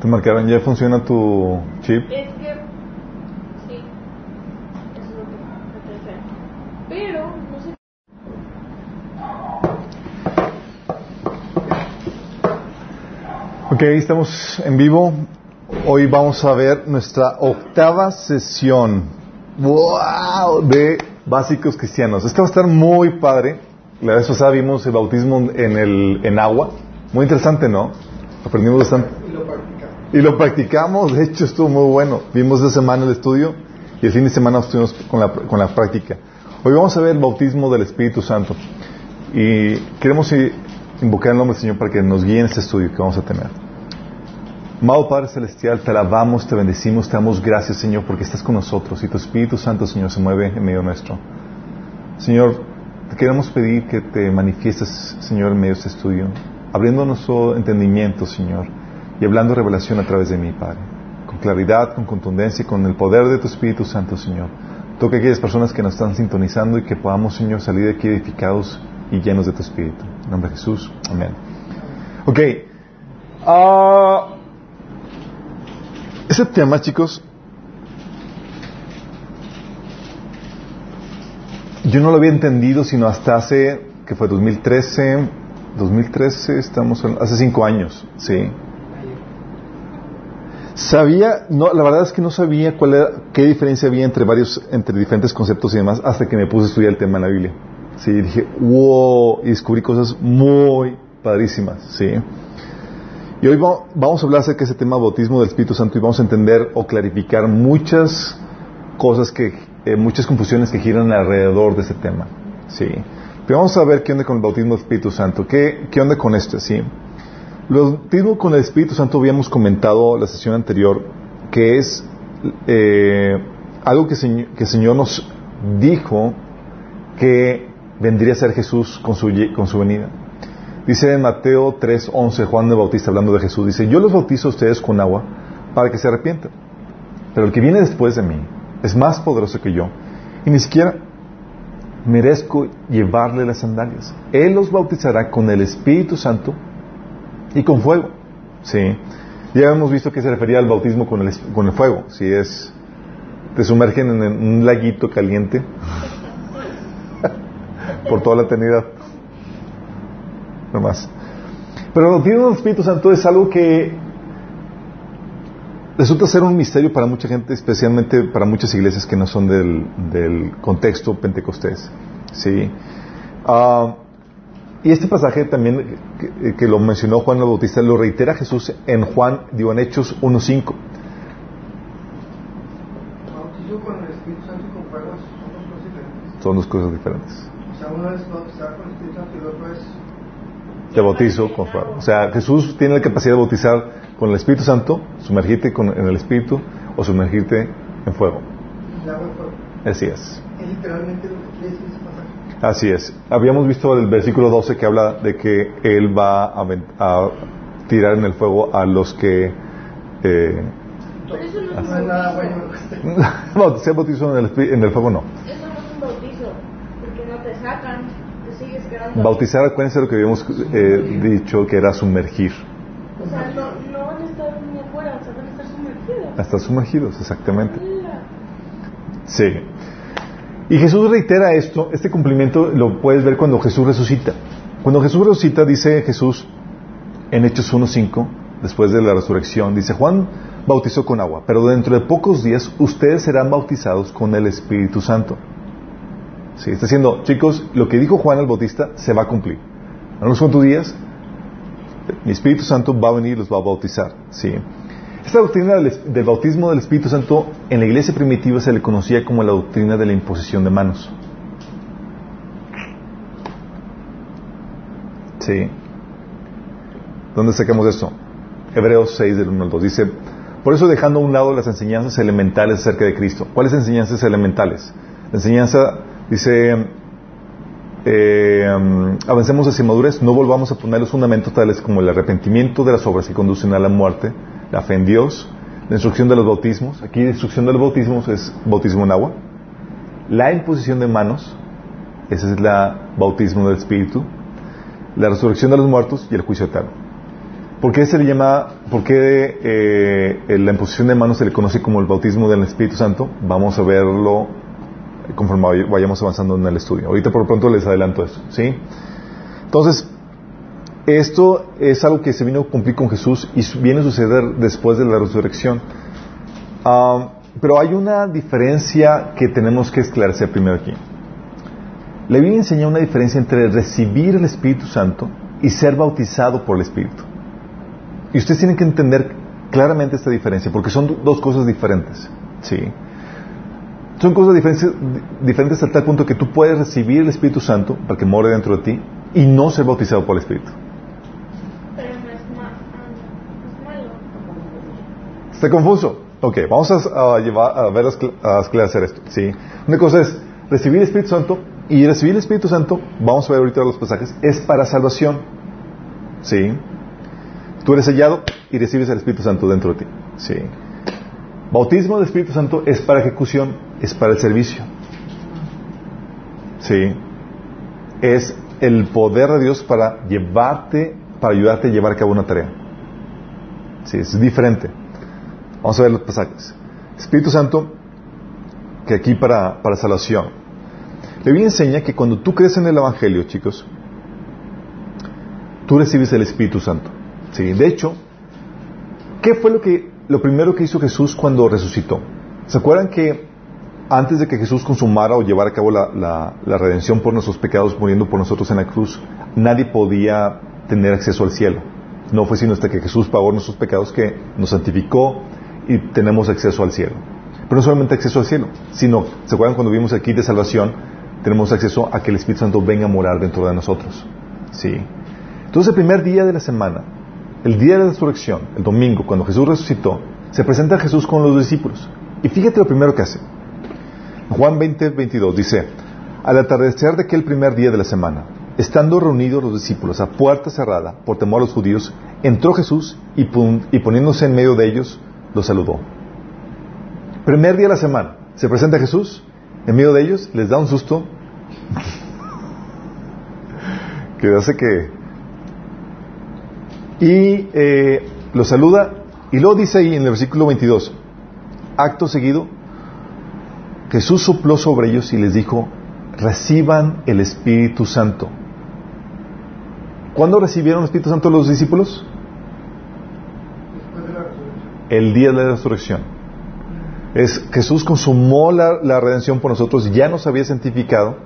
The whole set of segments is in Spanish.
¿Te marcaron? ¿Ya funciona tu chip? Es que. Sí. Eso es lo que me. Pero, no sé. Ok, estamos en vivo. Hoy vamos a ver nuestra octava sesión. ¡Wow! De básicos cristianos. Esta va a estar muy padre. La vez pasada vimos el bautismo en, el, en agua. Muy interesante, ¿no? Aprendimos bastante. Y lo practicamos. De hecho, estuvo muy bueno. Vimos de semana el estudio y el fin de semana estuvimos con la, con la práctica. Hoy vamos a ver el bautismo del Espíritu Santo. Y queremos invocar el nombre del Señor para que nos guíe en este estudio que vamos a tener. Amado Padre Celestial, te alabamos, te bendecimos, te damos gracias, Señor, porque estás con nosotros y tu Espíritu Santo, Señor, se mueve en medio nuestro. Señor, te queremos pedir que te manifiestes, Señor, en medio de este estudio, abriendo nuestro entendimiento, Señor, y hablando revelación a través de mí, Padre. Con claridad, con contundencia y con el poder de tu Espíritu Santo, Señor. Toca a aquellas personas que nos están sintonizando y que podamos, Señor, salir de aquí edificados y llenos de tu Espíritu. En nombre de Jesús. Amén. Ok. Ah, ese tema, chicos, yo no lo había entendido sino hasta hace, que fue 2013, 2013, estamos, hace cinco años, sí. Sabía, no, la verdad es que no sabía cuál era, qué diferencia había entre varios, entre diferentes conceptos y demás, hasta que me puse a estudiar el tema en la Biblia. Sí, dije, wow, y descubrí cosas muy padrísimas, sí. Y hoy va- vamos a hablar acerca de ese tema bautismo del Espíritu Santo y vamos a entender o clarificar muchas cosas que, eh, muchas confusiones que giran alrededor de ese tema. Sí. Pero vamos a ver qué onda con el bautismo del Espíritu Santo. ¿Qué, qué onda con esto? Sí. El bautismo con el Espíritu Santo habíamos comentado la sesión anterior que es eh, algo que, que el Señor nos dijo que vendría a ser Jesús con su, con su venida. Dice en Mateo 3:11, Juan el Bautista hablando de Jesús, dice, yo los bautizo a ustedes con agua para que se arrepientan. Pero el que viene después de mí es más poderoso que yo y ni siquiera merezco llevarle las sandalias. Él los bautizará con el Espíritu Santo y con fuego. Sí. Ya hemos visto que se refería al bautismo con el, con el fuego. Si es, te sumergen en un laguito caliente por toda la eternidad. No más. Pero el bautismo del Espíritu Santo es algo que resulta ser un misterio para mucha gente, especialmente para muchas iglesias que no son del, del contexto pentecostés. ¿sí? Ah, y este pasaje también, que, que lo mencionó Juan el Bautista, lo reitera Jesús en Juan, digo, en Hechos 1.5. Bautizo con el Espíritu Santo y con fuego son dos cosas diferentes. O sea, uno es bautizar con el Espíritu Santo y el otro es. Te bautizo con fuego. O sea, Jesús tiene la capacidad de bautizar con el Espíritu Santo, sumergirte con- en el Espíritu o sumergirte en fuego. Así es. Es literalmente lo que quiere decir ese pasaje. Así es. Habíamos visto el versículo 12 que habla de que Él va a, a tirar en el fuego a los que... Eh, no es No nada. Ah, bueno. no, ser bautizado en el, en el fuego no. Eso no es un bautizo. Porque no te sacan. Te sigues quedando. Bautizar, acuérdense lo que habíamos eh, dicho, que era sumergir. O sea, no, no van a estar ni afuera, o sea, van a estar sumergidos. Hasta sumergidos, exactamente. Hola. Sí. Y Jesús reitera esto, este cumplimiento lo puedes ver cuando Jesús resucita. Cuando Jesús resucita, dice Jesús en Hechos 1.5, después de la resurrección, dice, Juan bautizó con agua, pero dentro de pocos días ustedes serán bautizados con el Espíritu Santo. Sí, está diciendo, chicos, lo que dijo Juan el Bautista se va a cumplir. En unos cuantos días, mi Espíritu Santo va a venir y los va a bautizar. Sí. Esta doctrina del, bautismo del Espíritu Santo en la iglesia primitiva se le conocía como la doctrina de la imposición de manos. Sí. ¿Dónde sacamos esto? Hebreos 6 del 1 al 2 dice, por eso dejando a un lado las enseñanzas elementales acerca de Cristo. ¿Cuáles enseñanzas elementales? La enseñanza dice, eh, um, avancemos hacia madurez, no volvamos a poner los fundamentos tales como el arrepentimiento de las obras que conducen a la muerte, la fe en Dios, la instrucción de los bautismos, aquí la instrucción de los bautismos es bautismo en agua, la imposición de manos, ese es el bautismo del Espíritu, la resurrección de los muertos y el juicio eterno. ¿Por qué se le llama, por qué eh, la imposición de manos se le conoce como el bautismo del Espíritu Santo? Vamos a verlo conforme vayamos avanzando en el estudio. Ahorita por pronto les adelanto eso, ¿sí? Entonces, esto es algo que se vino a cumplir con Jesús y viene a suceder después de la resurrección. Pero hay una diferencia que tenemos que esclarecer primero aquí. La Biblia enseña una diferencia entre recibir el Espíritu Santo y ser bautizado por el Espíritu. Y ustedes tienen que entender claramente esta diferencia, porque son dos cosas diferentes. ¿sí? Son cosas diferentes, diferentes hasta tal punto que tú puedes recibir el Espíritu Santo para que more dentro de ti y no ser bautizado por el Espíritu. ¿Está confuso? Ok, vamos a, llevar, a ver, a escl- a esclarecer esto. ¿sí? Una cosa es recibir el Espíritu Santo y recibir el Espíritu Santo, vamos a ver ahorita los pasajes, es para salvación. ¿Sí? Tú eres sellado y recibes el Espíritu Santo dentro de ti. ¿Sí? Bautismo del Espíritu Santo es para ejecución, es para el servicio. ¿Sí? Es el poder de Dios para llevarte, para ayudarte a llevar a cabo una tarea. Sí, es diferente. Vamos a ver los pasajes. Espíritu Santo, que aquí para, para salvación. La Biblia enseña que cuando tú crees en el Evangelio, chicos, tú recibes el Espíritu Santo. Sí, de hecho, ¿qué fue lo que lo primero que hizo Jesús cuando resucitó? ¿Se acuerdan que antes de que Jesús consumara o llevara a cabo la, la- la redención por nuestros pecados, muriendo por nosotros en la cruz, nadie podía tener acceso al cielo? No fue sino hasta que Jesús pagó nuestros pecados que nos santificó y tenemos acceso al cielo. Pero no solamente acceso al cielo, sino, ¿se acuerdan cuando vimos aquí de salvación? Tenemos acceso a que el Espíritu Santo venga a morar dentro de nosotros. ¿Sí? Entonces el primer día de la semana, el día de la resurrección, el domingo, cuando Jesús resucitó, se presenta Jesús con los discípulos. Y fíjate lo primero que hace. Juan 20, 22 dice, al atardecer de aquel primer día de la semana, estando reunidos los discípulos a puerta cerrada por temor a los judíos, entró Jesús y poniéndose en medio de ellos, los saludó. Primer día de la semana, se presenta Jesús, en medio de ellos, les da un susto, que hace que... Y eh, los saluda, y luego dice ahí en el versículo 22, acto seguido, Jesús sopló sobre ellos y les dijo, reciban el Espíritu Santo. ¿Cuándo recibieron el Espíritu Santo los discípulos? Después de la resurrección. El día de la resurrección. Es, Jesús consumó la, redención por nosotros, ya nos había santificado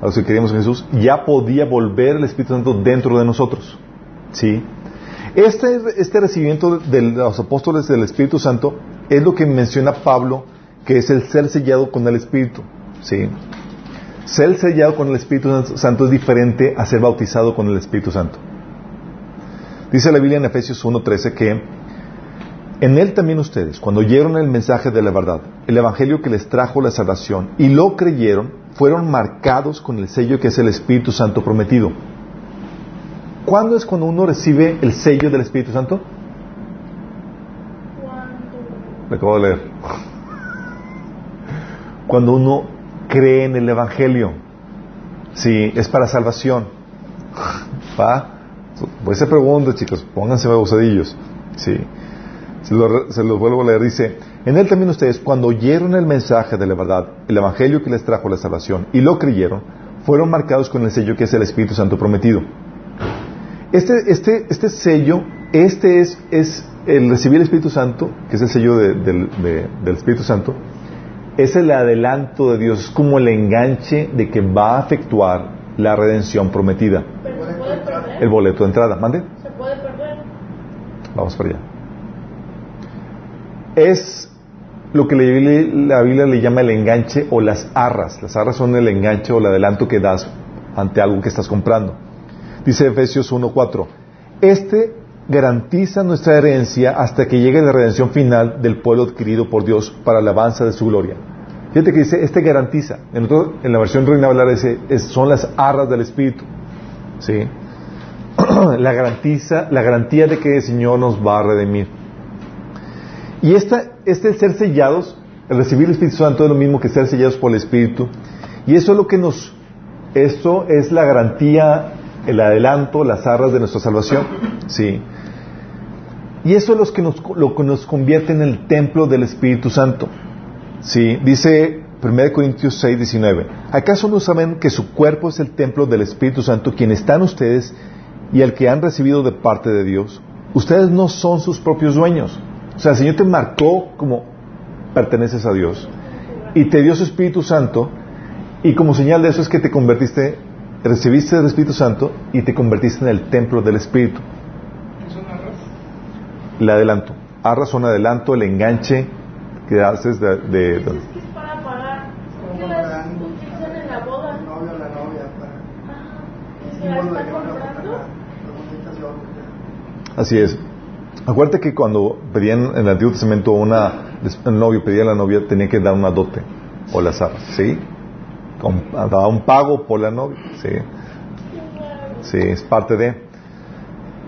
a los que queríamos en Jesús, ya podía volver el Espíritu Santo dentro de nosotros. ¿Sí? Este, este recibimiento de los apóstoles del Espíritu Santo es lo que menciona Pablo, que es el ser sellado con el Espíritu. ¿Sí? Ser sellado con el Espíritu Santo es diferente a ser bautizado con el Espíritu Santo. Dice la Biblia en Efesios 1.13 que en él también ustedes, cuando oyeron el mensaje de la verdad, el evangelio que les trajo la salvación, y lo creyeron, fueron marcados con el sello que es el Espíritu Santo prometido. ¿Cuándo es cuando uno recibe el sello del Espíritu Santo? Cuando Lo acabo de leer. Cuando uno cree en el Evangelio. Sí, es para salvación. ¿Va? Pues se pregunta, chicos, pónganse babosadillos. Sí. Se lo, se lo vuelvo a leer. Dice, en él también ustedes, cuando oyeron el mensaje de la verdad, el Evangelio que les trajo la salvación, y lo creyeron, fueron marcados con el sello que es el Espíritu Santo prometido. Este, este, este sello, este es, es el recibir el Espíritu Santo, que es el sello de- del- de- del Espíritu Santo, es el adelanto de Dios, es como el enganche de que va a efectuar la redención prometida. pero se puede perder. El boleto de entrada, mande. Se puede perder. Vamos para allá. Es lo que la Biblia, le llama el enganche o las arras. Las arras son el enganche o el adelanto que das ante algo que estás comprando. Dice Efesios 1.4, este garantiza nuestra herencia hasta que llegue la redención final del pueblo adquirido por Dios para la alabanza de su gloria. Fíjate que dice, este garantiza. En, la versión Reina Valera dice, son las arras del Espíritu. ¿Sí? la garantiza, la garantía de que el Señor nos va a redimir. Y esta, este ser sellados, el recibir el Espíritu Santo es lo mismo que ser sellados por el Espíritu. Y eso es lo que nos, esto es la garantía, el adelanto, las arras de nuestra salvación. Sí. Y eso es lo que nos, lo que nos convierte en el templo del Espíritu Santo. Sí, dice 1 Corintios 6, 19. ¿Acaso no saben que su cuerpo es el templo del Espíritu Santo, quien está en ustedes y el que han recibido de parte de Dios? Ustedes no son sus propios dueños. O sea, el Señor te marcó como perteneces a Dios y te dio su Espíritu Santo y como señal de eso es que te convertiste, recibiste el Espíritu Santo y te convertiste en el templo del Espíritu. ¿Es un arroz? El adelanto. Arras son adelanto, el enganche que haces de... de- Pues es que es para pagar. ¿Por qué las utilizan en la boda? El novio o la novia para Ajá. ¿Se símbolo la de. Así es. Acuérdate que cuando pedían en el Antiguo Testamento una, novio pedía a la novia, tenía que dar una dote o las arras, ¿sí? Daba un pago por la novia, ¿sí? Sí, es parte de.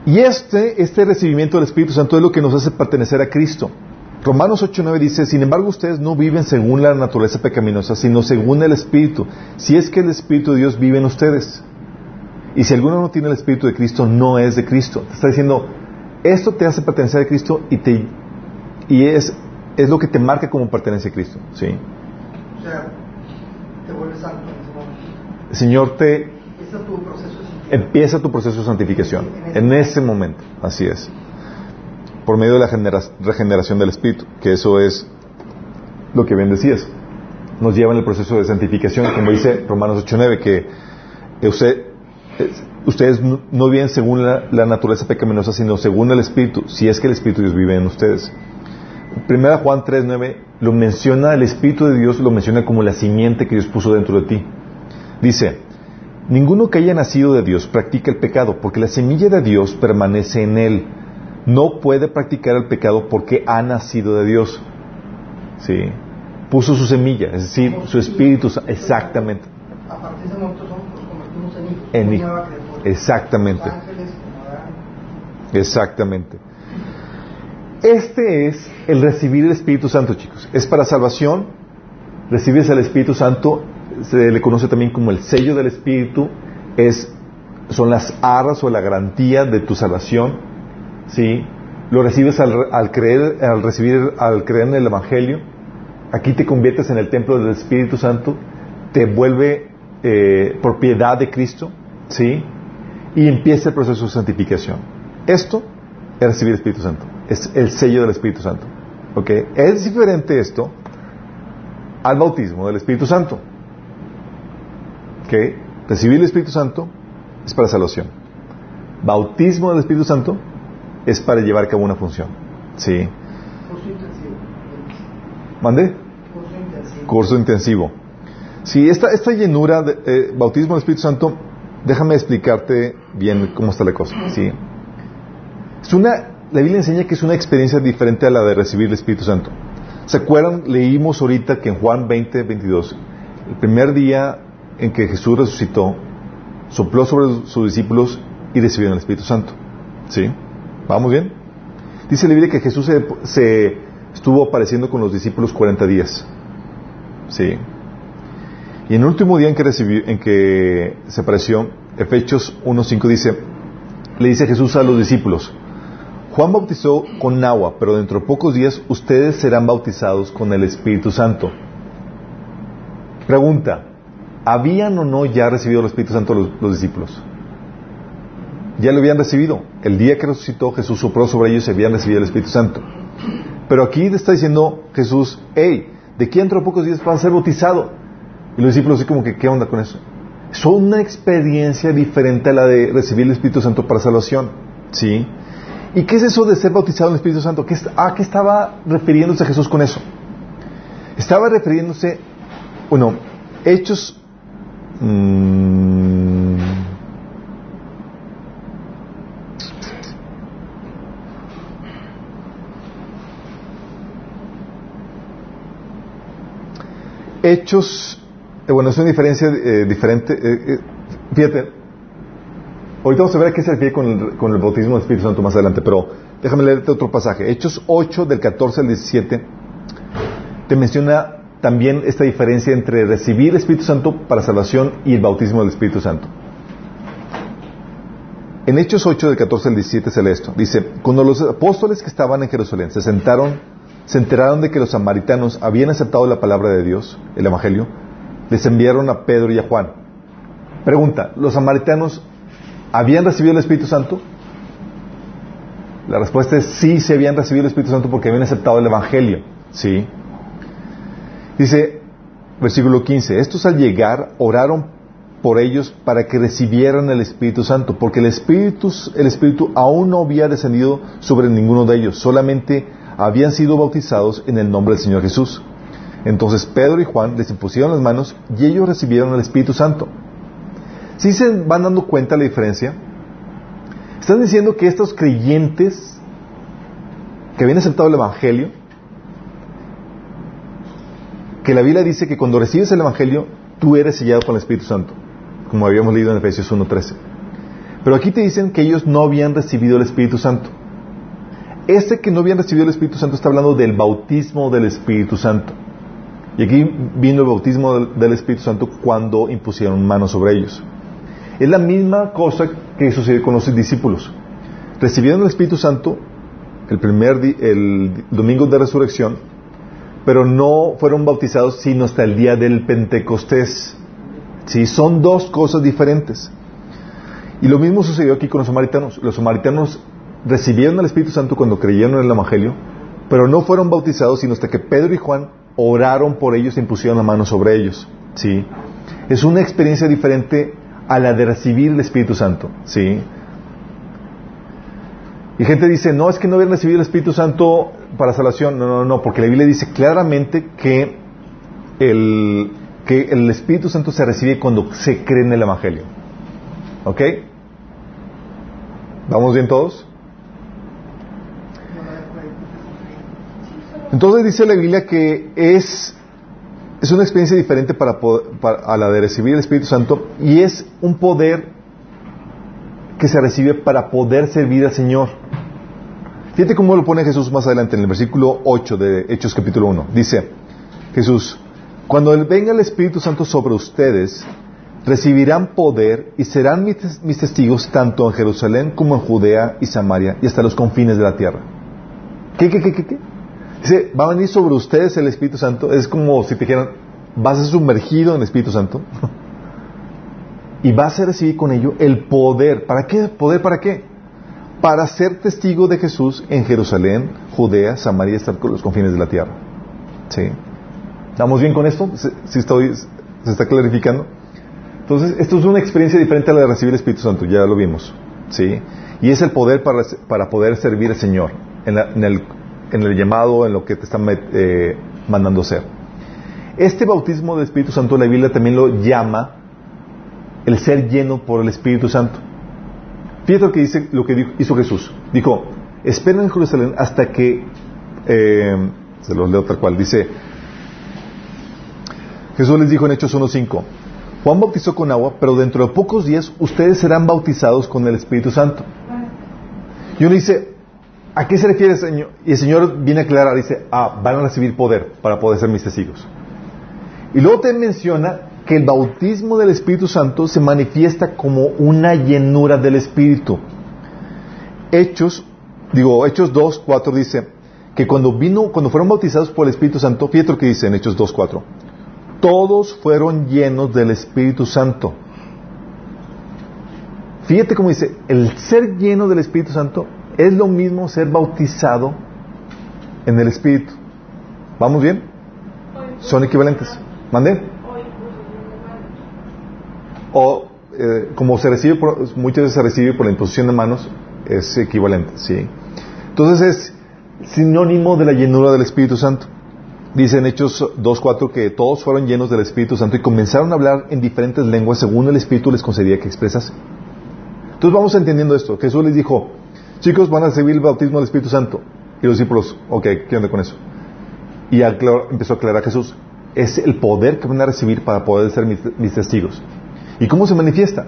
Y este, este recibimiento del Espíritu Santo es lo que nos hace pertenecer a Cristo. Romanos 8:9 dice, sin embargo ustedes no viven según la naturaleza pecaminosa, sino según el Espíritu, si es que el Espíritu de Dios vive en ustedes. Y si alguno no tiene el Espíritu de Cristo, no es de Cristo. Te está diciendo, esto te hace pertenecer a Cristo y, te, y es, es lo que te marca como pertenece a Cristo. ¿sí? O sea, te vuelves santo en ese momento. El Señor te tu proceso de empieza tu proceso de santificación en ese momento. Así es. Por medio de la genera- regeneración del Espíritu, que eso es lo que bien decías. Nos lleva en el proceso de santificación, como dice Romanos 8:9, que usted, ustedes no viven según la, naturaleza pecaminosa, sino según el Espíritu, si es que el Espíritu de Dios vive en ustedes. Primera Juan 3:9 lo menciona, el Espíritu de Dios lo menciona como la simiente que Dios puso dentro de ti. Dice, ninguno que haya nacido de Dios practica el pecado, porque la semilla de Dios permanece en él. No puede practicar el pecado porque ha nacido de Dios. ¿Sí? Puso su semilla, es decir, su Espíritu, exactamente. A partir de ese momento somos, nos convertimos en criatura. Exactamente. Exactamente. Este es el recibir el Espíritu Santo, chicos. Es para salvación. Recibes el Espíritu Santo, se le conoce también como el sello del Espíritu. Es, son las arras o la garantía de tu salvación. ¿Sí? Lo recibes al, al creer, al recibir, al creer en el Evangelio. Aquí te conviertes en el templo del Espíritu Santo. Te vuelve eh, propiedad de Cristo. ¿Sí? y empieza el proceso de santificación. Esto es recibir el Espíritu Santo. Es el sello del Espíritu Santo. ¿Ok? Es diferente esto al bautismo del Espíritu Santo. ¿Ok? Recibir el Espíritu Santo es para salvación. Bautismo del Espíritu Santo es para llevar a cabo una función. ¿Sí? Curso intensivo. ¿Mande? Curso intensivo. Curso intensivo. Sí, esta, esta llenura, de, eh, bautismo del Espíritu Santo, déjame explicarte bien cómo está la cosa. ¿sí? Es una, la Biblia enseña que es una experiencia diferente a la de recibir el Espíritu Santo. ¿Se acuerdan? Leímos ahorita que en Juan 20, 22, el primer día en que Jesús resucitó, sopló sobre sus discípulos y recibieron el Espíritu Santo. ¿Sí? ¿Vamos bien? Dice la Biblia que Jesús se, se estuvo apareciendo con los discípulos 40 días. ¿Sí? Y en el último día en que, recibió, en que se apareció, Efesios 1.5 dice, le dice Jesús a los discípulos, Juan bautizó con agua, pero dentro de pocos días ustedes serán bautizados con el Espíritu Santo. Pregunta, ¿habían o no ya recibido el Espíritu Santo los, los discípulos? Ya lo habían recibido. El día que resucitó, Jesús sopló sobre ellos y habían recibido el Espíritu Santo. Pero aquí le está diciendo Jesús, hey, de aquí dentro de pocos días van a ser bautizados. Y los discípulos así como que, ¿qué onda con eso? Es una experiencia diferente a la de recibir el Espíritu Santo para salvación. ¿Sí? ¿Y qué es eso de ser bautizado en el Espíritu Santo? ¿Qué ¿A qué estaba refiriéndose Jesús con eso? Estaba refiriéndose, bueno, Hechos... mm, Hechos, eh, bueno, es una diferencia eh, diferente. eh, eh, fíjate, ahorita vamos a ver a qué se refiere con el, con el bautismo del Espíritu Santo más adelante, pero déjame leerte otro pasaje. Hechos 8, del 14 al 17, te menciona también esta diferencia entre recibir el Espíritu Santo para salvación y el bautismo del Espíritu Santo. En Hechos 8, del 14 al 17 se lee esto. Dice, cuando los apóstoles que estaban en Jerusalén se sentaron, se enteraron de que los samaritanos habían aceptado la palabra de Dios, el Evangelio, les enviaron a Pedro y a Juan. Pregunta, ¿los samaritanos habían recibido el Espíritu Santo? La respuesta es sí, se habían recibido el Espíritu Santo porque habían aceptado el Evangelio. Sí. Dice, versículo 15, estos al llegar oraron por ellos para que recibieran el Espíritu Santo, porque el Espíritu, el Espíritu aún no había descendido sobre ninguno de ellos, solamente habían sido bautizados en el nombre del Señor Jesús. Entonces Pedro y Juan les impusieron las manos y ellos recibieron el Espíritu Santo. ¿Sí se van dando cuenta la diferencia? Están diciendo que estos creyentes que habían aceptado el Evangelio, que la Biblia dice que cuando recibes el Evangelio, tú eres sellado con el Espíritu Santo, como habíamos leído en Efesios 1.13. Pero aquí te dicen que ellos no habían recibido el Espíritu Santo. Este que no habían recibido el Espíritu Santo está hablando del bautismo del Espíritu Santo. Y aquí vino el bautismo del Espíritu Santo cuando impusieron manos sobre ellos. Es la misma cosa que sucedió con los discípulos. Recibieron el Espíritu Santo el primer el domingo de resurrección, pero no fueron bautizados sino hasta el día del Pentecostés. Sí, son dos cosas diferentes. Y lo mismo sucedió aquí con los samaritanos. Los samaritanos recibieron el Espíritu Santo cuando creyeron en el Evangelio, pero no fueron bautizados sino hasta que Pedro y Juan oraron por ellos e impusieron la mano sobre ellos. ¿sí? Es una experiencia diferente a la de recibir el Espíritu Santo. ¿sí? Y gente dice, no, es que no habían recibido el Espíritu Santo para salvación. No, no, no, porque la Biblia dice claramente que el, que el Espíritu Santo se recibe cuando se cree en el Evangelio. ¿Ok? ¿Vamos bien todos? Entonces dice la Biblia que es, es una experiencia diferente para, a la de recibir el Espíritu Santo y es un poder que se recibe para poder servir al Señor. Fíjate cómo lo pone Jesús más adelante en el versículo 8 de Hechos capítulo 1. Dice Jesús, cuando venga el Espíritu Santo sobre ustedes, recibirán poder y serán mis, mis, testigos tanto en Jerusalén como en Judea y Samaria y hasta los confines de la tierra. ¿Qué, qué, qué, qué? qué? Dice, va a venir sobre ustedes el Espíritu Santo. Es como si te dijeran, vas a ser sumergido en el Espíritu Santo. y vas a recibir con ello el poder. ¿Para qué? ¿Poder para qué? Para ser testigo de Jesús en Jerusalén, Judea, Samaria hasta los confines de la tierra. ¿Sí? ¿Estamos bien con esto? ¿Sí estoy, ¿Se está clarificando? Entonces, esto es una experiencia diferente a la de recibir el Espíritu Santo, ya lo vimos. ¿Sí? Y es el poder para, para poder servir al Señor en, el, en, el, llamado, en lo que te están eh, mandando hacer. Este bautismo del Espíritu Santo, la Biblia también lo llama el ser lleno por el Espíritu Santo. Fíjate lo que dice lo que hizo Jesús. Dijo, esperen en Jerusalén hasta que, eh, se los leo tal cual, dice, Jesús les dijo en Hechos 1.5, Juan bautizó con agua, pero dentro de pocos días ustedes serán bautizados con el Espíritu Santo. Y uno dice, ¿a qué se refiere el Señor? Y el Señor viene a aclarar, dice, ah, van a recibir poder para poder ser mis testigos. Y luego te menciona que el bautismo del Espíritu Santo se manifiesta como una llenura del Espíritu. Hechos, digo, Hechos 2, 4 dice que cuando vino, cuando fueron bautizados por el Espíritu Santo, fíjate lo que dice en Hechos 2, 4. Todos fueron llenos del Espíritu Santo. Fíjate cómo dice, el ser lleno del Espíritu Santo es lo mismo ser bautizado en el Espíritu. ¿Vamos bien? Son equivalentes. ¿Mande? O eh, como se recibe, muchas veces se recibe por la imposición de manos, es equivalente, ¿sí? Entonces es sinónimo de la llenura del Espíritu Santo. Dice en Hechos 2.4 que todos fueron llenos del Espíritu Santo y comenzaron a hablar en diferentes lenguas según el Espíritu les concedía que expresase. Entonces vamos entendiendo esto. Jesús les dijo, chicos, van a recibir el bautismo del Espíritu Santo. Y los discípulos, ok, ¿qué onda con eso? Y empezó a aclarar a Jesús, es el poder que van a recibir para poder ser mis, mis testigos. ¿Y cómo se manifiesta?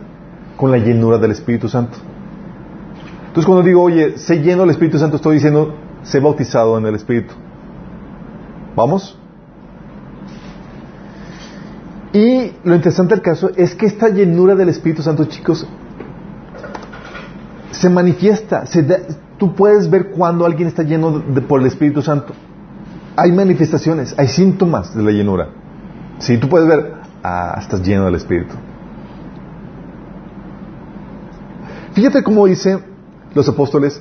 Con la llenura del Espíritu Santo. Entonces cuando digo, oye, sé lleno del Espíritu Santo, estoy diciendo, sé bautizado en el Espíritu. ¿Vamos? Y lo interesante del caso es que esta llenura del Espíritu Santo, chicos, se manifiesta. Se da- tú puedes ver cuando alguien está lleno de- por el Espíritu Santo. Hay manifestaciones, hay síntomas de la llenura. Si tú puedes ver, ah, estás lleno del Espíritu. Fíjate cómo dice los apóstoles.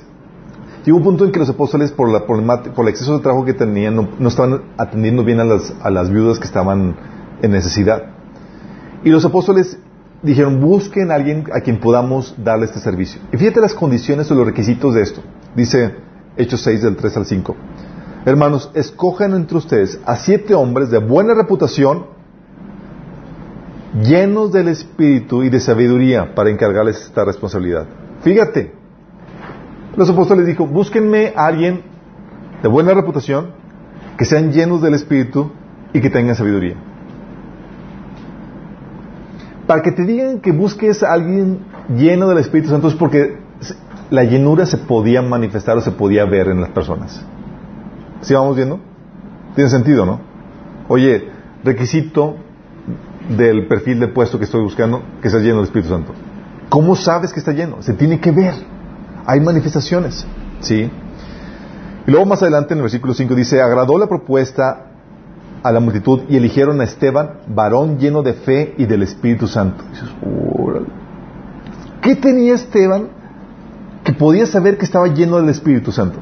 Llegó un punto en que los apóstoles, por, la, problemática- por el exceso de trabajo que tenían, no, estaban atendiendo bien a las viudas que estaban en necesidad. Y los apóstoles dijeron, busquen a alguien a quien podamos darle este servicio. Y fíjate las condiciones o los requisitos de esto. Dice Hechos 6 del 3 al 5. Hermanos, escojan entre ustedes a siete hombres de buena reputación, llenos del Espíritu y de sabiduría para encargarles esta responsabilidad. Fíjate, los apóstoles dijo, búsquenme a alguien de buena reputación, que sean llenos del Espíritu y que tengan sabiduría. Para que te digan que busques a alguien lleno del Espíritu Santo es porque la llenura se podía manifestar o se podía ver en las personas. ¿Sí vamos viendo? Tiene sentido, ¿no? Oye, requisito del perfil de puesto que estoy buscando, que sea lleno del Espíritu Santo. ¿Cómo sabes que está lleno? Se tiene que ver. Hay manifestaciones. ¿Sí? Y luego más adelante en el versículo 5 dice, agradó la propuesta a la multitud y eligieron a Esteban, varón lleno de fe y del Espíritu Santo. Dices. ¿Qué tenía Esteban que podía saber que estaba lleno del Espíritu Santo?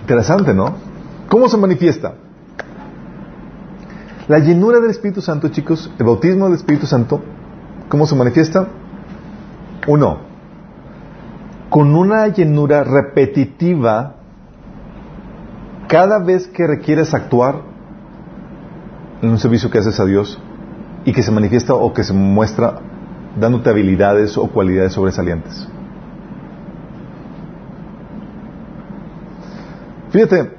Interesante, ¿no? ¿Cómo se manifiesta? La llenura del Espíritu Santo, chicos, el bautismo del Espíritu Santo, ¿cómo se manifiesta? Uno, con una llenura repetitiva cada vez que requieres actuar en un servicio que haces a Dios y que se manifiesta o que se muestra dándote habilidades o cualidades sobresalientes. Fíjate,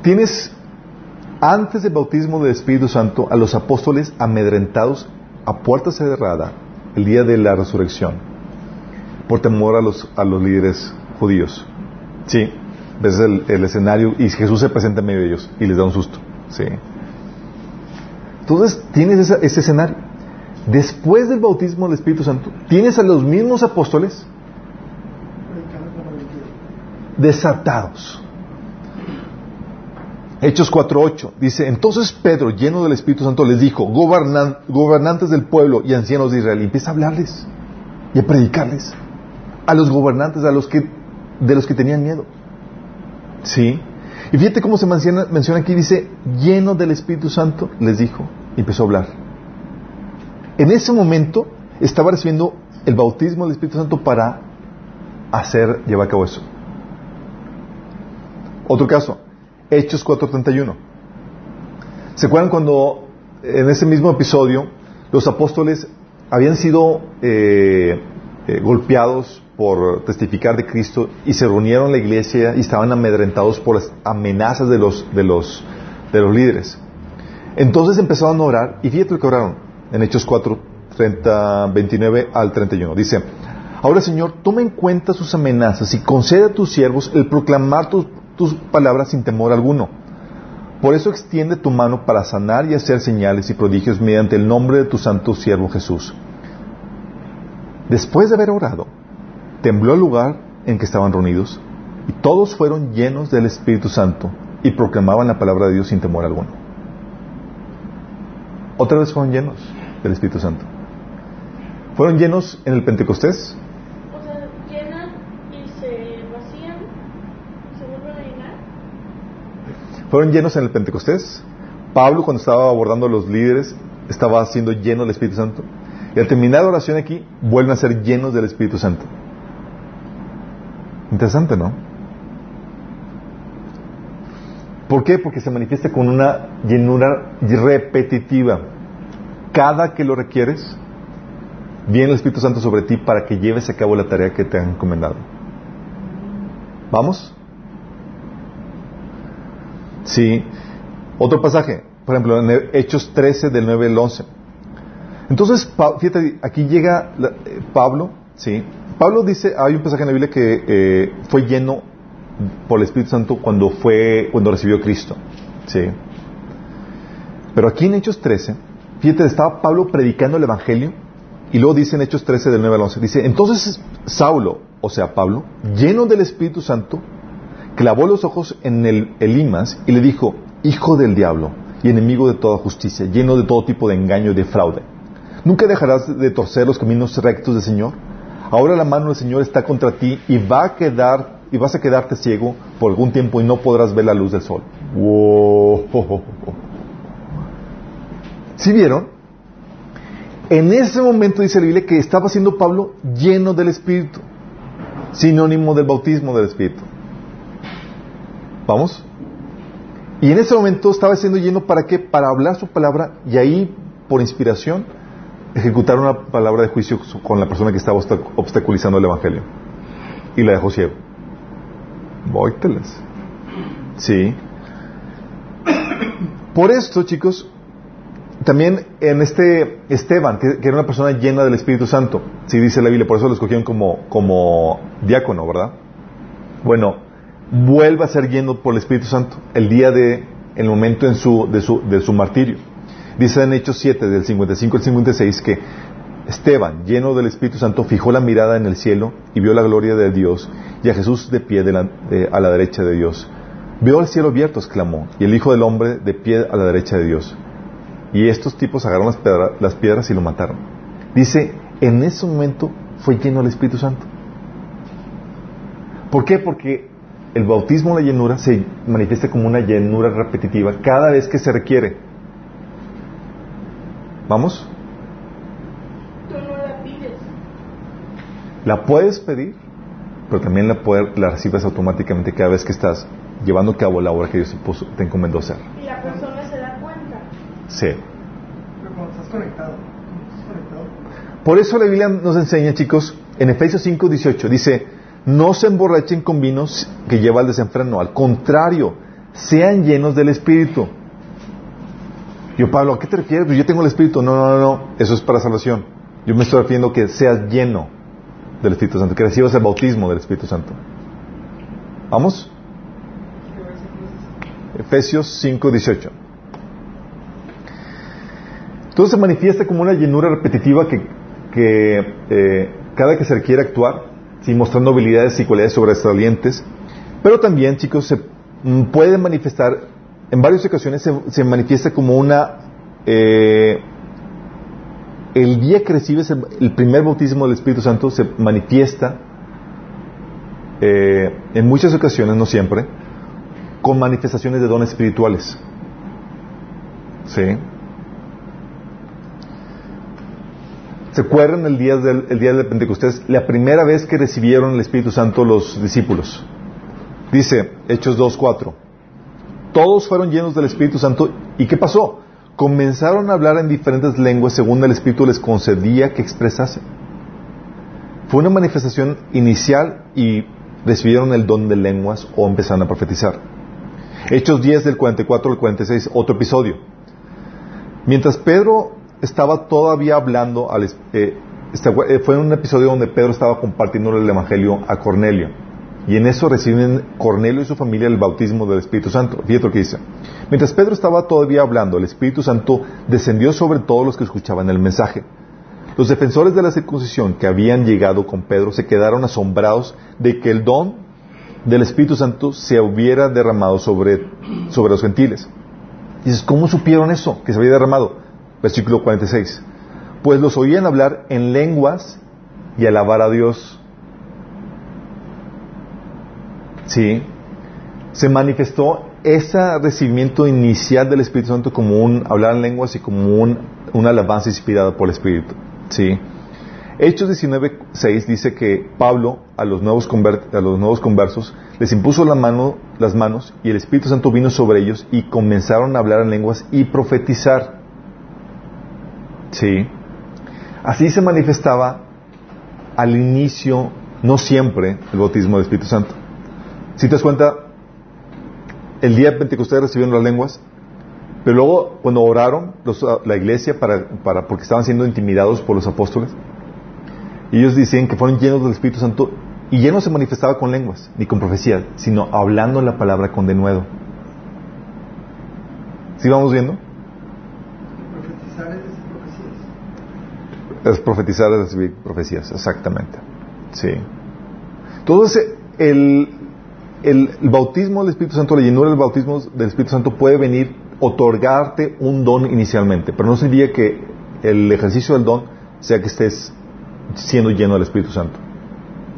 tienes antes del bautismo del Espíritu Santo a los apóstoles amedrentados a puerta cerrada el día de la resurrección por temor a los, a los líderes judíos. Sí, ves el, escenario y Jesús se presenta en medio de ellos y les da un susto. Sí. Entonces tienes esa- ese escenario. Después del bautismo del Espíritu Santo, tienes a los mismos apóstoles desatados. Hechos 4.8 dice, entonces Pedro, lleno del Espíritu Santo, les dijo, "Gobernan- gobernantes del pueblo y ancianos de Israel, y empieza a hablarles y a predicarles a los gobernantes, a los que, de los que tenían miedo. ¿Sí? Y fíjate cómo se menciona, menciona aquí, dice, lleno del Espíritu Santo, les dijo, y empezó a hablar. En ese momento estaba recibiendo el bautismo del Espíritu Santo para hacer, llevar a cabo eso. Otro caso, Hechos 4:31. ¿Se acuerdan cuando en ese mismo episodio los apóstoles habían sido eh, eh, golpeados por testificar de Cristo y se reunieron en la iglesia y estaban amedrentados por las amenazas de los, de los, de los líderes? Entonces empezaron a orar y fíjate lo que oraron en Hechos 4, 30, 29 al 31. Dice, ahora Señor, toma en cuenta sus amenazas y concede a tus siervos el proclamar tus, tus palabras sin temor alguno. Por eso extiende tu mano para sanar y hacer señales y prodigios mediante el nombre de tu santo siervo Jesús. Después de haber orado, tembló el lugar en que estaban reunidos y todos fueron llenos del Espíritu Santo y proclamaban la palabra de Dios sin temor alguno. Otra vez fueron llenos del Espíritu Santo. Fueron llenos en el Pentecostés, O sea, llenan y se vacían, se vuelven a llenar. fueron llenos en el Pentecostés. Pablo cuando estaba abordando a los líderes estaba siendo lleno del Espíritu Santo. Y al terminar la oración aquí, vuelven a ser llenos del Espíritu Santo. Interesante, ¿no? ¿Por qué? Porque se manifiesta con una llenura repetitiva. Cada que lo requieres, viene el Espíritu Santo sobre ti para que lleves a cabo la tarea que te han encomendado. ¿Vamos? Sí. Otro pasaje, por ejemplo, en Hechos 13 del 9 al 11. Entonces, fíjate, aquí llega eh, Pablo, ¿sí? Pablo dice, hay un pasaje en la Biblia que eh, fue lleno por el Espíritu Santo cuando fue, cuando recibió Cristo, ¿sí? Pero aquí en Hechos 13, fíjate, estaba Pablo predicando el Evangelio y luego dice en Hechos 13 del 9 al 11, dice, entonces Saulo, o sea Pablo, lleno del Espíritu Santo, clavó los ojos en el Elimas y le dijo, hijo del diablo y enemigo de toda justicia, lleno de todo tipo de engaño y de fraude. ¿Nunca dejarás de torcer los caminos rectos del Señor? Ahora la mano del Señor está contra ti y va a quedar y vas a quedarte ciego por algún tiempo y no podrás ver la luz del sol. Wow. ¿Sí vieron? En ese momento dice la Biblia que estaba siendo Pablo lleno del Espíritu, sinónimo del bautismo del Espíritu. ¿Vamos? Y en ese momento estaba siendo lleno para qué? Para hablar su palabra y ahí, por inspiración, ejecutar una palabra de juicio con la persona que estaba obstaculizando el Evangelio. Y la dejó ciego. Vóyteles. Sí. Por esto, chicos, también en este Esteban, que, era una persona llena del Espíritu Santo, sí dice la Biblia, por eso lo escogieron como, como diácono, ¿verdad? Bueno, vuelve a ser lleno por el Espíritu Santo el día de, el momento en su, de, su, de su martirio. Dice en Hechos 7, del 55 al 56, que Esteban, lleno del Espíritu Santo, fijó la mirada en el cielo y vio la gloria de Dios y a Jesús de pie a la derecha de Dios. Vio el cielo abierto, exclamó, y el Hijo del Hombre de pie a la derecha de Dios. Y estos tipos agarraron las, piedras y lo mataron. Dice, en ese momento fue lleno del Espíritu Santo. ¿Por qué? Porque el bautismo la llenura se manifiesta como una llenura repetitiva cada vez que se requiere. ¿Vamos? Tú no la pides. La puedes pedir, pero también la, la recibes automáticamente cada vez que estás llevando a cabo la obra que Dios te encomendó hacer. Y la persona se da cuenta. Sí. Pero cuando estás conectado, estás conectado. Por eso la Biblia nos enseña, chicos, en Efesios 5, 18, dice, no se emborrachen con vinos que lleva al desenfreno, al contrario, sean llenos del Espíritu. Yo, Pablo, ¿a qué te refieres? Pues yo tengo el Espíritu. No, no, no, eso es para salvación. Yo me estoy refiriendo que seas lleno del Espíritu Santo, que recibas el bautismo del Espíritu Santo. ¿Vamos? Efesios 5, 18. Todo se manifiesta como una llenura repetitiva que, que eh, cada que se requiere actuar, sí, mostrando habilidades y cualidades sobresalientes, pero también, chicos, se mm, puede manifestar, en varias ocasiones se, manifiesta como una... Eh, el día que recibes el, primer bautismo del Espíritu Santo se manifiesta eh, en muchas ocasiones, no siempre, con manifestaciones de dones espirituales. ¿Sí? ¿Se acuerdan el día del, el día de Pentecostés? La primera vez que recibieron el Espíritu Santo los discípulos. Dice Hechos 2.4. Todos fueron llenos del Espíritu Santo. ¿Y qué pasó? Comenzaron a hablar en diferentes lenguas según el Espíritu les concedía que expresasen. Fue una manifestación inicial y recibieron el don de lenguas o empezaron a profetizar. Hechos 10 del 44 al 46, otro episodio. Mientras Pedro estaba todavía hablando, al, eh, este, eh, fue un episodio donde Pedro estaba compartiendo el Evangelio a Cornelio. Y en eso reciben Cornelio y su familia el bautismo del Espíritu Santo. Fíjate lo que dice. Mientras Pedro estaba todavía hablando, el Espíritu Santo descendió sobre todos los que escuchaban el mensaje. Los defensores de la circuncisión que habían llegado con Pedro se quedaron asombrados de que el don del Espíritu Santo se hubiera derramado sobre, sobre los gentiles. Dices, ¿cómo supieron eso? Que se había derramado. Versículo 46. Pues los oían hablar en lenguas y alabar a Dios. Sí. Se manifestó ese recibimiento inicial del Espíritu Santo como un hablar en lenguas y como un, una alabanza inspirada por el Espíritu. Sí. Hechos 19.6 dice que Pablo a los, nuevos a los nuevos conversos les impuso la mano, las manos y el Espíritu Santo vino sobre ellos y comenzaron a hablar en lenguas y profetizar. Sí. Así se manifestaba al inicio, no siempre, el bautismo del Espíritu Santo. Si te das cuenta, el día de Pentecostés recibieron las lenguas, pero luego cuando oraron la iglesia para, para, porque estaban siendo intimidados por los apóstoles, ellos dicen que fueron llenos del Espíritu Santo y ya no se manifestaba con lenguas ni con profecías, sino hablando la palabra con denuedo. ¿Sí vamos viendo? Profetizar es Es profetizar es recibir profecías, exactamente. Sí. Entonces, el, el, bautismo del Espíritu Santo, la llenura del bautismo del Espíritu Santo puede venir otorgarte un don inicialmente, pero no significa que el ejercicio del don sea que estés siendo lleno del Espíritu Santo.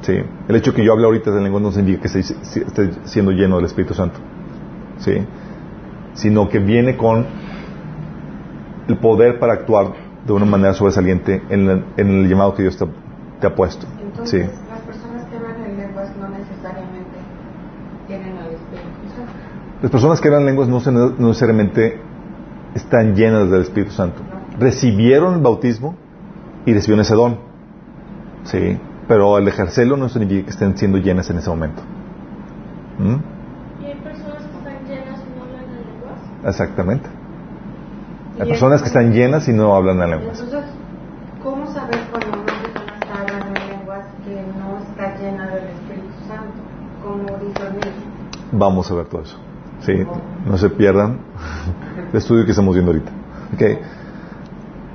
Sí. El hecho que yo hable ahorita de lengua no significa que esté, esté siendo lleno del Espíritu Santo. Sí. Sino que viene con el poder para actuar de una manera sobresaliente en, el- en el llamado que Dios te, te ha puesto. Sí personas que hablan en lenguas no necesariamente tienen al Espíritu Santo. Las personas que hablan lenguas no, se- no necesariamente están llenas del Espíritu Santo. Recibieron el bautismo y recibieron ese don. Sí. Pero al ejercerlo no significa que estén siendo llenas en ese momento. ¿Mm? Y hay personas que están llenas y no hablan en lenguas. Exactamente. Hay personas que están llenas y no hablan en lenguas. Entonces, ¿cómo saber cuando una persona está hablando en lenguas que no está llena del Espíritu Santo? Como discernir. Vamos a ver todo eso. Sí, no se pierdan el estudio que estamos viendo ahorita. Ok.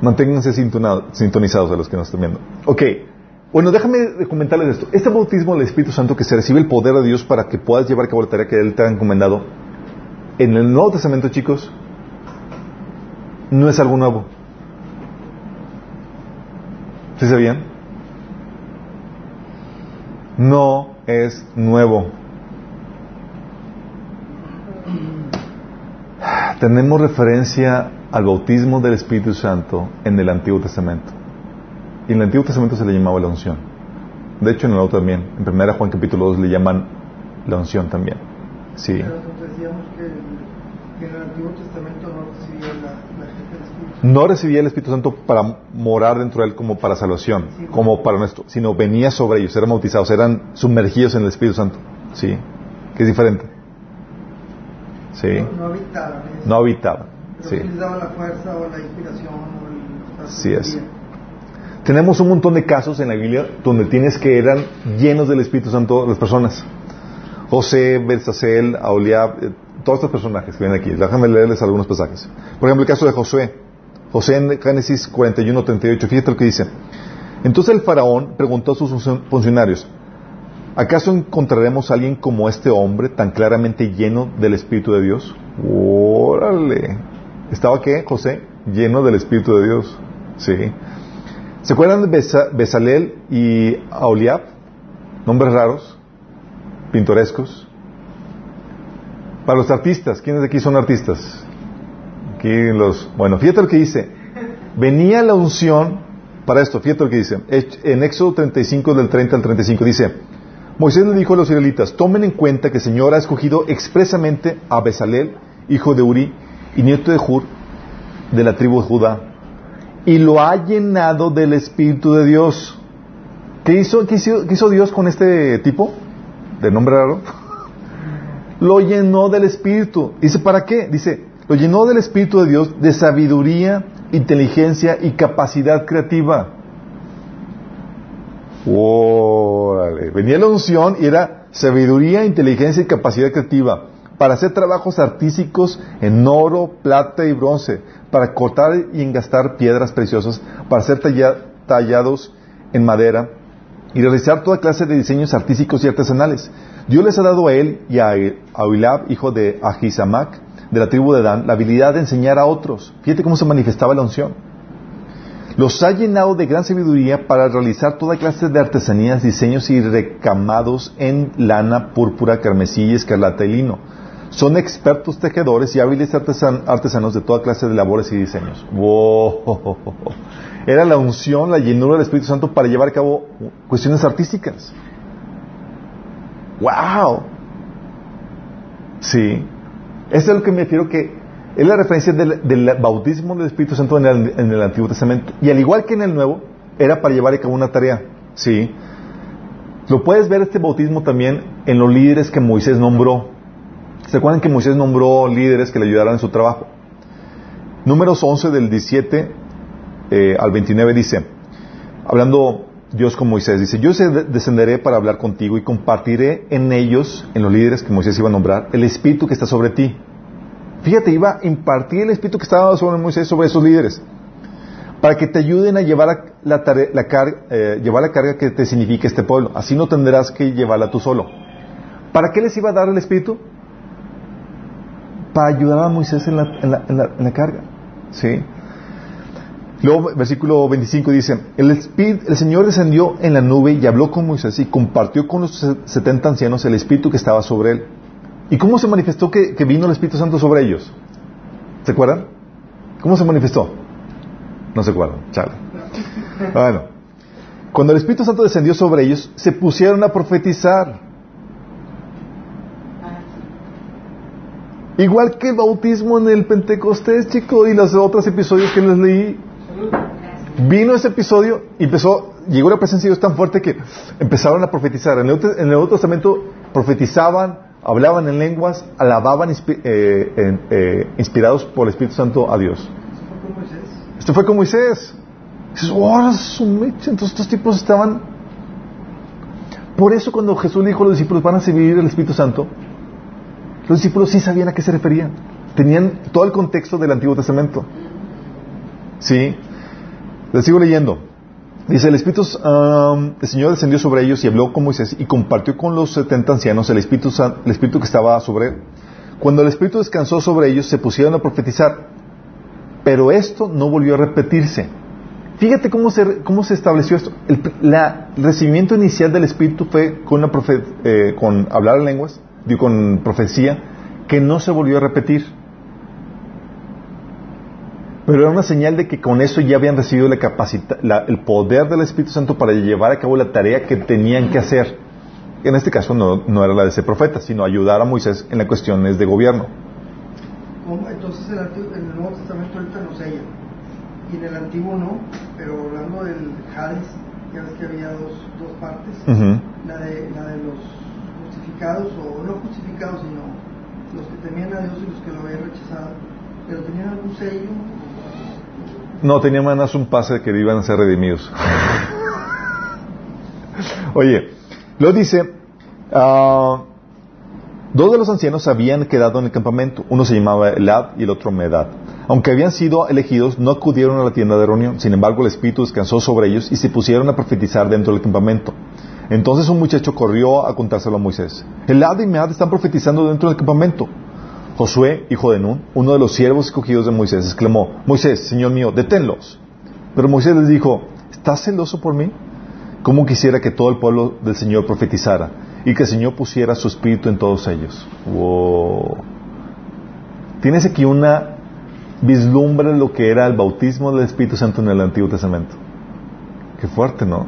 Manténganse sintonizados a los que nos están viendo. Ok. Bueno, déjame comentarles esto. Este bautismo del Espíritu Santo que se recibe el poder de Dios para que puedas llevar a cabo la tarea que Él te ha encomendado. En el Nuevo Testamento, chicos, no es algo nuevo. ¿Sí sabían? No es nuevo. Tenemos referencia al bautismo del Espíritu Santo en el Antiguo Testamento. Y en el Antiguo Testamento se le llamaba la unción. De hecho, en el Nuevo también. En 1 Juan capítulo 2 le llaman la unción también. Sí. Pero decíamos que, en el Antiguo Testamento no recibía la, la gente del Espíritu. No recibía el Espíritu Santo para morar dentro de él como para salvación, como para nuestro, sino venía sobre ellos, eran bautizados, eran sumergidos en el Espíritu Santo. Sí. Que es diferente. Sí. No, habitaban. No habitaba. Pero Sí. la fuerza o la inspiración Así es. Tenemos un montón de casos en la Biblia donde tienes que eran llenos del Espíritu Santo las personas. José, Belsasel, Aholiab, eh, todos estos personajes que vienen aquí. Déjame leerles algunos pasajes. Por ejemplo, el caso de Josué. José en Génesis 41, 38. Fíjate lo que dice. Entonces el faraón preguntó a sus funcio- funcionarios, ¿acaso encontraremos a alguien como este hombre tan claramente lleno del Espíritu de Dios? Órale. ¿Estaba qué, José? Lleno del Espíritu de Dios. Sí. ¿Se acuerdan de Besa- Besalel y Aholiab? Nombres raros, pintorescos. Para los artistas, ¿quiénes de aquí son artistas? Aquí los... Bueno, fíjate lo que dice. Venía la unción para esto, fíjate lo que dice. En Éxodo 35, del 30 al 35, dice, Moisés le dijo a los israelitas, tomen en cuenta que el Señor ha escogido expresamente a Besalel, hijo de Uri, y nieto de Hur, de la tribu de Judá, y lo ha llenado del Espíritu de Dios. ¿Qué hizo, qué hizo, qué hizo Dios con este tipo? ¿De nombre raro? Lo llenó del Espíritu. Dice, ¿para qué? Dice, lo llenó del Espíritu de Dios de sabiduría, inteligencia y capacidad creativa. Venía la unción y era sabiduría, inteligencia y capacidad creativa para hacer trabajos artísticos en oro, plata y bronce, para cortar y engastar piedras preciosas, para ser talla- tallados en madera y realizar toda clase de diseños artísticos y artesanales. Dios les ha dado a él y a Ahilab, hijo de Ahisamac, de la tribu de Dan, la habilidad de enseñar a otros. Fíjate cómo se manifestaba la unción. Los ha llenado de gran sabiduría para realizar toda clase de artesanías, diseños y recamados en lana, púrpura, carmesí, escarlata y lino. Son expertos tejedores y hábiles artesan- artesanos de toda clase de labores y diseños. ¡Wow! Era la unción, la llenura del Espíritu Santo para llevar a cabo cuestiones artísticas. ¡Wow! Sí. Eso es lo que me refiero que es la referencia del, bautismo del Espíritu Santo en el, Antiguo Testamento. Y al igual que en el Nuevo, era para llevar a cabo una tarea. Sí. Lo puedes ver este bautismo también en los líderes que Moisés nombró. ¿Se acuerdan que Moisés nombró líderes que le ayudaran en su trabajo? Números 11 del 17 eh, al 29 dice, hablando Dios con Moisés, dice, yo descenderé para hablar contigo y compartiré en ellos, en los líderes que Moisés iba a nombrar, el espíritu que está sobre ti. Fíjate, iba a impartir el espíritu que estaba sobre Moisés, sobre esos líderes, para que te ayuden a llevar la, la car- eh, llevar la carga que te significa este pueblo. Así no tendrás que llevarla tú solo. ¿Para qué les iba a dar el Espíritu? Para ayudar a Moisés en la, en carga. ¿Sí? Luego, versículo 25 dice, el, Espíritu, el Señor descendió en la nube y habló con Moisés y compartió con los se- 70 ancianos el Espíritu que estaba sobre él. ¿Y cómo se manifestó que, vino el Espíritu Santo sobre ellos? ¿Se acuerdan? ¿Cómo se manifestó? No se acuerdan, chale. Bueno, cuando el Espíritu Santo descendió sobre ellos, se pusieron a profetizar. Igual que el bautismo en el Pentecostés, chicos, y los otros episodios que les leí. Vino ese episodio y empezó, llegó la presencia de Dios tan fuerte que empezaron a profetizar. En el Nuevo Testamento profetizaban, hablaban en lenguas, alababan eh, eh, inspirados por el Espíritu Santo a Dios. Esto fue con Moisés. Dices, oh. Entonces estos tipos estaban... Por eso cuando Jesús le dijo a los discípulos, van a recibir el Espíritu Santo, los discípulos sí sabían a qué se referían. Tenían todo el contexto del Antiguo Testamento. ¿Sí? Les sigo leyendo. Dice, el Espíritu, el Señor descendió sobre ellos y habló con Moisés y compartió con los setenta ancianos el Espíritu, el Espíritu que estaba sobre él. Cuando el Espíritu descansó sobre ellos, se pusieron a profetizar. Pero esto no volvió a repetirse. Fíjate cómo se, cómo se estableció esto. El, recibimiento inicial del Espíritu fue eh, con hablar en lenguas, digo, con profecía, que no se volvió a repetir. Pero era una señal de que con eso ya habían recibido la capacita- la- el poder del Espíritu Santo para llevar a cabo la tarea que tenían que hacer. En este caso no, no era la de ser profeta, sino ayudar a Moisés en las cuestiones de gobierno. Entonces el Antiguo- en el Nuevo Testamento ahorita no sella. Y en el Antiguo no, pero hablando del Hades, ya ves que había dos, dos partes. La, de, la de los justificados, o no justificados, sino los que temían a Dios y los que lo habían rechazado. Pero tenían algún sello. No, tenían más un pase de que iban a ser redimidos. Oye, lo dice, ah, dos de los ancianos habían quedado en el campamento. Uno se llamaba Elad y el otro Medad. Aunque habían sido elegidos, no acudieron a la tienda de reunión. Sin embargo, el Espíritu descansó sobre ellos y se pusieron a profetizar dentro del campamento. Entonces un muchacho corrió a contárselo a Moisés. Elad y Medad están profetizando dentro del campamento. Josué, hijo de Nun, uno de los siervos escogidos de Moisés, exclamó, Moisés, Señor mío, deténlos. Pero Moisés les dijo, ¿estás celoso por mí? ¿Cómo quisiera que todo el pueblo del Señor profetizara y que el Señor pusiera su espíritu en todos ellos? Wow. Tienes aquí una vislumbre de lo que era el bautismo del Espíritu Santo en el Antiguo Testamento. Qué fuerte, ¿no?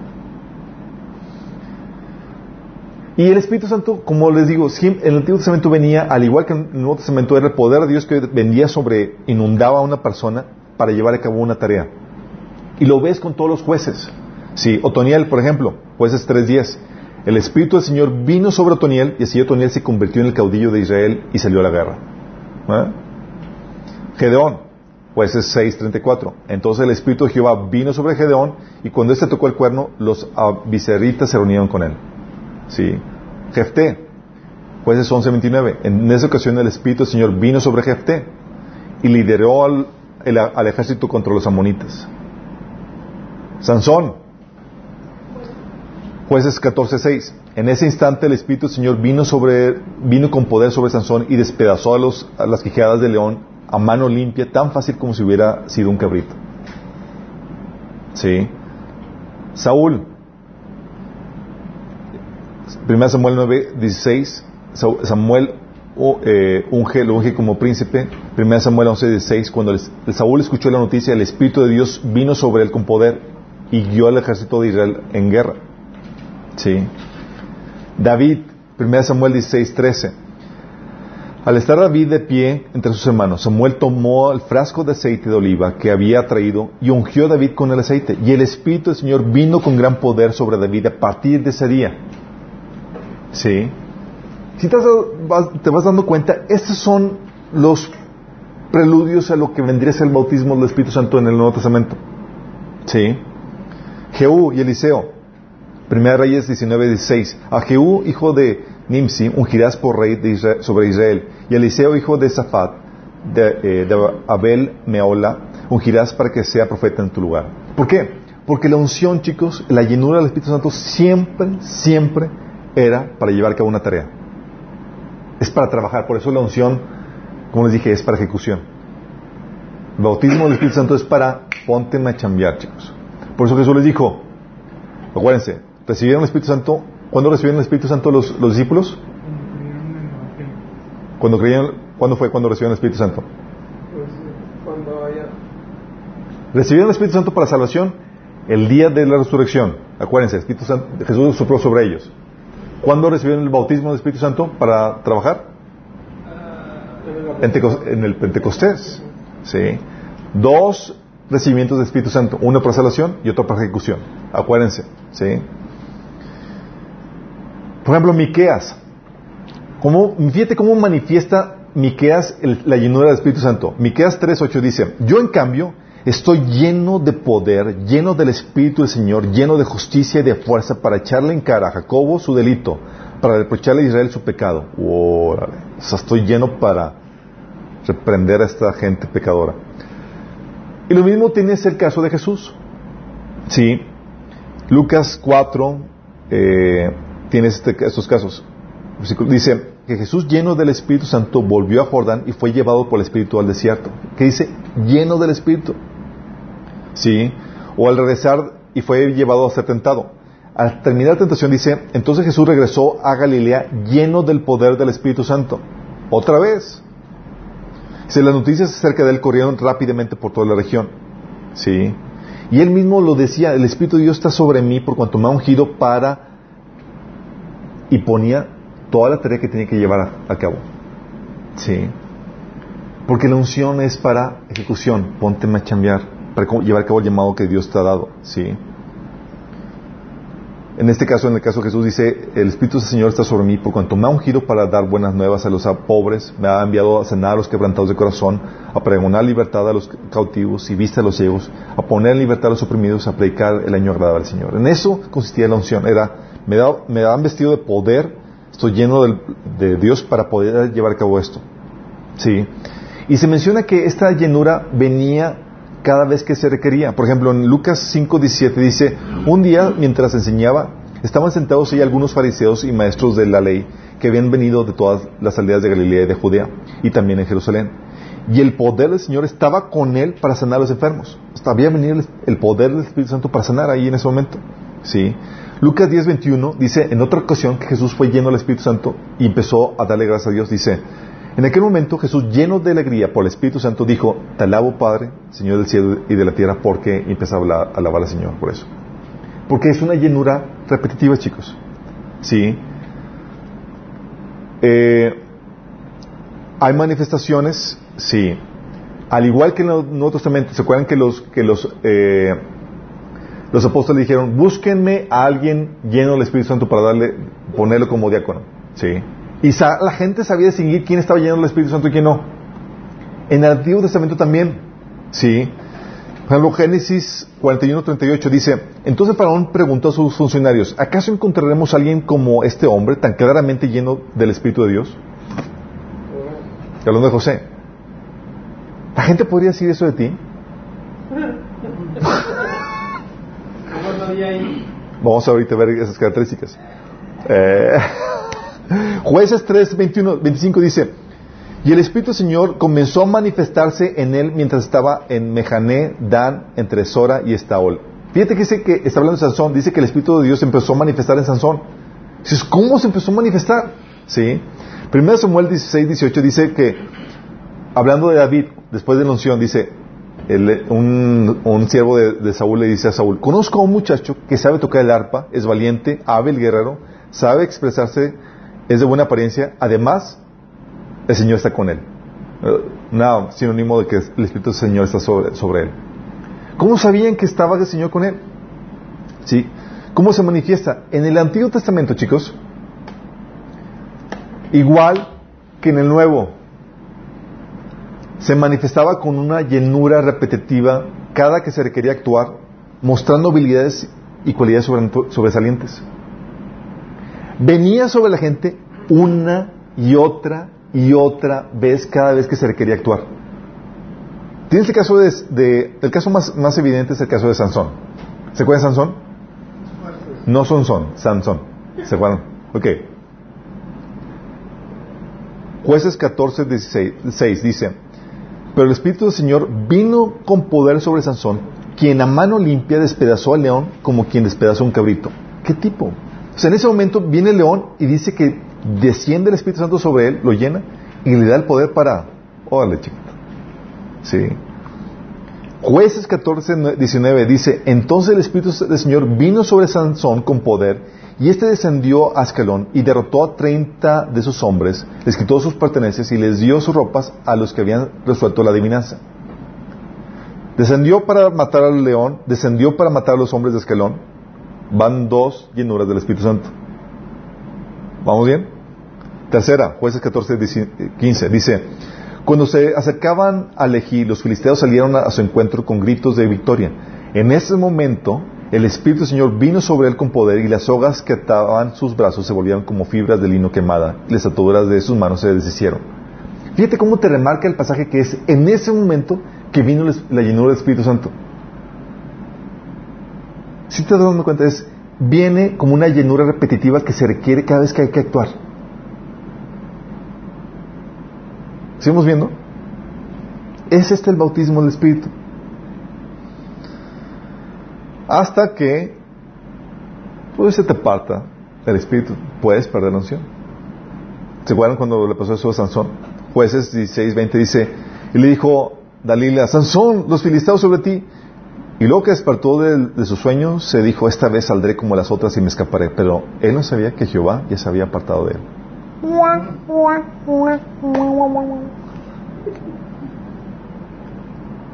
Y el Espíritu Santo, como les digo, en el Antiguo Testamento venía, al igual que en el Nuevo Testamento, era el poder de Dios que venía sobre, inundaba a una persona para llevar a cabo una tarea. Y lo ves con todos los jueces. Sí, Otoniel, por ejemplo, jueces 3.10. El Espíritu del Señor vino sobre Otoniel y así Otoniel se convirtió en el caudillo de Israel y salió a la guerra. ¿Eh? Gedeón, jueces 6.34. Entonces el Espíritu de Jehová vino sobre Gedeón y cuando éste tocó el cuerno, los abiseritas se reunieron con él. Sí. Jefté, jueces 11.29. En esa ocasión el Espíritu del Señor vino sobre Jefté y lideró al, el- al ejército contra los amonitas. Sansón, jueces 14.6. En ese instante el Espíritu del Señor vino, sobre, vino con poder sobre Sansón y despedazó a, los, a las quijadas de león a mano limpia, tan fácil como si hubiera sido un cabrito. Sí. Saúl, 1 Samuel 9, 16, Sa- Samuel eh, unge, lo unge como príncipe. 1 Samuel 11, 16, cuando Saúl escuchó la noticia, el Espíritu de Dios vino sobre él con poder y guió al ejército de Israel en guerra. Sí. David, 1 Samuel 16, 13. Al estar David de pie entre sus hermanos, Samuel tomó el frasco de aceite de oliva que había traído y ungió a David con el aceite. Y el Espíritu del Señor vino con gran poder sobre David a partir de ese día. Sí. Si te, vas- te vas dando cuenta, estos son los preludios a lo que vendría a ser el bautismo del Espíritu Santo en el Nuevo Testamento. Sí. Jehú y Eliseo. Primera Reyes 19, 16. A Jehú, hijo de Nimsi, ungirás por rey de Isra- sobre Israel. Y Eliseo, hijo de Safat, de, eh, de Abel Meola, ungirás para que sea profeta en tu lugar. ¿Por qué? Porque la unción, chicos, la llenura del Espíritu Santo siempre, siempre era para llevar a cabo una tarea. Es para trabajar, por eso la unción, como les dije, es para ejecución. El bautismo del Espíritu Santo es para ponte a chambear, chicos. Por eso Jesús les dijo, acuérdense, recibieron el Espíritu Santo, ¿cuándo recibieron el Espíritu Santo los, los discípulos? Cuando creyeron, ¿cuándo fue cuando recibieron el Espíritu Santo? Recibieron el Espíritu Santo para salvación el día de la resurrección. Acuérdense, Espíritu Santo, Jesús sopló sobre ellos. ¿Cuándo recibieron el bautismo del Espíritu Santo para trabajar? En el Pentecostés. ¿Sí? Dos recibimientos del Espíritu Santo, uno para salvación y otro para ejecución. Acuérdense. ¿Sí? Por ejemplo, Miqueas. ¿Cómo, fíjate cómo manifiesta Miqueas la llenura del Espíritu Santo. Miqueas 3.8 dice, yo en cambio estoy lleno de poder, lleno del Espíritu del Señor, lleno de justicia y de fuerza para echarle en cara a Jacobo su delito, para reprocharle a Israel su pecado. Órale. O sea, estoy lleno para reprender a esta gente pecadora. Y lo mismo tiene el caso de Jesús. Sí. Lucas 4 eh, tiene este, estos casos. Dice que Jesús lleno del Espíritu Santo volvió a Jordán y fue llevado por el Espíritu al desierto. ¿Qué dice? Lleno del Espíritu. Sí. O al regresar y fue llevado a ser tentado. Al terminar la tentación dice, entonces Jesús regresó a Galilea lleno del poder del Espíritu Santo. Otra vez. Dice, las noticias acerca de él corrieron rápidamente por toda la región. Sí. Y él mismo lo decía, el Espíritu de Dios está sobre mí por cuanto me ha ungido para... Y ponía toda la tarea que tenía que llevar a, cabo. Sí. Porque la unción es para ejecución. Ponte a chambear, para llevar a cabo el llamado que Dios te ha dado. Sí. En este caso, en el caso de Jesús dice, el Espíritu del Señor está sobre mí por cuanto me ha ungido para dar buenas nuevas a los pobres, me ha enviado a sanar a los quebrantados de corazón, a pregonar libertad a los cautivos y vista a los ciegos, a poner en libertad a los oprimidos, a predicar el año agradable al Señor. En eso consistía la unción, era, me, da, me dan vestido de poder, estoy lleno de, de Dios para poder llevar a cabo esto. Sí. Y se menciona que esta llenura venía cada vez que se requería. Por ejemplo, en Lucas 5:17 dice, un día mientras enseñaba, estaban sentados ahí algunos fariseos y maestros de la ley que habían venido de todas las aldeas de Galilea y de Judea y también en Jerusalén. Y el poder del Señor estaba con él para sanar a los enfermos. Había venido el poder del Espíritu Santo para sanar ahí en ese momento. ¿Sí? Lucas 10:21 dice, en otra ocasión que Jesús fue lleno del Espíritu Santo y empezó a darle gracias a Dios, dice, en aquel momento Jesús, lleno de alegría por el Espíritu Santo, dijo, te alabo Padre, Señor del cielo y de la tierra, porque empezaba a alabar al Señor por eso. Porque es una llenura repetitiva, chicos. ¿Sí? Eh, hay manifestaciones, sí. Al igual que en el Nuevo ¿se acuerdan que los, que los, eh, los apóstoles dijeron, búsquenme a alguien lleno del Espíritu Santo para darle, ponerlo como diácono? Sí. Y la gente sabía distinguir quién estaba lleno del Espíritu Santo y quién no. En el Antiguo Testamento también. Sí. Por ejemplo, Génesis 41-38 dice, entonces Faraón preguntó a sus funcionarios, ¿acaso encontraremos a alguien como este hombre tan claramente lleno del Espíritu de Dios? Hablando de José. ¿La gente podría decir eso de ti? Vamos a ahorita ver esas características. Eh, Jueces 3, 21, 25 dice, y el Espíritu del Señor comenzó a manifestarse en él mientras estaba en Mejané, Dan, entre Sora y Estaol. Fíjate que dice que está hablando de Sansón, dice que el Espíritu de Dios empezó a manifestar en Sansón. Dices, ¿cómo se empezó a manifestar? ¿Sí? Primero Samuel 16, 18 dice que, hablando de David, después de la unción, dice, un, un, siervo de, de, Saúl le dice a Saúl, conozco a un muchacho que sabe tocar el arpa, es valiente, hábil guerrero, sabe expresarse es de buena apariencia, además, el Señor está con él. Eh, nada, sinónimo de que el Espíritu del Señor está sobre, sobre él. ¿Cómo sabían que estaba el Señor con él? ¿Sí? ¿Cómo se manifiesta? En el Antiguo Testamento, chicos, igual que en el Nuevo, se manifestaba con una llenura repetitiva cada que se requería actuar, mostrando habilidades y cualidades sobresalientes venía sobre la gente una y otra y otra vez cada vez que se requería actuar. Tienes el caso de, el caso más, más evidente es el caso de Sansón. ¿Se acuerdan de Sansón? No son, Sansón. ¿Se acuerdan? Ok. Jueces 14, 16, 6 dice, pero el Espíritu del Señor vino con poder sobre Sansón, quien a mano limpia despedazó al león como quien despedazó un cabrito. ¿Qué tipo? En ese momento viene el león y dice que desciende el Espíritu Santo sobre él, lo llena y le da el poder para... Órale, chiquito. Sí. Jueces 14, 19 dice, entonces el Espíritu del Señor vino sobre Sansón con poder y éste descendió a Ascalón y derrotó a 30 de sus hombres, les quitó sus pertenencias y les dio sus ropas a los que habían resuelto la adivinanza. Descendió para matar al león, descendió para matar a los hombres de Ascalón. Van dos llenuras del Espíritu Santo. ¿Vamos bien? Tercera, jueces 14, 15, dice, cuando se acercaban a Lejí, los filisteos salieron a su encuentro con gritos de victoria. En ese momento, el Espíritu del Señor vino sobre él con poder y las sogas que ataban sus brazos se volvieron como fibras de lino quemada y las ataduras de sus manos se deshicieron. Fíjate cómo te remarca el pasaje que es en ese momento que vino la llenura del Espíritu Santo. Si te das dando cuenta, es, viene como una llenura repetitiva que se requiere cada vez que hay que actuar. ¿Seguimos viendo? Es este el bautismo del Espíritu. Hasta que pues se te parta el Espíritu, puedes perder la unción. ¿Se acuerdan cuando le pasó eso a Sansón? Jueces 16, 20 dice, y le dijo Dalila, Sansón, los filisteos sobre ti. Y luego que despertó de, su sueño, se dijo, esta vez saldré como las otras y me escaparé. Pero él no sabía que Jehová ya se había apartado de él.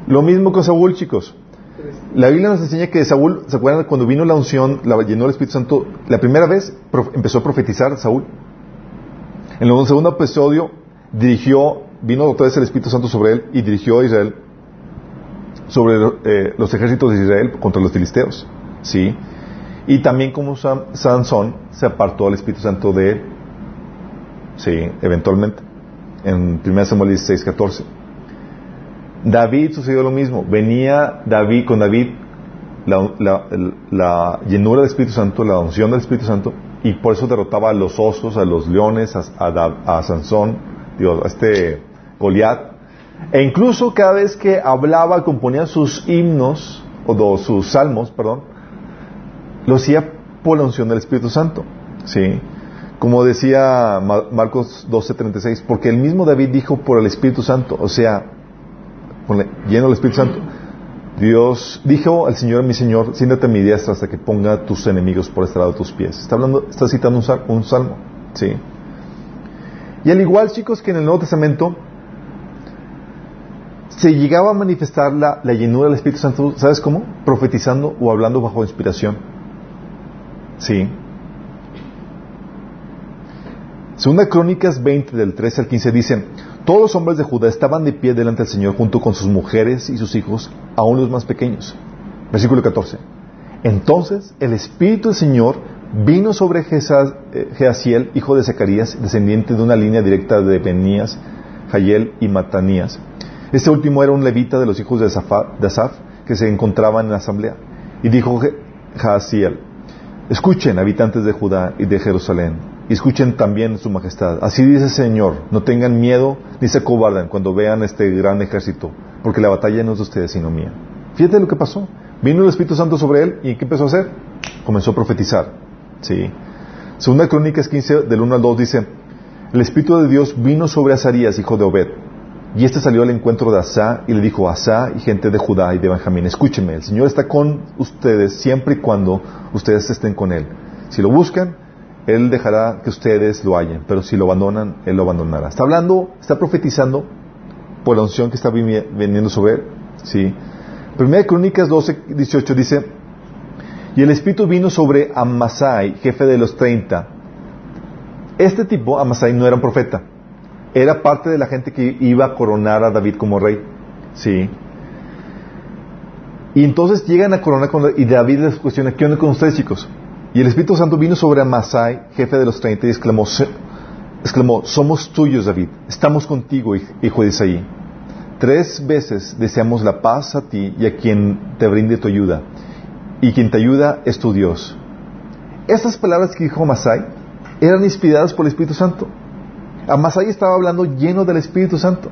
Lo mismo con Saúl, chicos. La Biblia nos enseña que Saúl, ¿se acuerdan cuando vino la unción, la llenó el Espíritu Santo? La primera vez empezó a profetizar Saúl. En el segundo episodio dirigió, vino otra vez el Espíritu Santo sobre él y dirigió a Israel sobre eh, los ejércitos de Israel contra los filisteos. ¿Sí? Y también como Sansón se apartó el Espíritu Santo de él. Sí, eventualmente. En 1 Samuel 16, 14. David sucedió lo mismo. Venía David con David la, llenura del Espíritu Santo, la unción del Espíritu Santo, y por eso derrotaba a los osos, a los leones, a, a a Sansón, digo, a este Goliat. E incluso cada vez que hablaba, componía sus himnos, o sus salmos, perdón, lo hacía por la unción del Espíritu Santo. ¿Sí? Como decía Ma- Marcos 12:36, porque el mismo David dijo por el Espíritu Santo, o sea, lleno del Espíritu Santo. Dios dijo al Señor, mi Señor, siéntate a mi diestra hasta que ponga tus enemigos por estrado de tus pies. Está hablando, está citando un salmo, ¿sí? Y al igual, chicos, que en el Nuevo Testamento se llegaba a manifestar la, llenura del Espíritu Santo, ¿sabes cómo? Profetizando o hablando bajo inspiración. Sí. Segunda Crónicas 20 del 13 al 15 dice, todos los hombres de Judá estaban de pie delante del Señor junto con sus mujeres y sus hijos, aún los más pequeños. Versículo 14. Entonces el Espíritu del Señor vino sobre Jeza- eh, hijo de Zacarías, descendiente de una línea directa de Benías, Jayel y Matanías. Este último era un levita de los hijos de, Zafa- de Asaf que se encontraban en la asamblea. Y dijo Jahaziel, escuchen habitantes de Judá y de Jerusalén, y escuchen también su majestad. Así dice el Señor, no tengan miedo ni se acobarden cuando vean este gran ejército, porque la batalla no es de ustedes sino mía. Fíjate lo que pasó. Vino el Espíritu Santo sobre él y ¿qué empezó a hacer? Comenzó a profetizar. Sí. Segunda Crónicas 15 del 1 al 2 dice, el Espíritu de Dios vino sobre Azarías, hijo de Obed, y este salió al encuentro de Asá y le dijo, Asá y gente de Judá y de Benjamín, escúchenme, el Señor está con ustedes siempre y cuando ustedes estén con Él. Si lo buscan, Él dejará que ustedes lo hallen, pero si lo abandonan, Él lo abandonará. Está hablando, está profetizando por la unción que está vini- viniendo sobre Él. ¿sí? Primera de Crónicas 12, 18 dice, y el Espíritu vino sobre Amasai, jefe de los 30. Este tipo, Amasai, no era un profeta. Era parte de la gente que iba a coronar a David como rey. Sí. Y entonces llegan a coronar con y David les cuestiona, ¿qué onda con ustedes, chicos? Y el Espíritu Santo vino sobre Amasai, jefe de los 30, y exclamó, "Se- exclamó, somos tuyos, David, estamos contigo, hij- hijo de Isaí. Tres veces deseamos la paz a ti y a quien te brinde tu ayuda. Y quien te ayuda es tu Dios. Estas palabras que dijo Masai eran inspiradas por el Espíritu Santo. Amasai estaba hablando lleno del Espíritu Santo.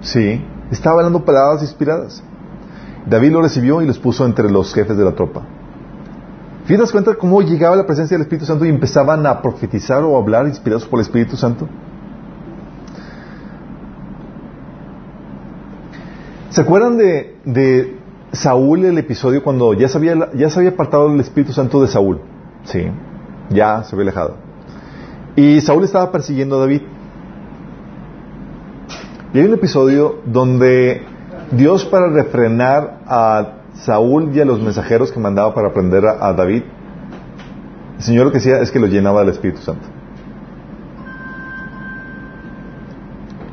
Sí, estaba hablando palabras inspiradas. David lo recibió y los puso entre los jefes de la tropa. ¿Fíjate cuenta cómo llegaba la presencia del Espíritu Santo y empezaban a profetizar o hablar inspirados por el Espíritu Santo? ¿Se acuerdan de, de Saúl el episodio cuando ya se, había, ya se había apartado el Espíritu Santo de Saúl? Sí, ya se había alejado. Y Saúl estaba persiguiendo a David. Y hay un episodio donde Dios para refrenar a Saúl y a los mensajeros que mandaba para aprender a, David, el Señor lo que hacía es que lo llenaba del Espíritu Santo.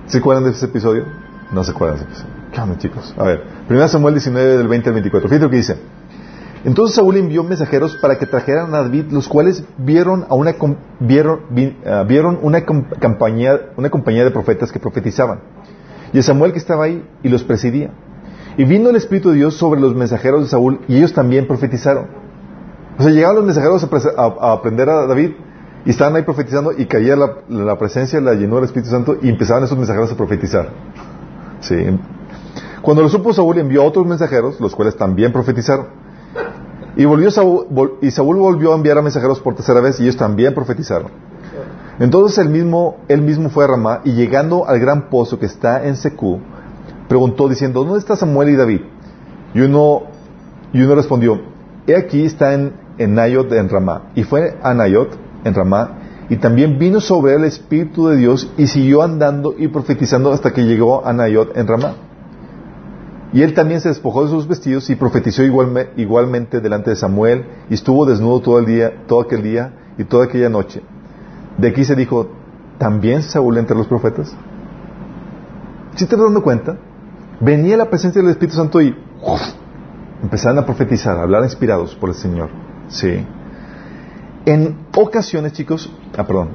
¿Se acuerdan de ese episodio? No se acuerdan de ese episodio. ¿Qué chicos? A ver, 1 Samuel 19 del 20 al 24. Fíjate lo que dice. Entonces Saúl envió mensajeros para que trajeran a David, los cuales vieron a una vieron, ah, vieron una compañía, una compañía de profetas que profetizaban. Y a Samuel que estaba ahí y los presidía. Y vino el Espíritu de Dios sobre los mensajeros de Saúl y ellos también profetizaron. O sea, llegaban los mensajeros a, aprender a David y estaban ahí profetizando y caía la, la, presencia, la llenó el Espíritu Santo y empezaban esos mensajeros a profetizar. Sí. Cuando lo supo Saúl envió a otros mensajeros, los cuales también profetizaron. Y, volvió Saúl, y Saúl volvió a enviar a mensajeros por tercera vez y ellos también profetizaron. Entonces él mismo, él mismo fue a Ramá y llegando al gran pozo que está en Secú, preguntó diciendo, ¿dónde está Samuel y David? Y uno, y uno respondió, he aquí está en, en Nayot en Ramá. Y fue a Nayot en Ramá y también vino sobre él el Espíritu de Dios y siguió andando y profetizando hasta que llegó a Nayot en Ramá. Y él también se despojó de sus vestidos y profetizó igualmente delante de Samuel y estuvo desnudo todo el día, todo aquel día y toda aquella noche. De aquí se dijo, ¿también Saúl entre los profetas? ¿Sí te estás dando cuenta? venía la presencia del Espíritu Santo y empezaron a profetizar, a hablar inspirados por el Señor. Sí. En ocasiones, chicos, ah, perdón,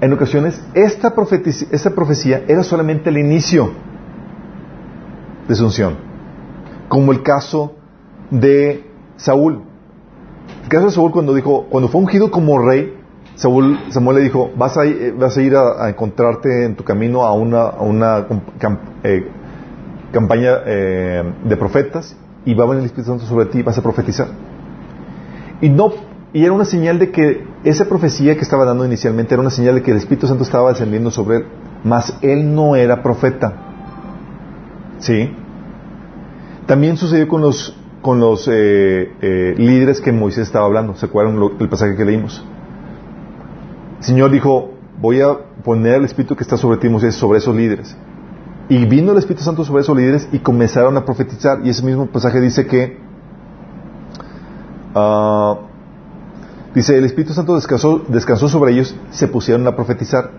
en ocasiones esta profecía era solamente el inicio de su unción, como el caso de Saúl. El caso de Saúl cuando dijo, cuando fue ungido como rey, Saúl, Samuel le dijo, vas a, vas a ir a, encontrarte en tu camino a una, a una eh, campaña eh, de profetas y va a venir el Espíritu Santo sobre ti y vas a profetizar. Y no y era una señal de que esa profecía que estaba dando inicialmente era una señal de que el Espíritu Santo estaba descendiendo sobre él, mas él no era profeta. ¿Sí? También sucedió con los con los eh, eh, líderes que Moisés estaba hablando. ¿Se acuerdan el pasaje que leímos? El Señor dijo, voy a poner el Espíritu que está sobre ti, Moisés, sobre esos líderes. Y vino el Espíritu Santo sobre esos líderes y comenzaron a profetizar. Y ese mismo pasaje dice que, uh, dice, el Espíritu Santo descansó, descansó sobre ellos, se pusieron a profetizar.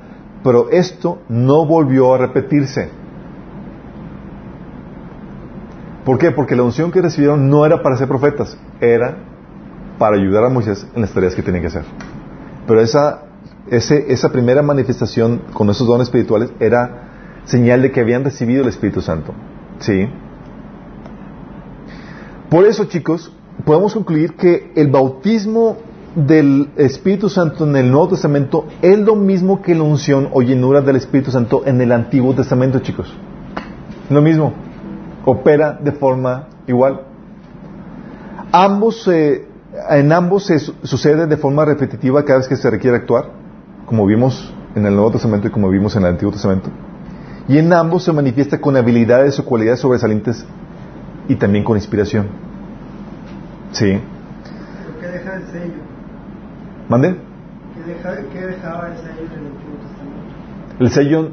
Pero esto no volvió a repetirse. ¿Por qué? Porque la unción que recibieron no era para ser profetas, era para ayudar a Moisés en las tareas que tenían que hacer. Pero esa, ese, esa primera manifestación con esos dones espirituales era señal de que habían recibido el Espíritu Santo. ¿Sí? Por eso, chicos, podemos concluir que el bautismo del Espíritu Santo en el Nuevo Testamento es lo mismo que la unción o llenura del Espíritu Santo en el Antiguo Testamento, chicos. Lo mismo. Opera de forma igual. Ambos, en ambos se sucede de forma repetitiva cada vez que se requiere actuar, como vimos en el Nuevo Testamento y como vimos en el Antiguo Testamento. Y en ambos se manifiesta con habilidades o cualidades sobresalientes y también con inspiración. Sí. qué deja el sello? ¿Mande? ¿Qué, dejaba el sello en el Antiguo Testamento? El sello,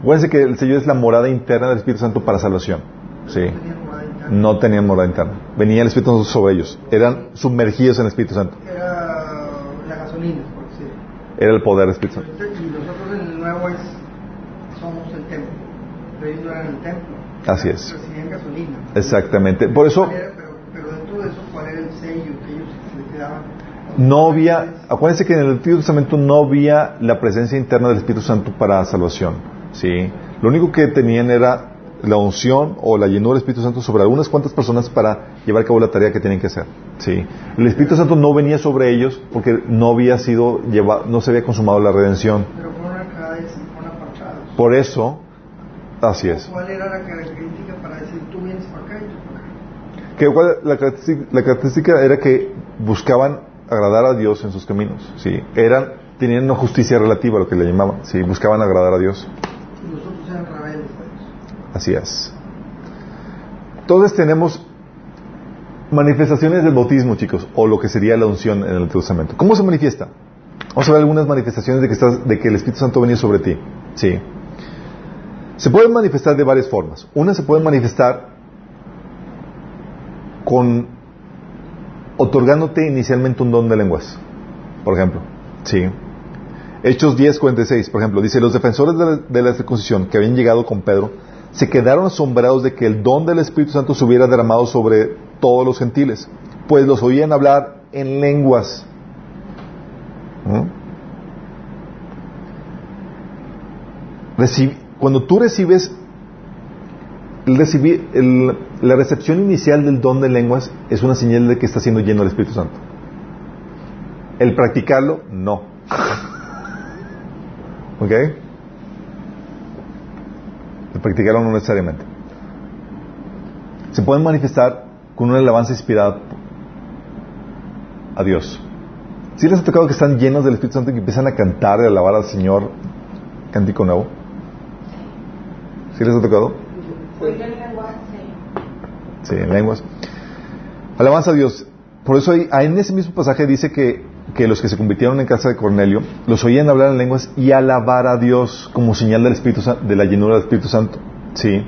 acuérdense que el sello es la morada interna del Espíritu Santo para salvación. Sí. No tenían morada interna. Venía el Espíritu Santo sobre ellos. Eran sumergidos en el Espíritu Santo. Era la gasolina, por decir. Era el poder del Espíritu Santo. Y nosotros en el Nuevo es somos el templo. Pero ellos eran el templo. Así es. Recibían gasolina. Exactamente. Por eso. Pero, pero, dentro de eso, ¿cuál era el sello que ellos se quedaban? No había, acuérdense que en el Antiguo Testamento no había la presencia interna del Espíritu Santo para salvación. ¿sí? Lo único que tenían era la unción o la llenura del Espíritu Santo sobre algunas cuantas personas para llevar a cabo la tarea que tienen que hacer. ¿sí? El Espíritu Santo no venía sobre ellos porque no había sido llevado, no se había consumado la redención. Pero fueron apartados. Por eso, así es. ¿Cuál era la característica para decir tú vienes para acá y tú para acá? Que igual la, característica, la característica era que buscaban agradar a Dios en sus caminos. ¿sí? Eran, tenían una justicia relativa, lo que le llamaban. ¿sí? Buscaban agradar a Dios. Y los otros eran rebeldes a Dios. Así es. Entonces tenemos manifestaciones del bautismo, chicos, o lo que sería la unción en el Antiguo Testamento. ¿Cómo se manifiesta? Vamos a ver algunas manifestaciones de que, estás, de que el Espíritu Santo venía sobre ti. Sí. Se puede manifestar de varias formas. Una se puede manifestar con otorgándote inicialmente un don de lenguas, por ejemplo. Sí. Hechos 10:46, por ejemplo, dice, los defensores de la, de la circuncisión que habían llegado con Pedro se quedaron asombrados de que el don del Espíritu Santo se hubiera derramado sobre todos los gentiles, pues los oían hablar en lenguas. ¿Mm? Cuando tú recibes la recepción inicial del don de lenguas es una señal de que está siendo lleno del Espíritu Santo. El practicarlo, no. ¿Ok? El practicarlo no necesariamente. Se pueden manifestar con una alabanza inspirada a Dios. ¿Sí les ha tocado que están llenos del Espíritu Santo y que empiezan a cantar y alabar al Señor cántico nuevo? ¿Sí les ha tocado? Sí. En lenguas. Alabanza a Dios. Por eso ahí en ese mismo pasaje dice que, que los que se convirtieron en casa de Cornelio los oían hablar en lenguas y alabar a Dios como señal del Espíritu de la llenura del Espíritu Santo. Sí.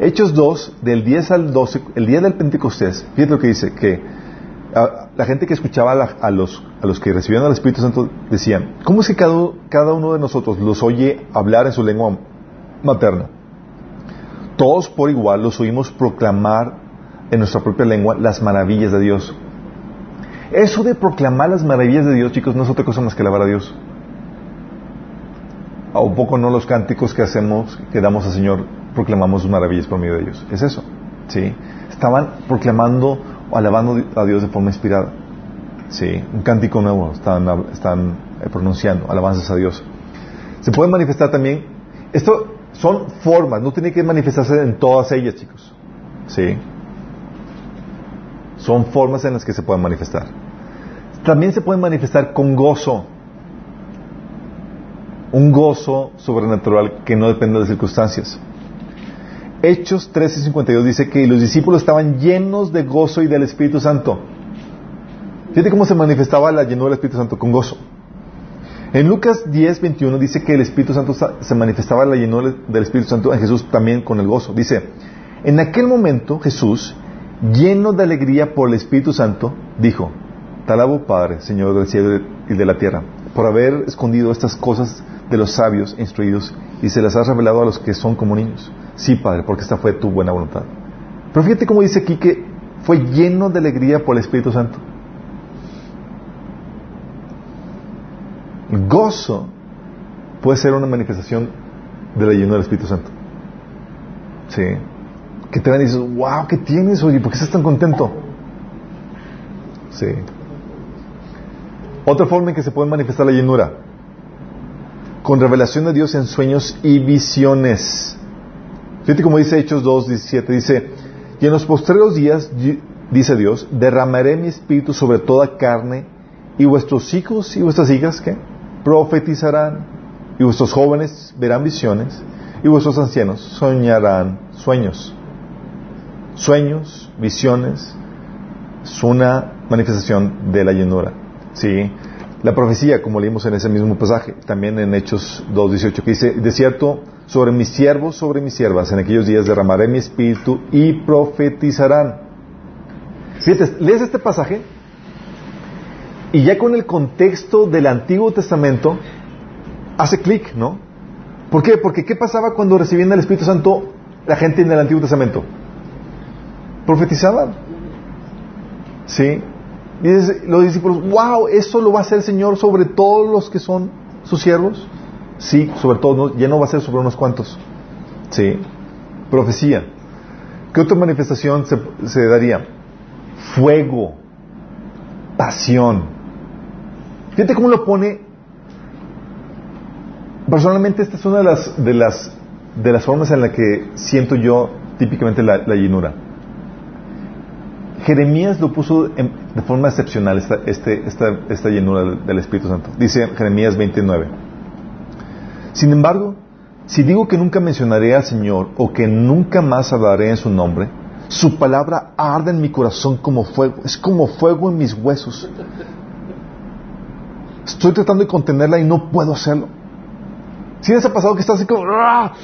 Hechos 2, del 10 al 12, el día del Pentecostés, fíjate lo que dice, que a- la gente que escuchaba a los, a los que recibían al Espíritu Santo decían, ¿cómo es que cada, cada uno de nosotros los oye hablar en su lengua materna? Todos por igual los oímos proclamar en nuestra propia lengua las maravillas de Dios. Eso de proclamar las maravillas de Dios, chicos, no es otra cosa más que alabar a Dios. A un poco no los cánticos que hacemos, que damos al Señor, proclamamos sus maravillas por medio de ellos. Es eso. ¿Sí? Estaban proclamando o alabando a Dios de forma inspirada. Sí, un cántico nuevo están, eh, pronunciando, alabanzas a Dios. Se puede manifestar también, esto son formas, no tiene que manifestarse en todas ellas, chicos. Sí. Son formas en las que se pueden manifestar. También se pueden manifestar con gozo. Un gozo sobrenatural que no depende de circunstancias. Hechos 13:52 dice que los discípulos estaban llenos de gozo y del Espíritu Santo. Fíjate cómo se manifestaba la llenura del Espíritu Santo con gozo. En Lucas 10:21 dice que el Espíritu Santo sa- se manifestaba la llenura del Espíritu Santo en Jesús también con el gozo. Dice, en aquel momento Jesús, lleno de alegría por el Espíritu Santo, dijo, Te alabo Padre, Señor del cielo y de la tierra, por haber escondido estas cosas de los sabios e instruidos y se las has revelado a los que son como niños. Sí, Padre, porque esta fue tu buena voluntad. Pero fíjate cómo dice aquí que fue lleno de alegría por el Espíritu Santo. El gozo puede ser una manifestación de la llenura del Espíritu Santo. Sí. Que te ven y dices, wow, ¿qué tienes? Oye, ¿por qué estás tan contento? Sí. Otra forma en que se puede manifestar la llenura. Con revelación de Dios en sueños y visiones. Fíjate como dice Hechos 2, 17, dice, y en los postreros días, dice Dios, derramaré mi espíritu sobre toda carne, y vuestros hijos y vuestras hijas, ¿qué? Profetizarán, y vuestros jóvenes verán visiones, y vuestros ancianos soñarán sueños. Sueños, visiones, es una manifestación de la llenura. ¿Sí? La profecía, como leímos en ese mismo pasaje, también en Hechos 2.18, que dice, de cierto, sobre mis siervos, sobre mis siervas, en aquellos días derramaré mi espíritu y profetizarán. Fíjate, lees este pasaje y ya con el contexto del Antiguo Testamento hace clic, ¿no? ¿Por qué? Porque ¿qué pasaba cuando recibían el Espíritu Santo la gente en el Antiguo Testamento? Profetizaban. ¿Sí? Y los discípulos, wow, ¿eso lo va a hacer el Señor sobre todos los que son sus siervos? Sí, sobre todo, no- ya no va a ser sobre unos cuantos. Sí. Profecía. ¿Qué otra manifestación se, se daría? Fuego. Pasión. Fíjate cómo lo pone. Personalmente, esta es una de las, de las, de las formas en la que siento yo típicamente la, la llenura. Jeremías lo puso de forma excepcional, esta, este, esta, esta llenura del, Espíritu Santo. Dice Jeremías 29. Sin embargo, si digo que nunca mencionaré al Señor o que nunca más hablaré en su nombre, su palabra arde en mi corazón como fuego, es como fuego en mis huesos. Estoy tratando de contenerla y no puedo hacerlo. Si les ha pasado que estás así como... ¡ah!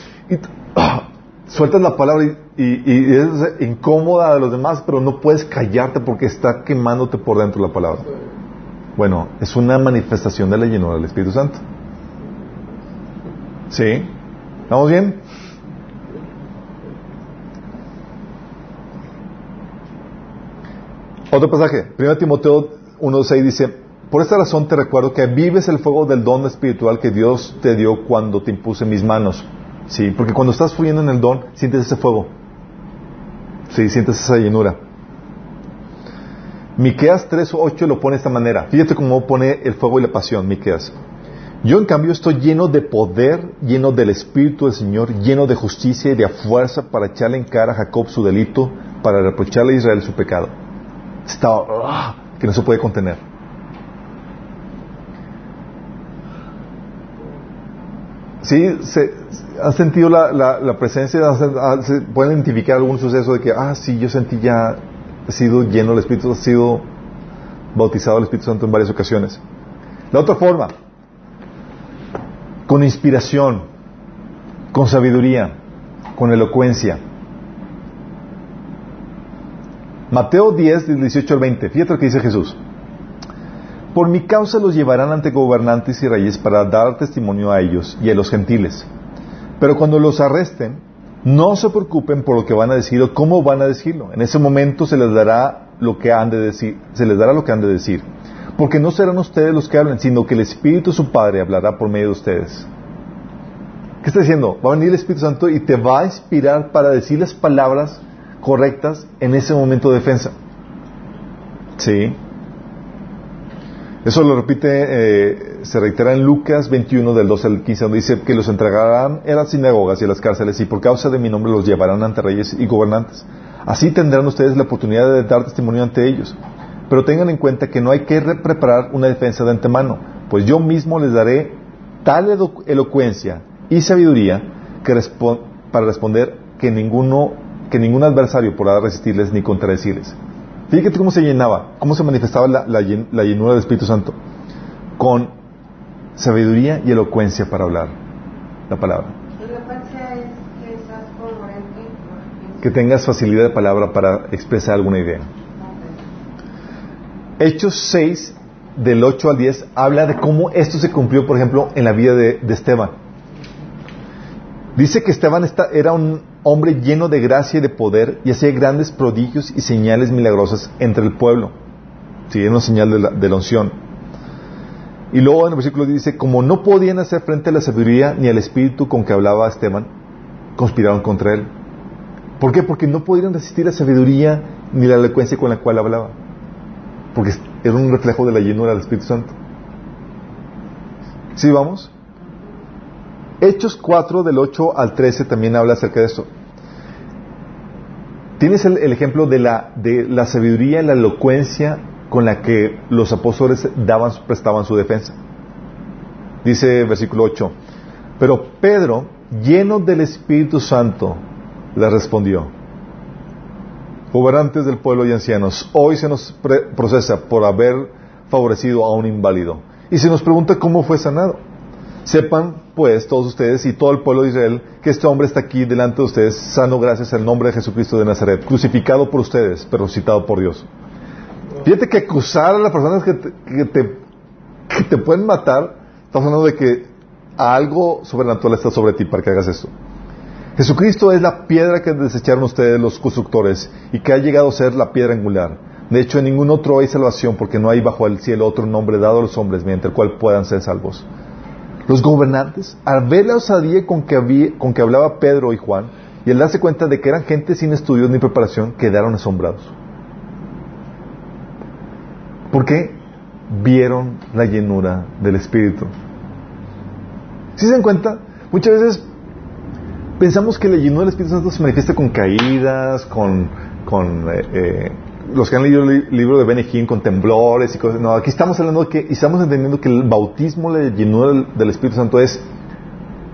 Sueltas la palabra y, es incómoda de los demás, pero no puedes callarte porque está quemándote por dentro la palabra. Bueno, es una manifestación de la llenura del Espíritu Santo. ¿Sí? ¿Estamos bien? Otro pasaje, 1 Timoteo 1.6 dice, por esta razón te recuerdo que vives el fuego del don espiritual que Dios te dio cuando te impuse mis manos. Sí, porque cuando estás fluyendo en el don, sientes ese fuego. Sí, sientes esa llenura. Miqueas 3.8 lo pone de esta manera. Fíjate cómo pone el fuego y la pasión, Miqueas. Yo en cambio estoy lleno de poder, lleno del Espíritu del Señor, lleno de justicia y de fuerza para echarle en cara a Jacob su delito, para reprocharle a Israel su pecado. Está ¡ah! que no se puede contener. Sí, se, ¿han sentido la, la, la presencia? ¿Han- han- ¿Se pueden identificar algún suceso de que, ah, sí, yo sentí ya, he sido lleno del Espíritu, he sido bautizado del Espíritu Santo en varias ocasiones? La otra forma, con inspiración, con sabiduría, con elocuencia. Mateo 10, del 18 al 20. Fíjate lo que dice Jesús. Por mi causa los llevarán ante gobernantes y reyes para dar testimonio a ellos y a los gentiles. Pero cuando los arresten, no se preocupen por lo que van a decir o cómo van a decirlo. En ese momento se les dará lo que han de decir, se les dará lo que han de decir. Porque no serán ustedes los que hablen, sino que el Espíritu de su Padre hablará por medio de ustedes. ¿Qué está diciendo? Va a venir el Espíritu Santo y te va a inspirar para decir las palabras correctas en ese momento de defensa. Sí. Eso lo repite, eh, se reitera en Lucas 21 del 12 al 15, donde dice que los entregarán en las sinagogas y en las cárceles y por causa de mi nombre los llevarán ante reyes y gobernantes. Así tendrán ustedes la oportunidad de dar testimonio ante ellos. Pero tengan en cuenta que no hay que re- preparar una defensa de antemano, pues yo mismo les daré tal elo- elocuencia y sabiduría que para responder que ninguno que ningún adversario podrá resistirles ni contradecirles. Fíjate cómo se llenaba, cómo se manifestaba la, la llen- la llenura del Espíritu Santo. Con sabiduría y elocuencia para hablar la palabra. Elocuencia es que congruente. Que tengas facilidad de palabra para expresar alguna idea. Hechos 6, del 8 al 10, habla de cómo esto se cumplió, por ejemplo, en la vida de, de Esteban. Dice que Esteban esta- era un hombre lleno de gracia y de poder y hacía grandes prodigios y señales milagrosas entre el pueblo. Sí, era una señal de la, unción. Y luego en el versículo dice, como no podían hacer frente a la sabiduría ni al espíritu con que hablaba Esteban, conspiraron contra él. ¿Por qué? Porque no podían resistir la sabiduría ni la elocuencia con la cual hablaba. Porque era un reflejo de la llenura del Espíritu Santo. ¿Sí vamos? Hechos 4 del 8 al 13 también habla acerca de esto. Tienes el, ejemplo de la, de la sabiduría y la elocuencia con la que los apóstoles daban, prestaban su defensa. Dice versículo 8, pero Pedro, lleno del Espíritu Santo, le respondió, gobernantes del pueblo y ancianos, hoy se nos procesa por haber favorecido a un inválido y se nos pregunta cómo fue sanado. Sepan, pues, todos ustedes y todo el pueblo de Israel, que este hombre está aquí delante de ustedes, sano gracias al nombre de Jesucristo de Nazaret, crucificado por ustedes, pero resucitado por Dios. Fíjate que acusar a las personas que te, que te, que te pueden matar, estamos hablando de que algo sobrenatural está sobre ti para que hagas esto. Jesucristo es la piedra que desecharon ustedes los constructores y que ha llegado a ser la piedra angular. De hecho, en ningún otro hay salvación porque no hay bajo el cielo otro nombre dado a los hombres mediante el cual puedan ser salvos. Los gobernantes, al ver la osadía con que, había- con que hablaba Pedro y Juan, y al darse cuenta de que eran gente sin estudios ni preparación, quedaron asombrados. ¿Por qué? Vieron la llenura del Espíritu. ¿Sí se dan cuenta? Muchas veces pensamos que la llenura del Espíritu Santo se manifiesta con caídas, con, con eh, eh, los que han leído el libro de Benny con temblores y cosas. No, aquí estamos hablando de que, estamos entendiendo que el bautismo, la llenura del, del Espíritu Santo es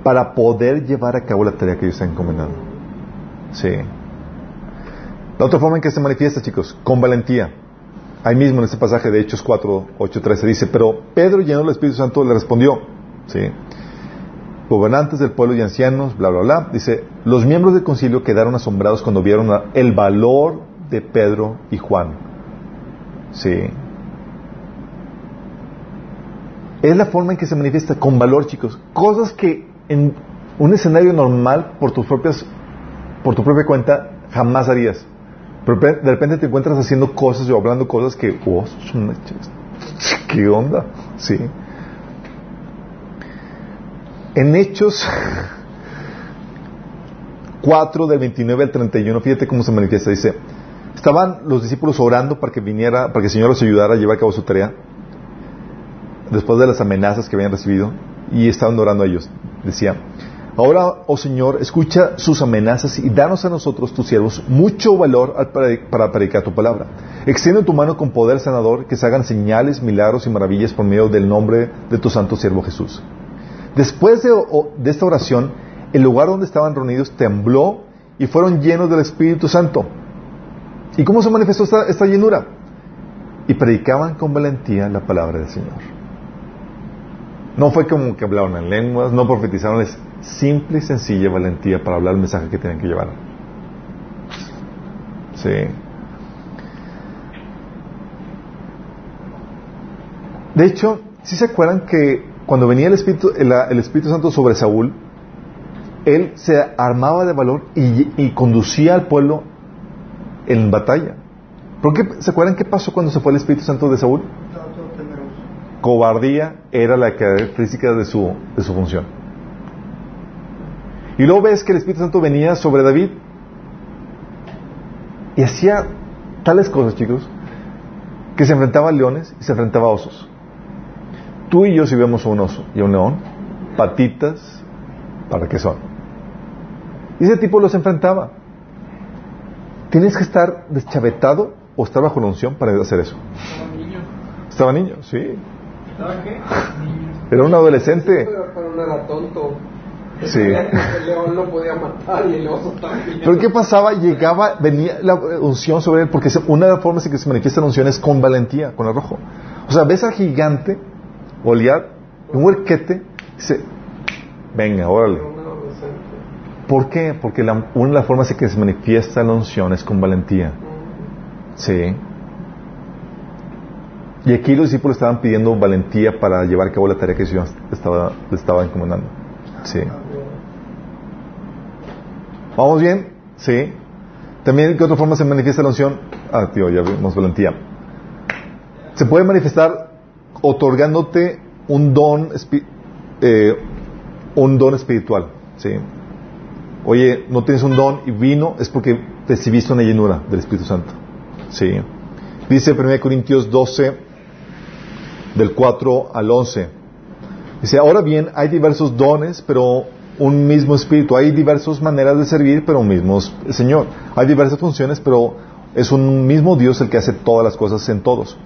para poder llevar a cabo la tarea que Dios está encomendando. Sí. La otra forma en que se manifiesta, chicos, con valentía. Ahí mismo en este pasaje de Hechos 4, 8, 13 dice, pero Pedro lleno del Espíritu Santo le respondió, ¿sí? gobernantes del pueblo y ancianos, bla, bla, bla. Dice, los miembros del concilio quedaron asombrados cuando vieron el valor de Pedro y Juan. Sí. Es la forma en que se manifiesta con valor, chicos. Cosas que en un escenario normal, por tus propias, por tu propia cuenta, jamás harías. Pero de repente te encuentras haciendo cosas o hablando cosas que, oh, ¿qué onda? Sí. En Hechos 4 del 29 al 31, fíjate cómo se manifiesta. Dice, estaban los discípulos orando para que viniera, para que el Señor los ayudara a llevar a cabo su tarea, después de las amenazas que habían recibido, y estaban orando a ellos. Decía, ahora, oh Señor, escucha sus amenazas y danos a nosotros, tus siervos, mucho valor para predicar tu palabra. Extiende tu mano con poder sanador, que se hagan señales, milagros y maravillas por medio del nombre de tu santo siervo Jesús. Después de, de esta oración, el lugar donde estaban reunidos tembló y fueron llenos del Espíritu Santo. ¿Y cómo se manifestó esta, llenura? Y predicaban con valentía la palabra del Señor. No fue como que hablaron en lenguas, no profetizaron, es simple y sencilla valentía para hablar el mensaje que tenían que llevar. Sí. De hecho, si se acuerdan que cuando venía el Espíritu, el, el Espíritu Santo sobre Saúl, él se armaba de valor y, y conducía al pueblo en batalla. ¿Por qué se acuerdan qué pasó cuando se fue el Espíritu Santo de Saúl? Cobardía era la característica de su, de su función. Y luego ves que el Espíritu Santo venía sobre David y hacía tales cosas, chicos, que se enfrentaba a leones y se enfrentaba a osos. Tú y yo si vemos a un oso y a un león, patitas, ¿para qué son? Y ese tipo los enfrentaba. Tienes que estar deschavetado o estar bajo la unción para hacer eso. Estaba niño. Estaba niño, sí. ¿Estaba qué? Niño. Era un adolescente. Pero, no era tonto. Sí. El león lo podía matar y el oso también. Pero ¿qué pasaba? Llegaba, venía la unción sobre él, porque se- una de las formas en que se manifiesta la unción es con valentía, con arrojo. O sea, ves al gigante, Goliat, un huerquete, dice, venga, órale. ¿Por qué? Porque una de las formas en que se manifiesta la unción es con valentía. Sí. Y aquí los discípulos estaban pidiendo valentía para llevar a cabo la tarea que Señor estaba, le estaba encomendando. Sí. ¿Vamos bien? Sí. También, ¿qué otra forma se manifiesta la unción? Ah, tío, ya vimos valentía. Se puede manifestar otorgándote un don, eh, un don espiritual. Sí. Oye, no tienes un don y vino, es porque recibiste una llenura del Espíritu Santo. Sí. Dice 1 Corintios 12, del 4 al 11. Dice, ahora bien, hay diversos dones, pero un mismo espíritu. Hay diversas maneras de servir, pero un mismo Señor. Hay diversas funciones, pero es un mismo Dios el que hace todas las cosas en todos.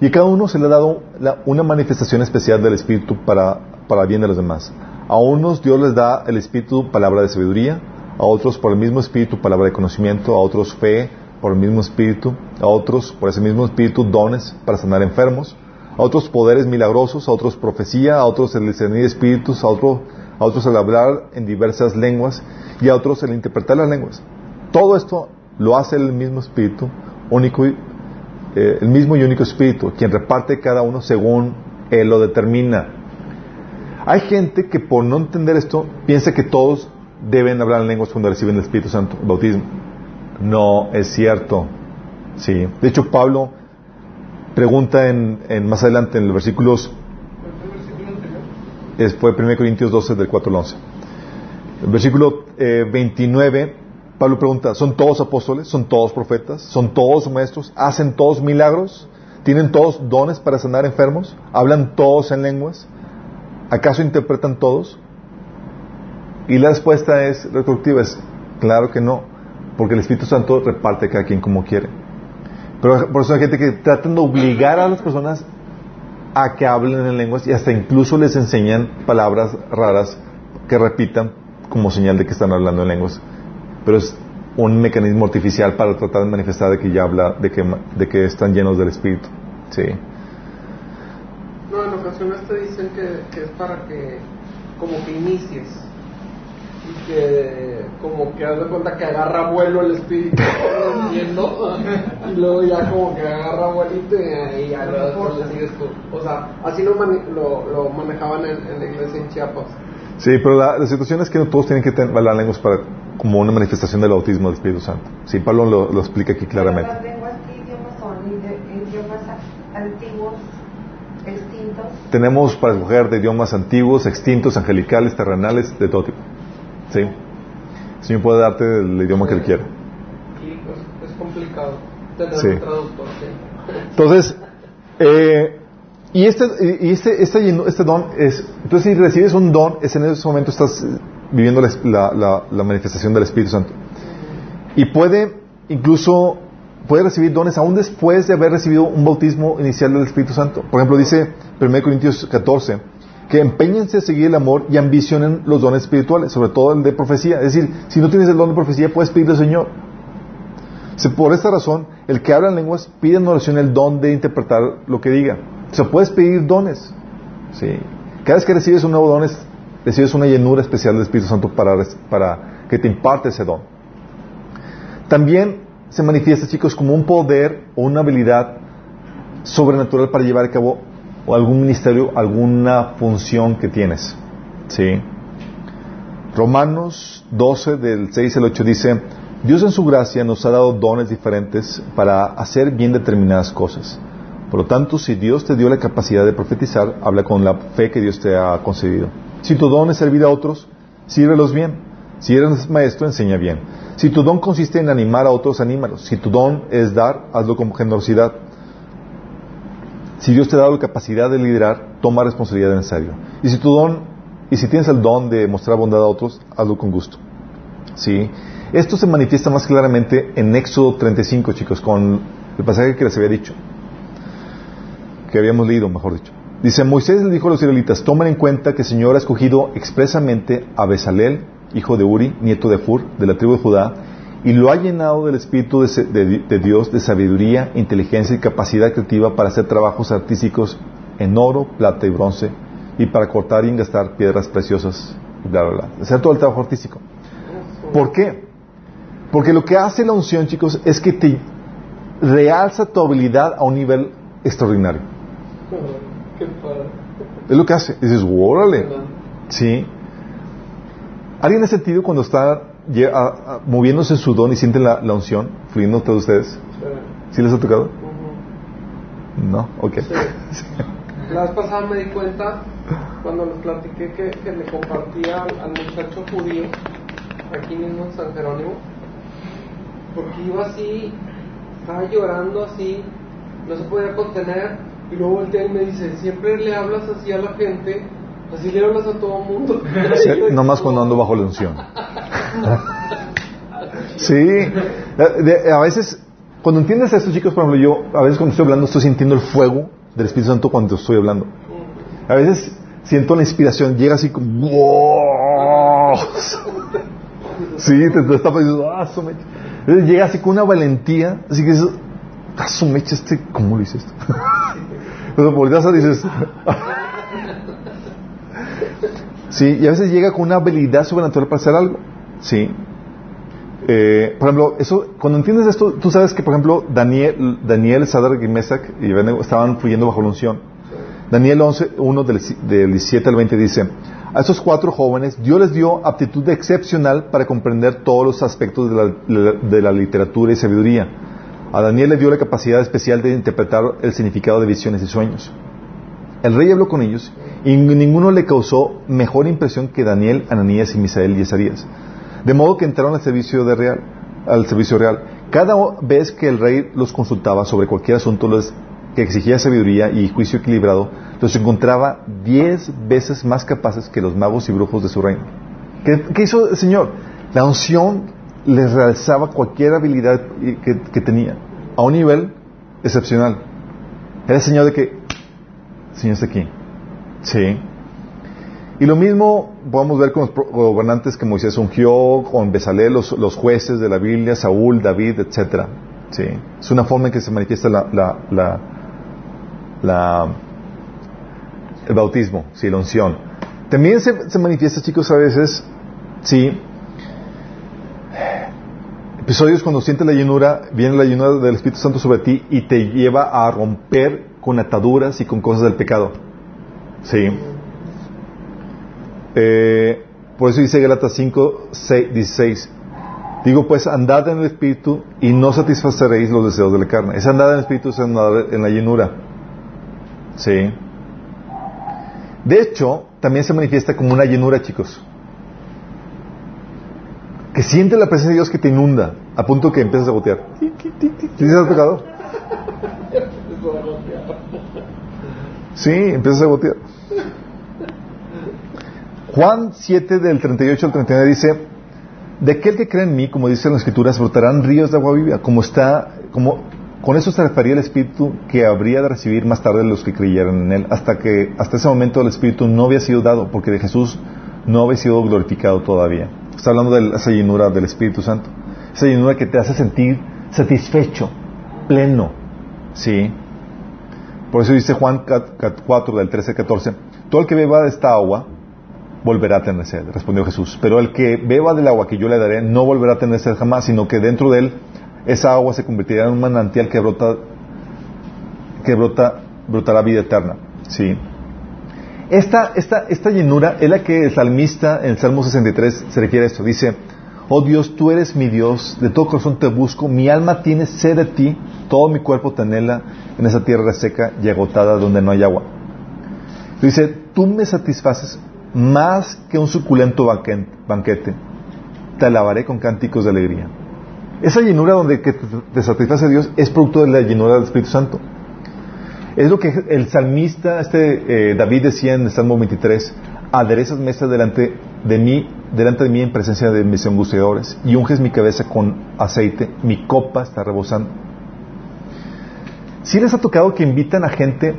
Y a cada uno se le ha dado una manifestación especial del Espíritu para, para bien de los demás. A unos Dios les da el Espíritu palabra de sabiduría, a otros por el mismo Espíritu palabra de conocimiento, a otros fe por el mismo Espíritu, a otros por ese mismo Espíritu dones para sanar enfermos, a otros poderes milagrosos, a otros profecía, a otros el discernir espíritus, a, otro, a otros el hablar en diversas lenguas. Y a otros el interpretar las lenguas. Todo esto lo hace el mismo Espíritu, único eh, el mismo y único Espíritu, quien reparte cada uno según Él lo determina. Hay gente que por no entender esto piensa que todos deben hablar en lenguas cuando reciben el Espíritu Santo, bautismo. No es cierto. Sí. De hecho, Pablo pregunta en, en más adelante en los versículos Es- Fue 1 Corintios 12 del 4 al 11. El versículo eh, 29, Pablo pregunta, ¿son todos apóstoles? ¿Son todos profetas? ¿Son todos maestros? ¿Hacen todos milagros? ¿Tienen todos dones para sanar enfermos? ¿Hablan todos en lenguas? ¿Acaso interpretan todos? Y la respuesta es retroactiva, es claro que no, porque el Espíritu Santo reparte a cada quien como quiere. Pero por eso hay gente que tratan de obligar a las personas a que hablen en lenguas y hasta incluso les enseñan palabras raras que repitan como señal de que están hablando en lenguas. Pero es un mecanismo artificial para tratar de manifestar de que ya habla, de que, de que están llenos del Espíritu. Sí. Ocasiones te dicen que, que es para que como que inicies y que como que haz de cuenta que agarra vuelo el espíritu y luego ya como que agarra vuelito y, y ya luego le sigues tú. O sea, así lo, mane- lo, lo manejaban en, en la iglesia en Chiapas. Sí, pero la, la situación es que no todos tienen que tener hablar lenguas para, como una manifestación del bautismo del Espíritu Santo. Sí, Pablo lo, lo explica aquí claramente. ¿Las lenguas qué idiomas son? ¿Ide- ¿Idiomas a- antiguos, extintos? Tenemos para escoger de idiomas antiguos, extintos, angelicales, terrenales, de todo tipo. Sí. El Señor puede darte el idioma que él quiera. Pues es complicado Sí. un traductor. sí. Entonces, eh, y este, y este, este, este don es, entonces si recibes un don, es en ese momento estás viviendo la- la- la manifestación del Espíritu Santo. Y puede, incluso, puede recibir dones aún después de haber recibido un bautismo inicial del Espíritu Santo. Por ejemplo, dice 1 Corintios 14, que empeñense a seguir el amor y ambicionen los dones espirituales, sobre todo el de profecía. Es decir, si no tienes el don de profecía, puedes pedirle al Señor. Se- Por esta razón, el que habla en lenguas pide en oración el don de interpretar lo que diga. O sea, puedes pedir dones. ¿sí? Cada vez que recibes un nuevo don, es- recibes una llenura especial del Espíritu Santo para, para que te imparte ese don. También se manifiesta, chicos, como un poder o una habilidad sobrenatural para llevar a cabo algún ministerio, alguna función que tienes. ¿sí? Romanos 12 del 6 al 8 dice, Dios en su gracia nos ha dado dones diferentes para hacer bien determinadas cosas. Por lo tanto, si Dios te dio la capacidad de profetizar, habla con la fe que Dios te ha concedido. Si tu don es servir a otros, sírvelos bien. Si eres maestro, enseña bien. Si tu don consiste en animar a otros, anímalos. Si tu don es dar, hazlo con generosidad. Si Dios te ha dado la capacidad de liderar, toma responsabilidad en serio. Y si tu don, y si tienes el don de mostrar bondad a otros, hazlo con gusto. ¿Sí? Esto se manifiesta más claramente en Éxodo 35, chicos, con el pasaje que les había dicho. Que habíamos leído, mejor dicho. Dice, Moisés le dijo a los israelitas, tomen en cuenta que el Señor ha escogido expresamente a Besalel, hijo de Uri, nieto de Fur, de la tribu de Judá, y lo ha llenado del Espíritu de, de- de Dios, de sabiduría, inteligencia y capacidad creativa para hacer trabajos artísticos en oro, plata y bronce, y para cortar y engastar piedras preciosas, y bla, bla, bla. Hacer todo el trabajo artístico. ¿Por qué? Porque lo que hace la unción, chicos, es que te realza tu habilidad a un nivel extraordinario. Es lo que hace. Dices, órale. Sí. ¿Alguien ha sentido cuando está moviéndose su don y siente la, la unción fluyendo entre ustedes? Sí. ¿Sí les ha tocado? No, ok. Sí. La vez pasada me di cuenta cuando les platiqué que, que le compartía al, al muchacho judío aquí mismo en San Jerónimo porque iba así, estaba llorando así, no se podía contener y luego voltea y me dice, siempre le hablas así a la gente, así le hablas a todo el mundo. Sí, nomás cuando ando bajo la unción. Sí. De- a veces, cuando entiendes esto, chicos, por ejemplo, yo, a veces cuando estoy hablando, estoy sintiendo el fuego del Espíritu Santo cuando estoy hablando. A veces siento la inspiración, llega así como, ¡wow! Sí, te, te está pensando, ¡ah, su mecha! Llega así con una valentía, así que dices, ¡ah, su mecha, este, ¿cómo lo hice esto? Entonces volteas y dices, Sí, y a veces llega con una habilidad sobrenatural para hacer algo. Sí. Eh, por ejemplo, eso, cuando entiendes esto, tú sabes que, por ejemplo, Daniel, Daniel Sadrach y Mesach y Abednego estaban fluyendo bajo la unción. Daniel 11, 1 del, del 17 al 20 dice, a esos cuatro jóvenes Dios les dio aptitud excepcional para comprender todos los aspectos de la, de la literatura y sabiduría. A Daniel le dio la capacidad especial de interpretar el significado de visiones y sueños. El rey habló con ellos y ninguno le causó mejor impresión que Daniel, Ananías y Misael y Esarías. De modo que entraron al servicio de real, al servicio real. Cada vez que el rey los consultaba sobre cualquier asunto que exigía sabiduría y juicio equilibrado, los encontraba diez veces más capaces que los magos y brujos de su reino. ¿Qué, hizo el Señor? La unción les realzaba cualquier habilidad que, que tenía a un nivel excepcional. Era el Señor de que, Señor está aquí. Sí. Y lo mismo podemos ver con los gobernantes que Moisés ungió, con Besalel, los, los jueces de la Biblia, Saúl, David, etc. Sí. Es una forma en que se manifiesta la- el bautismo, sí, la unción. También se, se manifiesta, chicos, a veces, sí, episodios cuando sientes la llenura, viene la llenura del Espíritu Santo sobre ti y te lleva a romper con ataduras y con cosas del pecado. Sí. Eh, por eso dice Galatas 5, 6, 16. Digo pues, andad en el Espíritu y no satisfaceréis los deseos de la carne. Esa andada en el Espíritu es andar en la llenura. Sí. De hecho, también se manifiesta como una llenura, chicos. Que siente la presencia de Dios que te inunda, a punto que empiezas a gotear. ¿Sí? Sí, empiezas a gotear. Juan 7 del 38 al 39 dice, de aquel que cree en mí, como dice en las escrituras, brotarán ríos de agua viva, como está, como con eso se refería el Espíritu que habría de recibir más tarde los que creyeran en él, hasta que hasta ese momento el Espíritu no había sido dado, porque de Jesús no había sido glorificado todavía. Está hablando de esa llenura del Espíritu Santo, esa llenura que te hace sentir satisfecho, pleno, ¿sí? Por eso dice Juan 4 del 13 al 14, todo el que beba de esta agua volverá a tener sed, respondió Jesús. Pero el que beba del agua que yo le daré no volverá a tener sed jamás, sino que dentro de él esa agua se convertirá en un manantial que brota, que brota, brotará vida eterna. Sí. Esta, esta, esta llenura es la que el salmista en el Salmo 63 se refiere a esto. Dice, oh Dios, tú eres mi Dios, de todo corazón te busco, mi alma tiene sed de ti, todo mi cuerpo te anhela en esa tierra reseca y agotada donde no hay agua. Dice, tú me satisfaces más que un suculento banque- banquete. Te alabaré con cánticos de alegría. Esa llenura donde te satisface Dios es producto de la llenura del Espíritu Santo. Es lo que el salmista, este eh, David decía en el Salmo 23, aderezas mesa delante de mí, delante de mí en presencia de mis angustiadores, y unges mi cabeza con aceite, mi copa está rebosando. Si les ha tocado que invitan a gente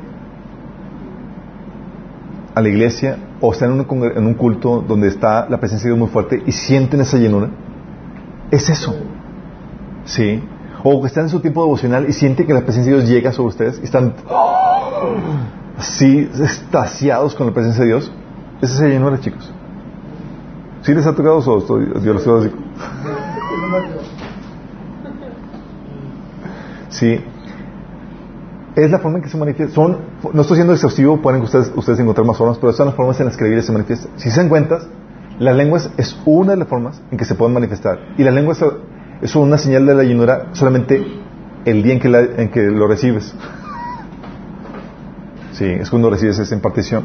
a la iglesia o están en un, en un culto donde está la presencia de Dios muy fuerte y sienten esa llenura, es eso. Sí. O que están en su tiempo devocional y sienten que la presencia de Dios llega sobre ustedes y están así, extasiados con la presencia de Dios. Es esa llenura, chicos. ¿Sí les ha tocado o estoy, yo lo estoy así? Sí. Es la forma en que se manifiesta. Son, no estoy siendo exhaustivo, pueden ustedes, ustedes encontrar más formas, pero son las formas en las que la Biblia se manifiesta. Si se dan cuenta, la lengua es, una de las formas en que se pueden manifestar. Y la lengua es, es una señal de la llenura solamente el día en que, la- en que lo recibes. Sí, es cuando recibes esa impartición.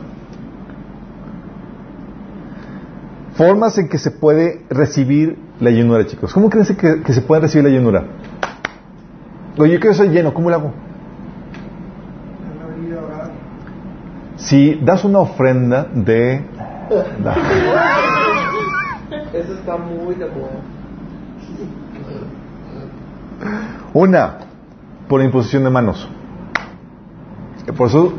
Formas en que se puede recibir la llenura, chicos. ¿Cómo creen que, que se puede recibir la llenura? Oye, yo quiero ser lleno, ¿cómo lo hago? La. Si das una ofrenda de... Eso está muy de. Una, por imposición de manos. Por eso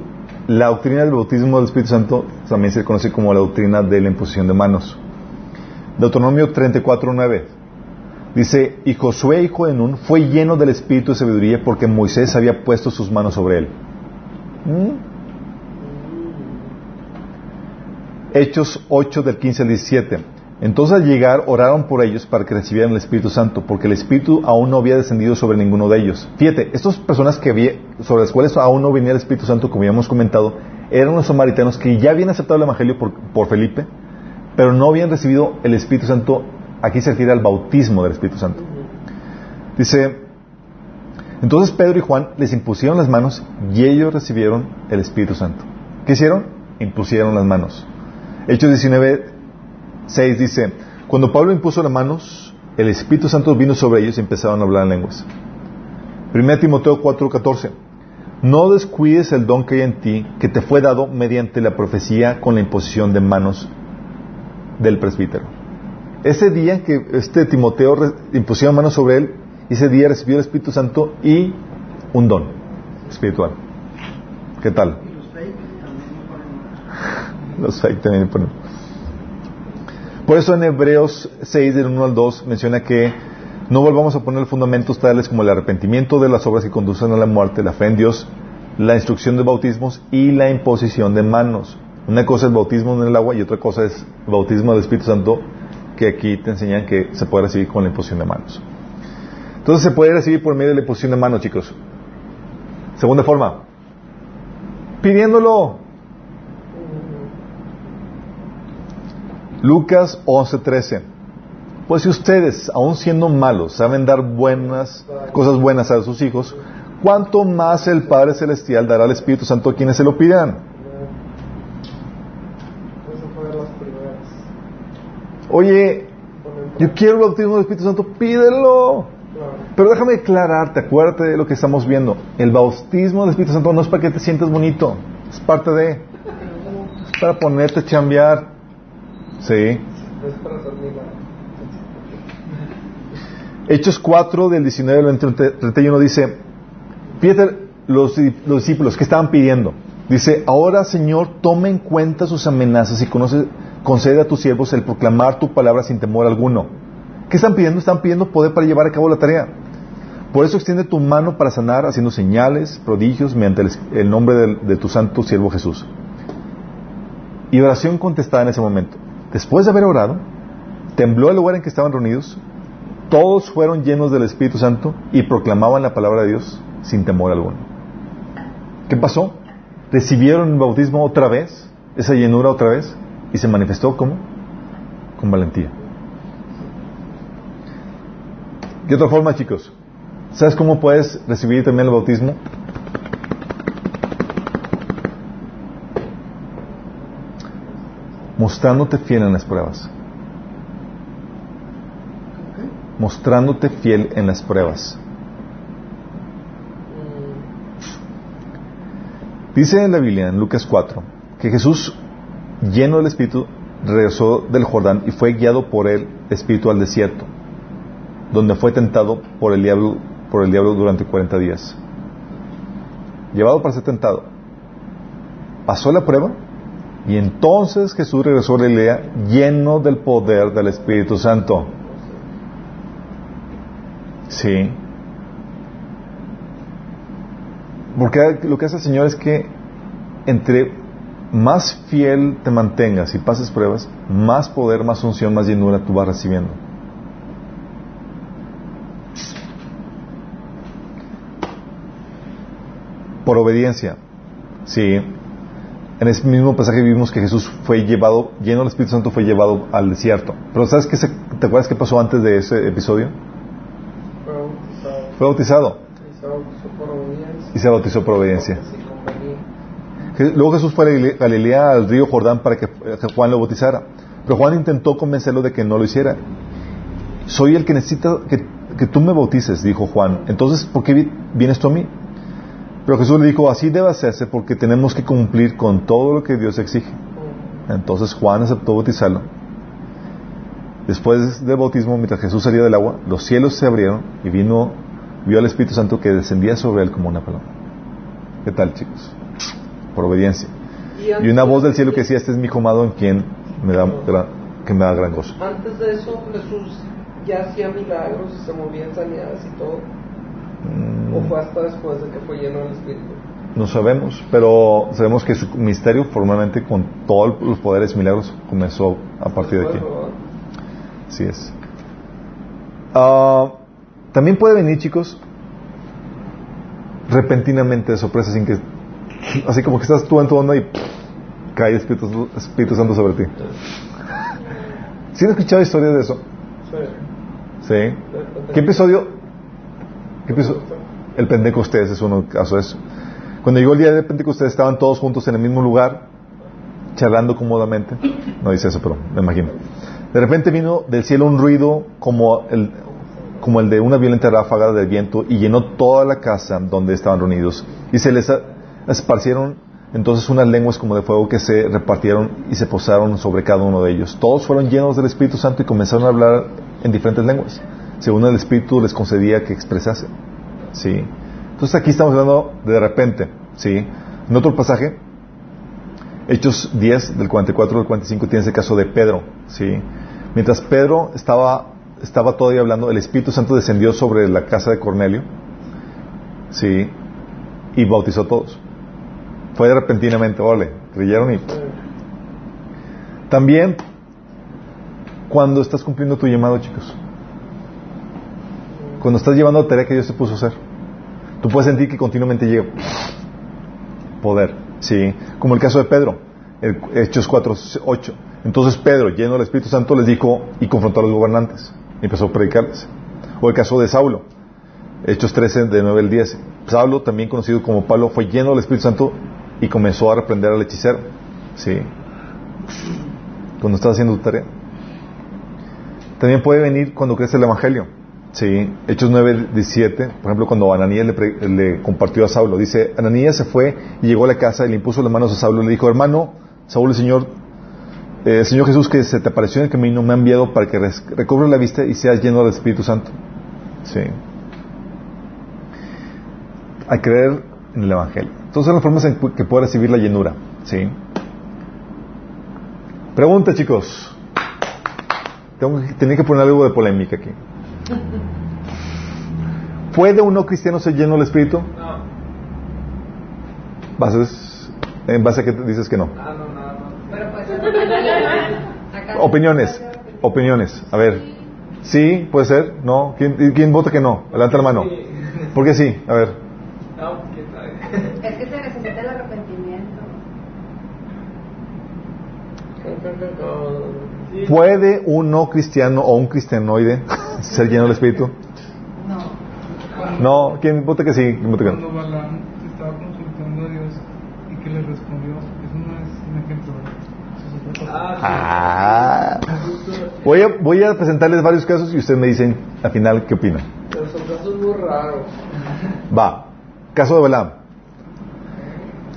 la doctrina del bautismo del Espíritu Santo también se conoce como la doctrina de la imposición de manos. Deuteronomio 34.9 dice, y Josué, hijo de Nun, fue lleno del Espíritu de sabiduría porque Moisés había puesto sus manos sobre él. ¿Mm? Hechos 8 del 15 al 17. Entonces al llegar oraron por ellos para que recibieran el Espíritu Santo, porque el Espíritu aún no había descendido sobre ninguno de ellos. Fíjate, estas personas que sobre las cuales aún no venía el Espíritu Santo, como habíamos comentado, eran los samaritanos que ya habían aceptado el Evangelio por Felipe, pero no habían recibido el Espíritu Santo, aquí se refiere al bautismo del Espíritu Santo. Dice, entonces Pedro y Juan les impusieron las manos y ellos recibieron el Espíritu Santo. ¿Qué hicieron? Impusieron las manos. Hechos 19, 6 dice, cuando Pablo impuso las manos, el Espíritu Santo vino sobre ellos y empezaron a hablar en lenguas. 1 Timoteo 4, 14. No descuides el don que hay en ti, que te fue dado mediante la profecía con la imposición de manos del presbítero. Ese día que este Timoteo impusieron manos sobre él, ese día recibió el Espíritu Santo y un don espiritual. ¿Qué tal? Y los fake también no ponen Los fake también ponen. Por eso en Hebreos 6, del 1 al 2, menciona que no volvamos a poner fundamentos tales como el arrepentimiento de las obras que conducen a la muerte, la fe en Dios, la instrucción de bautismos y la imposición de manos. Una cosa es bautismo en el agua y otra cosa es bautismo del Espíritu Santo, que aquí te enseñan que se puede recibir con la imposición de manos. Entonces se puede recibir por medio de la imposición de manos, chicos. Segunda forma, pidiéndolo. Lucas 11:13. Pues si ustedes, aun siendo malos, saben dar buenas cosas buenas a sus hijos, ¿cuánto más el Padre Celestial dará al Espíritu Santo a quienes se lo pidan? Eso fue de las primeras. Oye, yo quiero el bautismo del Espíritu Santo, pídelo. Pero déjame aclararte, acuérdate de lo que estamos viendo. El bautismo del Espíritu Santo no es para que te sientas bonito, es parte de, es para ponerte a chambear. Sí. Hechos 4 del 19 al 20, 31 dice, fíjate los, los discípulos que estaban pidiendo. Dice, ahora Señor, toma en cuenta sus amenazas y conoce, concede a tus siervos el proclamar tu palabra sin temor alguno. ¿Qué están pidiendo? Están pidiendo poder para llevar a cabo la tarea. Por eso extiende tu mano para sanar, haciendo señales, prodigios, mediante el, nombre del- de tu santo siervo Jesús. Y oración contestada en ese momento. Después de haber orado, tembló el lugar en que estaban reunidos, todos fueron llenos del Espíritu Santo y proclamaban la palabra de Dios sin temor alguno. ¿Qué pasó? Recibieron el bautismo otra vez, esa llenura otra vez, y se manifestó como con valentía. De otra forma, chicos, ¿sabes cómo puedes recibir también el bautismo? Mostrándote fiel en las pruebas. Mostrándote fiel en las pruebas. Dice en la Biblia, en Lucas 4, que Jesús, lleno del Espíritu, regresó del Jordán y fue guiado por el Espíritu al desierto, donde fue tentado por el diablo, por el diablo durante 40 días. Llevado para ser tentado. Pasó la prueba y entonces Jesús regresó a Galilea lleno del poder del Espíritu Santo. Sí. Porque lo que hace el Señor es que entre más fiel te mantengas y pases pruebas, más poder, más unción, más llenura tú vas recibiendo. Por obediencia. Sí. En ese mismo pasaje vimos que Jesús fue llevado, lleno del Espíritu Santo, fue llevado al desierto. Pero ¿sabes qué? se- ¿Te acuerdas qué pasó antes de ese episodio? Fue bautizado. Fue bautizado Y se bautizó por obediencia. y se bautizó por obediencia. Porque sí convenía. Je- Luego Jesús fue a Galile- Galilea al río Jordán para que eh, que Juan lo bautizara. Pero Juan intentó convencerlo de que no lo hiciera. Soy el que necesita que, tú me bautices, dijo Juan. Entonces, ¿por qué vi- vienes tú a mí? Pero Jesús le dijo, así debe hacerse porque tenemos que cumplir con todo lo que Dios exige. Entonces Juan aceptó bautizarlo. Después del bautismo, mientras Jesús salía del agua, los cielos se abrieron y vino, vio al Espíritu Santo que descendía sobre él como una paloma. ¿Qué tal, chicos? Por obediencia. Y una voz del cielo que decía, este es mi hijo amado en quien me da gran- que me da gran gozo. Antes de eso, Jesús ya hacía milagros y se movía en sanidades y todo. Mm, ¿O fue hasta después de que fue lleno del Espíritu? No sabemos, pero sabemos que su misterio formalmente con todos los poderes y milagros comenzó a partir de aquí. Así es. Ah, también puede venir, chicos, repentinamente de sorpresa, sin que, así como que estás tú en tu onda y pff, cae el Espíritu, Espíritu Santo sobre ti. ¿Sí han escuchado historias de eso? Sí. Sí. ¿Qué episodio? ¿Qué episodio? El Pentecostés es uno caso de eso. Cuando llegó el día de Pentecostés estaban todos juntos en el mismo lugar, charlando cómodamente. No dice eso, pero me imagino. De repente vino del cielo un ruido como el, como el de una violenta ráfaga de viento y llenó toda la casa donde estaban reunidos. Y se les esparcieron entonces unas lenguas como de fuego que se repartieron y se posaron sobre cada uno de ellos. Todos fueron llenos del Espíritu Santo y comenzaron a hablar en diferentes lenguas, según el Espíritu les concedía que expresasen. ¿Sí? Entonces aquí estamos hablando de, repente. ¿Sí? En otro pasaje, Hechos 10, del 44 al 45, tienes el caso de Pedro. ¿sí? Mientras Pedro estaba, estaba todavía hablando, el Espíritu Santo descendió sobre la casa de Cornelio ¿sí? y bautizó a todos. Fue repentinamente, ole, creyeron y... También, cuando estás cumpliendo tu llamado, chicos, cuando estás llevando la tarea que Dios te puso a hacer, tú puedes sentir que continuamente llega poder, ¿sí? Como el caso de Pedro, el- Hechos 4, 8. Entonces Pedro, lleno del Espíritu Santo, les dijo y confrontó a los gobernantes y empezó a predicarles. O el caso de Saulo, Hechos 13, de 9 al 10. Saulo, también conocido como Pablo, fue lleno del Espíritu Santo y comenzó a reprender al hechicero, ¿sí? Cuando estás haciendo tu tarea. También puede venir cuando crece el Evangelio. Sí, Hechos 9, 17, por ejemplo, cuando Ananías le, le compartió a Saulo, dice, Ananías se fue y llegó a la casa y le impuso las manos a Saulo y le dijo, hermano, Saúl, el Señor, eh, Señor Jesús que se te apareció en el camino me ha enviado para que res- recobres la vista y seas lleno del Espíritu Santo. Sí. A creer en el Evangelio. Entonces son las formas en que puede recibir la llenura. Sí. Pregunta, chicos. Tengo, que- tenía que poner algo de polémica aquí. ¿Puede un no cristiano ser lleno del Espíritu? No, Bases, en base a que dices que no. ah, no, nada más. Pero pues, Opiniones. Opiniones. A ver. ¿Sí? ¿Puede ser? ¿No? ¿Quién, quién vota que no? Levanta la mano. ¿Por qué sí? A ver. No, quién sabe. Es que se necesita el arrepentimiento. Sí. ¿Puede un no cristiano o un cristianoide ser lleno del Espíritu? No. No. ¿Quién vota que sí? ¿Quién vota que no? Cuando Balaam estaba consultando a Dios y que le respondió, eso no es un ejemplo. Ah, Ah. Voy a, voy a presentarles varios casos y ustedes me dicen al final qué opinan. pero son casos muy raros. Va. Caso de Balaam.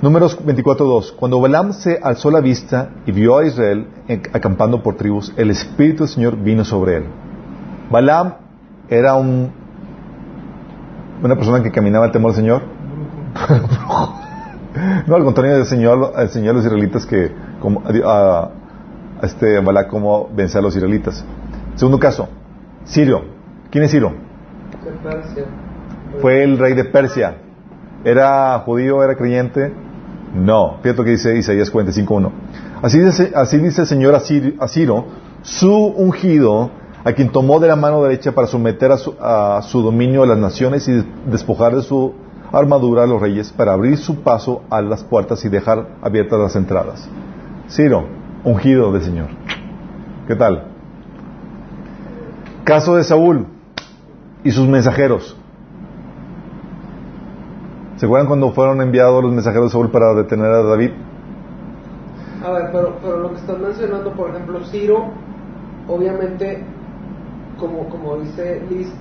Números 24.2. Cuando Balaam se alzó la vista y vio a Israel acampando por tribus, el Espíritu del Señor vino sobre él. Balaam era un, una persona que caminaba el temor del Señor. no, al contrario, el Señor, el Señor a los israelitas que, como, a, a este Balaam como vencer a los israelitas. Segundo caso, Sirio. ¿Quién es Persia. Fue el rey de Persia. ¿Era judío? ¿Era creyente? No. Fíjate que dice Isaías 45.1. Así dice, así dice el Señor a Ciro, su ungido, a quien tomó de la mano derecha para someter a su, a su dominio a las naciones y despojar de su armadura a los reyes, para abrir su paso a las puertas y dejar abiertas las entradas. Ciro, ungido del Señor. ¿Qué tal? Caso de Saúl y sus mensajeros. ¿Se acuerdan cuando fueron enviados los mensajeros de Saúl para detener a David? A ver, pero, pero lo que están mencionando, por ejemplo, Ciro, obviamente, como, como dice Liz,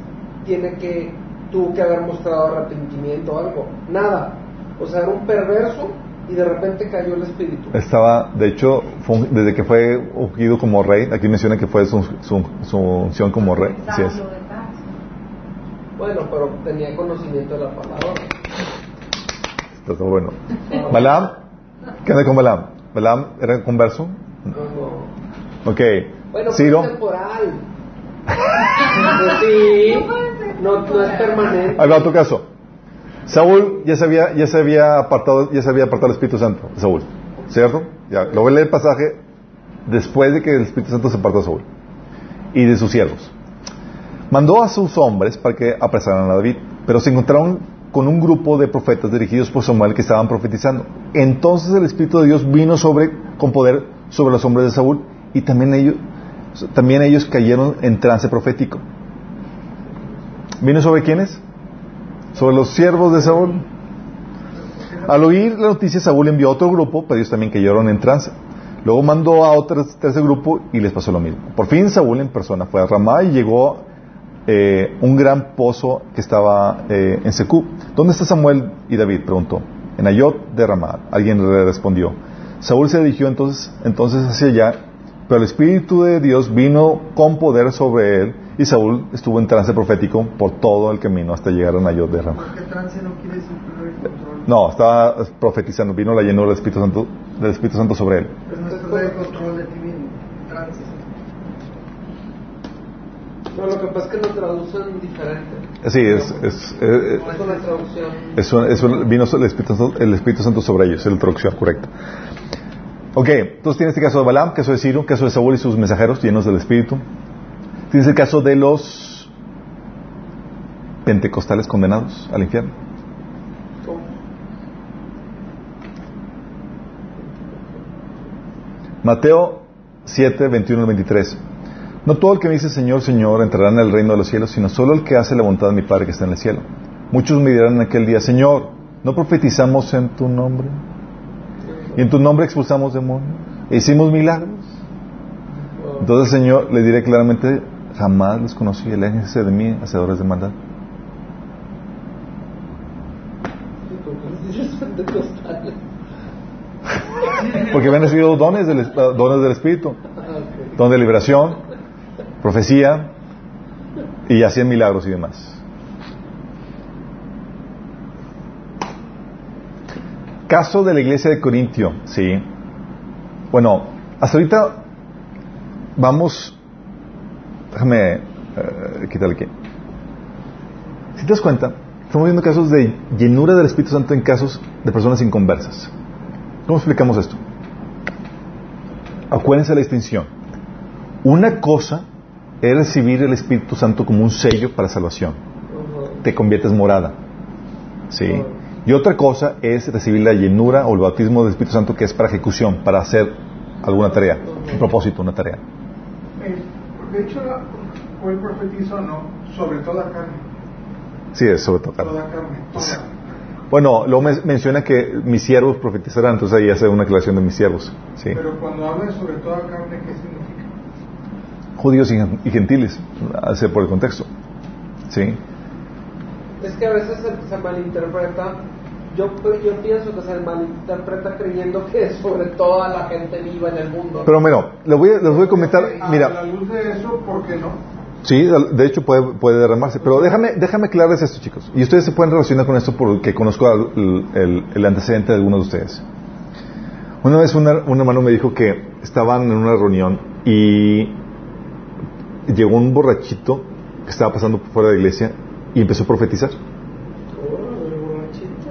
tiene que, tuvo que haber mostrado arrepentimiento o algo. Nada. O sea, era un perverso y de repente cayó el espíritu. Estaba, de hecho, fue desde que fue ungido como rey, aquí menciona que fue su, su, su unción como rey. Así es. Bueno, pero tenía conocimiento de la palabra. Todo bueno. Balaam, ¿qué onda con Balaam? ¿Balaam era converso? Ok. Bueno, Ciro, pero es temporal. Sí, no, no es permanente. ahí va otro caso. Saúl ya se había, ya se había apartado, ya se había apartado el Espíritu Santo, Saúl, ¿cierto? Ya, lo voy a leer el pasaje después de que el Espíritu Santo se apartó de Saúl y de sus siervos. Mandó a sus hombres para que apresaran a David, pero se encontraron con un grupo de profetas dirigidos por Samuel que estaban profetizando. Entonces el Espíritu de Dios vino sobre, con poder sobre los hombres de Saúl y también ellos, también ellos cayeron en trance profético. ¿Vino sobre quiénes? Sobre los siervos de Saúl. Al oír la noticia, Saúl envió a otro grupo, pero ellos también cayeron en trance. Luego mandó a otro tercer grupo y les pasó lo mismo. Por fin Saúl en persona fue a Ramá y llegó eh, un gran pozo que estaba eh, en Secú. ¿Dónde está Samuel y David? preguntó. En Ayot de Ramá. Alguien le respondió. Saúl se dirigió entonces, entonces hacia allá, pero el Espíritu de Dios vino con poder sobre él y Saúl estuvo en trance profético por todo el camino hasta llegar a Ayot de Ramá. Trance no quiere decir perder el control. No, estaba profetizando, vino la llenura del Espíritu Santo, del Espíritu Santo sobre él. Pero no es control de ti mismo. Trance. No, lo que pasa es que lo traducen diferente. Sí, es, es, eh, No es una traducción. es un- es un- vino el Espíritu, Santo, el Espíritu Santo sobre ellos, es la traducción correcta. Ok, entonces tienes este caso de Balaam, caso de Ciro, caso de Saúl y sus mensajeros llenos del Espíritu. Tienes el caso de los pentecostales condenados al infierno. ¿Cómo? Mateo 7, 21 al 23. No todo el que me dice Señor, Señor entrará en el reino de los cielos, sino solo el que hace la voluntad de mi Padre que está en el cielo. Muchos me dirán en aquel día, Señor, ¿no profetizamos en tu nombre? Y en tu nombre expulsamos demonios. E hicimos milagros. Entonces, Señor, le diré claramente, jamás los conocí, aléjense de mí, hacedores de maldad. Porque habían recibido dones del, dones del Espíritu. Don de liberación, profecía y hacían milagros y demás. Caso de la iglesia de Corintio, sí. Bueno, hasta ahorita vamos, déjame eh, quitarle aquí. Si te das cuenta, estamos viendo casos de llenura del Espíritu Santo en casos de personas inconversas. ¿Cómo explicamos esto? Acuérdense la distinción. Una cosa es recibir el Espíritu Santo como un sello para salvación. Te conviertes morada. ¿Sí? Y otra cosa es recibir la llenura o el bautismo del Espíritu Santo que es para ejecución, para hacer alguna tarea, un propósito, una tarea. Eh, de hecho, el profetizo, no, sobre toda carne. Sí, es sobre. Toda carne, toda. Bueno, luego men- menciona que mis siervos profetizarán, entonces ahí hace una aclaración de mis siervos. ¿sí? Pero cuando habla sobre toda carne, ¿qué significa? Judíos y gen- y gentiles, hace por el contexto. ¿Sí? Es que a veces se, se malinterpreta. Yo, yo pienso que se malinterpreta creyendo que es sobre toda la gente viva en el mundo. Pero bueno, les voy, a- les voy a comentar, A la mira, luz de eso, ¿por qué no? sí, de hecho puede, puede derramarse, pero déjame, déjame aclararles esto, chicos. Y ustedes se pueden relacionar con esto porque conozco el, el- el antecedente de algunos de ustedes. Una vez una- un hermano me dijo que estaban en una reunión y llegó un borrachito que estaba pasando por fuera de la iglesia y empezó a profetizar,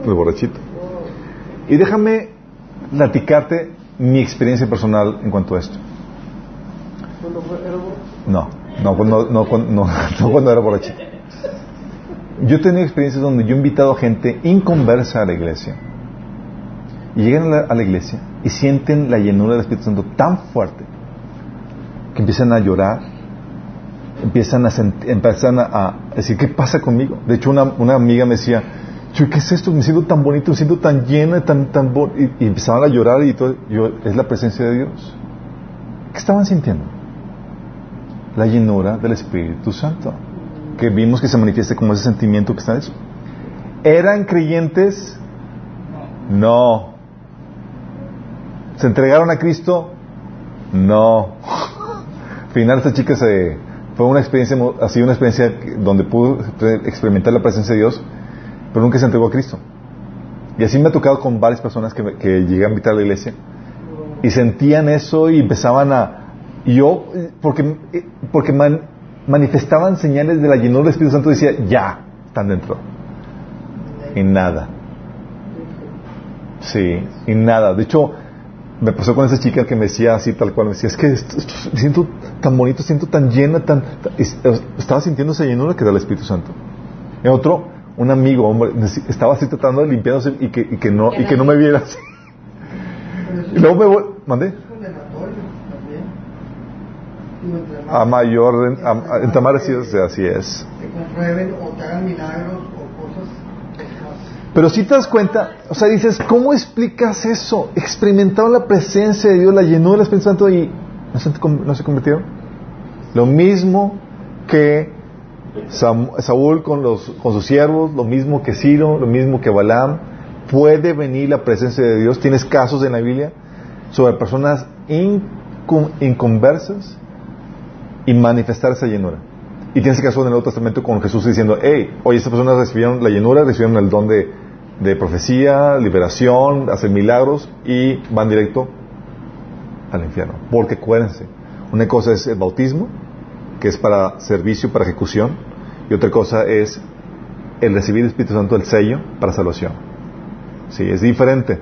el borrachito. Y déjame platicarte mi experiencia personal en cuanto a esto. No, no, cuando, no, no, no cuando era borrachito. Yo he tenido experiencias donde yo he invitado a gente inconversa a la iglesia. Y llegan a la, a la iglesia y sienten la llenura del Espíritu Santo tan fuerte que empiezan a llorar, empiezan a, empiezan a, decir, ¿qué pasa conmigo? De hecho, una, una amiga me decía, "Chuy, ¿qué es esto? Me siento tan bonito, me siento tan llena, tan, tan bo-". y, y empezaban a llorar y todo. Yo, es la presencia de Dios. ¿Qué estaban sintiendo? la llenura del Espíritu Santo, que vimos que se manifiesta como ese sentimiento que está en eso. ¿Eran creyentes? No. ¿Se entregaron a Cristo? No. Al final esta chica se fue una experiencia mo- así una experiencia donde pudo experimentar la presencia de Dios, pero nunca se entregó a Cristo. Y así me ha tocado con varias personas que, que llegué a invitar a la iglesia y sentían eso y empezaban a y yo porque eh, porque man- manifestaban señales de la llenura del Espíritu Santo decía ya están dentro y nada. Sí y nada. De hecho me pasó con esa chica que me decía así tal cual me decía es que esto- siento tan bonito siento tan llena tan, tan- es- estaba sintiendo esa llenura que da el Espíritu Santo. Y otro un amigo hombre estaba así tratando de limpiarse y que, y que no y que no me viera así. Y luego me voy mandé a mayor en, a- en que así es. Te comprueben o te hagan milagros. Pero si te das cuenta, o sea, dices, ¿cómo explicas eso? Experimentaron la presencia de Dios, la llenó del Espíritu Santo y no se, convirtieron. Lo mismo que Saúl con, los, con sus siervos, lo mismo que Ciro, lo mismo que Balaam. Puede venir la presencia de Dios. Tienes casos en la Biblia sobre personas incon- inconversas y manifestar esa llenura. Y tienes el caso en el Nuevo Testamento con Jesús diciendo, hey, oye, estas personas recibieron la llenura, recibieron el don de, profecía, liberación, hacer milagros y van directo al infierno. Porque acuérdense, una cosa es el bautismo, que es para servicio, para ejecución, y otra cosa es el recibir el Espíritu Santo, el sello, para salvación. Sí, es diferente.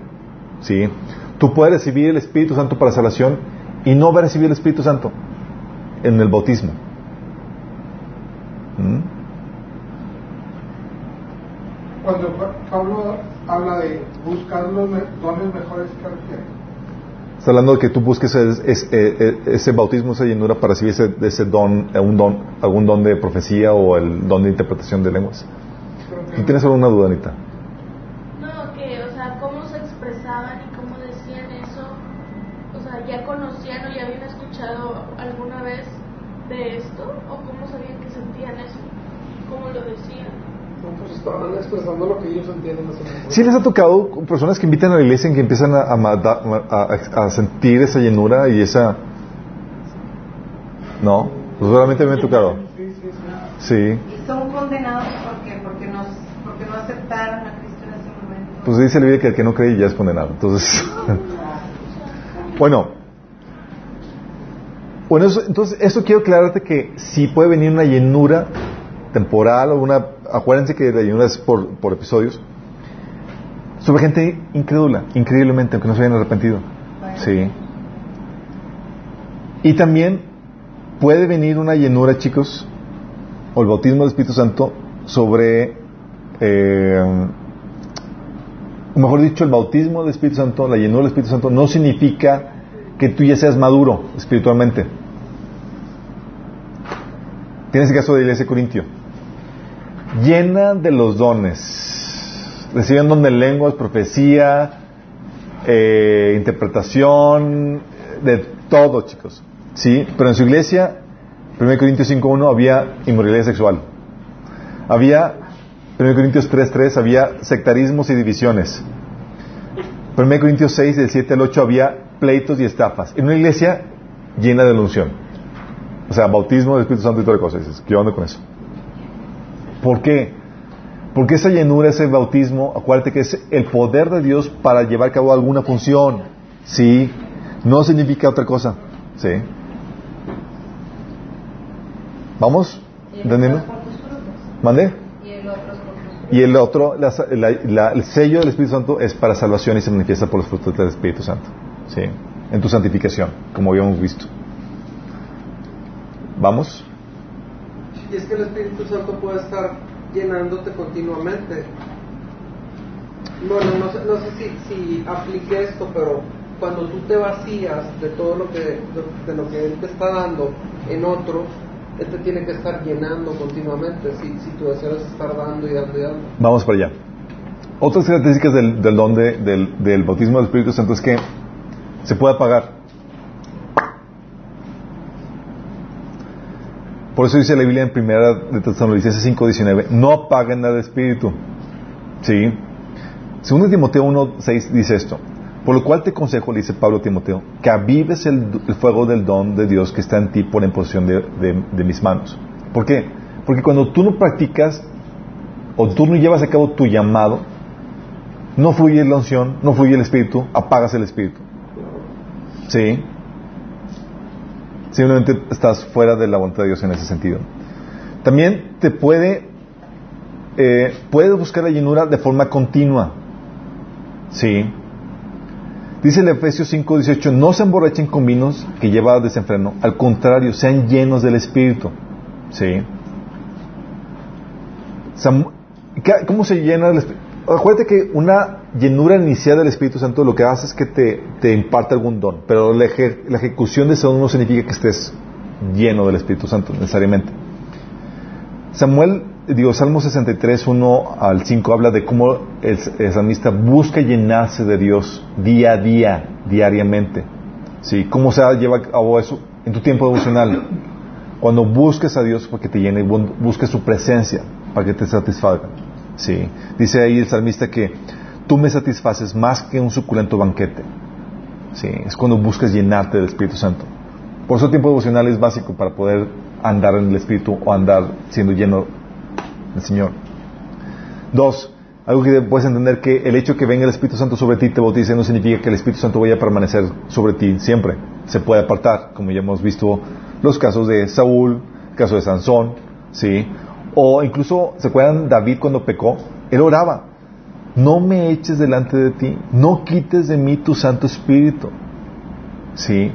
Sí. Tú puedes recibir el Espíritu Santo para salvación y no va a recibir el Espíritu Santo en el bautismo. ¿Mm? Cuando Pa- Pablo habla de buscar los dones mejores que. Está hablando de que tú busques es- es- eh, eh, ese bautismo, esa llenura para recibir ese, ese don, eh, un don, algún don de profecía o el don de interpretación de lenguas. ¿Tú tienes alguna duda, Anita? No, que, o sea, cómo se expresaban y cómo decían eso. O sea, ¿ya conocían o ya habían escuchado alguna vez de esto? ¿O cómo sabían que sentían eso? ¿Cómo lo decían? No, pues estaban expresando lo que ellos entienden. Sí les ha tocado personas que invitan a la iglesia y que empiezan a, a a- a sentir esa llenura y esa... No, pues solamente me ha tocado. Sí, Y son condenados porque, porque, no, porque no aceptaron a Cristo en ese momento. pues dice la Biblia que el que no cree ya es condenado. Entonces, bueno. Bueno, eso- entonces, eso quiero aclararte que si puede venir una llenura temporal o una... Acuérdense que la llenura es por, por episodios. Sobre gente incrédula, increíblemente, aunque no se hayan arrepentido. Sí. Y también puede venir una llenura, chicos, o el bautismo del Espíritu Santo sobre, eh, mejor dicho, el bautismo del Espíritu Santo, la llenura del Espíritu Santo, no significa que tú ya seas maduro espiritualmente. Tienes el caso de la iglesia de Corintio. Llena de los dones. Reciben don de lenguas, profecía, eh, interpretación, de todo, chicos. ¿Sí? Pero en su iglesia, 1 Corintios 5.1, había inmoralidad sexual. Había, 1 Corintios 3.3, había sectarismos y divisiones. 1 Corintios 6, del 7 al 8, había pleitos y estafas. En una iglesia llena de unción. O sea, bautismo del Espíritu Santo y toda cosa. ¿qué onda con eso? ¿Por qué? Porque esa llenura, ese bautismo, acuérdate que es el poder de Dios para llevar a cabo alguna función. Sí, no significa otra cosa. Sí. ¿Vamos? ¿Entendiendo? ¿Mande? Y el otro la- la- la- el sello del Espíritu Santo es para salvación y se manifiesta por los frutos del Espíritu Santo. Sí. En tu santificación, como habíamos visto. ¿Vamos? Y es que el Espíritu Santo puede estar llenándote continuamente. Bueno, no sé, no sé si, si aplique esto, pero cuando tú te vacías de todo lo que, de, lo que Él te está dando en otros, Él te tiene que estar llenando continuamente si, si tu deseo es estar dando y dando y dando. Vamos para allá. Otras características del, del don de- del, del bautismo del Espíritu Santo es que se puede apagar. Por eso dice la Biblia en primera de Tesalonicenses 5:19, no apaguen al Espíritu. ¿Sí? Segundo Timoteo 1:6 dice esto. Por lo cual te consejo, le dice Pablo a Timoteo, que avives el, el fuego del don de Dios que está en ti por imposición de, de- de mis manos. ¿Por qué? Porque cuando tú no practicas o tú no llevas a cabo tu llamado, no fluye la unción, no fluye el Espíritu, apagas el Espíritu. ¿Sí? Simplemente estás fuera de la voluntad de Dios en ese sentido. También te puede, eh, puedes buscar la llenura de forma continua. ¿Sí? Dice el Efesios 5:18, no se emborrachen con vinos que lleva desenfreno, al contrario, sean llenos del Espíritu. ¿Sí? Sam- ¿qué- ¿Cómo se llena el Espíritu? Acuérdate que una llenura inicial del Espíritu Santo lo que hace es que te, te imparte algún don, pero la, eje- la ejecución de ese don no significa que estés lleno del Espíritu Santo necesariamente. Samuel digo, Salmo 63, 1 al 5 habla de cómo el, el salmista busca llenarse de Dios día a día, diariamente. ¿Sí? ¿Cómo se lleva a cabo eso? En tu tiempo devocional. Cuando busques a Dios para que te llene, bu- busques su presencia para que te satisfaga. ¿Sí? Dice ahí el salmista que tú me satisfaces más que un suculento banquete. ¿Sí? Es cuando buscas llenarte del Espíritu Santo. Por eso el tiempo devocional es básico para poder andar en el Espíritu o andar siendo lleno del Señor. Dos, algo que puedes entender que el hecho que venga el Espíritu Santo sobre ti te bautice no significa que el Espíritu Santo vaya a permanecer sobre ti siempre. Se puede apartar, como ya hemos visto los casos de Saúl, el caso de Sansón, ¿sí? O incluso, ¿se acuerdan David cuando pecó? Él oraba, no me eches delante de ti, no quites de mí tu Santo Espíritu, ¿sí?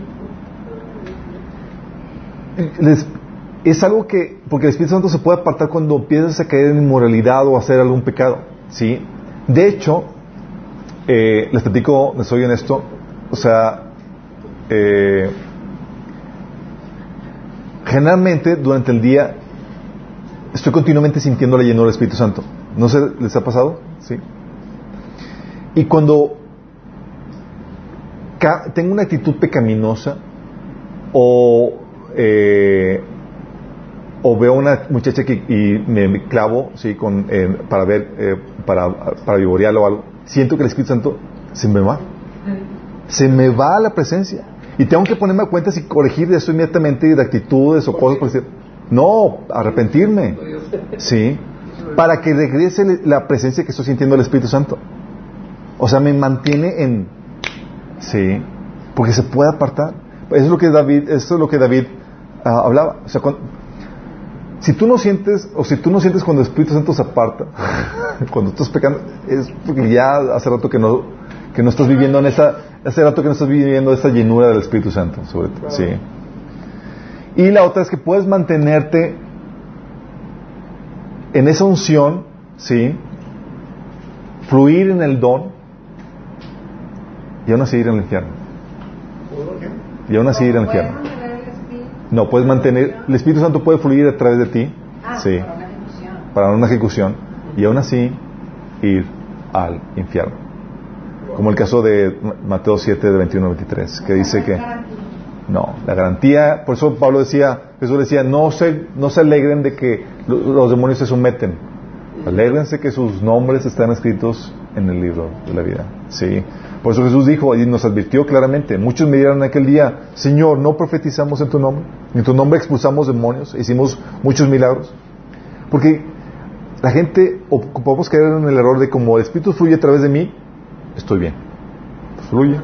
Es algo que, porque el Espíritu Santo se puede apartar cuando empiezas a caer en inmoralidad o hacer algún pecado, ¿sí? De hecho, eh, les platico, les soy honesto, o sea, eh, generalmente durante el día estoy continuamente sintiendo la llenura del Espíritu Santo. ¿No sé, les ha pasado? Sí. Y cuando tengo una actitud pecaminosa o eh, o veo una muchacha que y me, clavo sí con eh, para ver eh, para para o algo siento que el Espíritu Santo se me va se me va la presencia y tengo que ponerme a cuenta si corregir eso inmediatamente de actitudes o cosas por decir no arrepentirme. Sí. Para que regrese la presencia que estoy sintiendo del Espíritu Santo. O sea me mantiene en sí porque se puede apartar. Eso es lo que David eso es lo que David ah, hablaba. O sea cuando, si tú no sientes, o si tú no sientes cuando el Espíritu Santo se aparta, cuando estás pecando, es porque ya hace rato que no, que no estás viviendo en esa, hace rato que no estás viviendo esa llenura del Espíritu Santo, sobre sí. Y la otra es que puedes mantenerte en esa unción, sí, fluir en el don y aún así ir al infierno. Y aún así ir al infierno. No, puedes mantener, el Espíritu Santo puede fluir a través de ti, Ah, sí, para una ejecución. para una ejecución, y aún así ir al infierno. Como el caso de Mateo 7, de 21 a 23, que dice que, no, la garantía, por eso Pablo decía, Jesús decía, no se, no se alegren de que lo- los demonios se someten, alégrense que sus nombres están escritos en el libro de la vida, sí. Por eso Jesús dijo y nos advirtió claramente, muchos me en aquel día, Señor, no profetizamos en tu nombre, en tu nombre expulsamos demonios, hicimos muchos milagros, porque la gente ocupamos caer en el error de como el Espíritu fluye a través de mí, estoy bien. Fluye.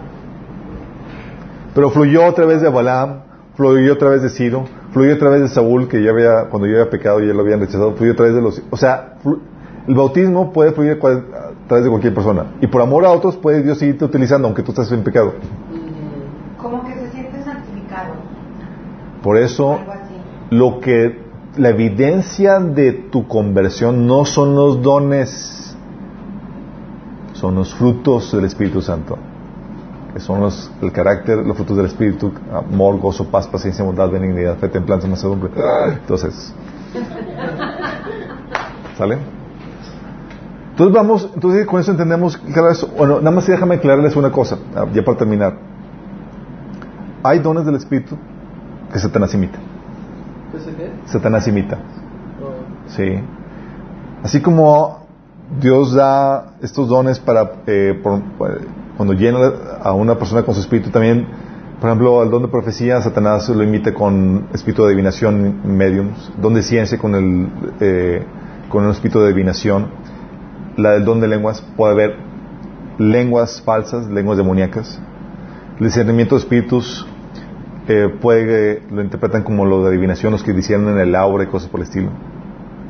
Pero fluyó a través de Balaam, fluyó a través de Ciro, fluyó a través de Saúl, que ya había, cuando yo había pecado ya lo habían rechazado, fluyó a través de los... O sea, flu- el bautismo puede fluir a cual- a través de cualquier persona. Y por amor a otros puede Dios seguirte utilizando, aunque tú estés en pecado. Como que se siente santificado. Por eso, lo que la evidencia de tu conversión no son los dones, son los frutos del Espíritu Santo, que son los, el carácter, los frutos del Espíritu, amor, gozo, paz, paciencia, bondad, benignidad, fe, templanza, mansedumbre. Entonces, ¿sale? Entonces vamos, entonces con eso entendemos, bueno, nada más déjame aclararles una cosa, ah, ya para terminar. Hay dones del Espíritu que Satanás imita. ¿Qué se qué? Satanás imita. No. Sí. Así como Dios da estos dones para eh, por- cuando llena a una persona con su espíritu también, por ejemplo, el don de profecía, Satanás lo imita con espíritu de adivinación, mediums, don de ciencia con el eh, con el espíritu de adivinación, la del don de lenguas, puede haber lenguas falsas, lenguas demoníacas, el discernimiento de espíritus eh, puede, lo interpretan como lo de adivinación, los que hicieron en el aura y cosas por el estilo.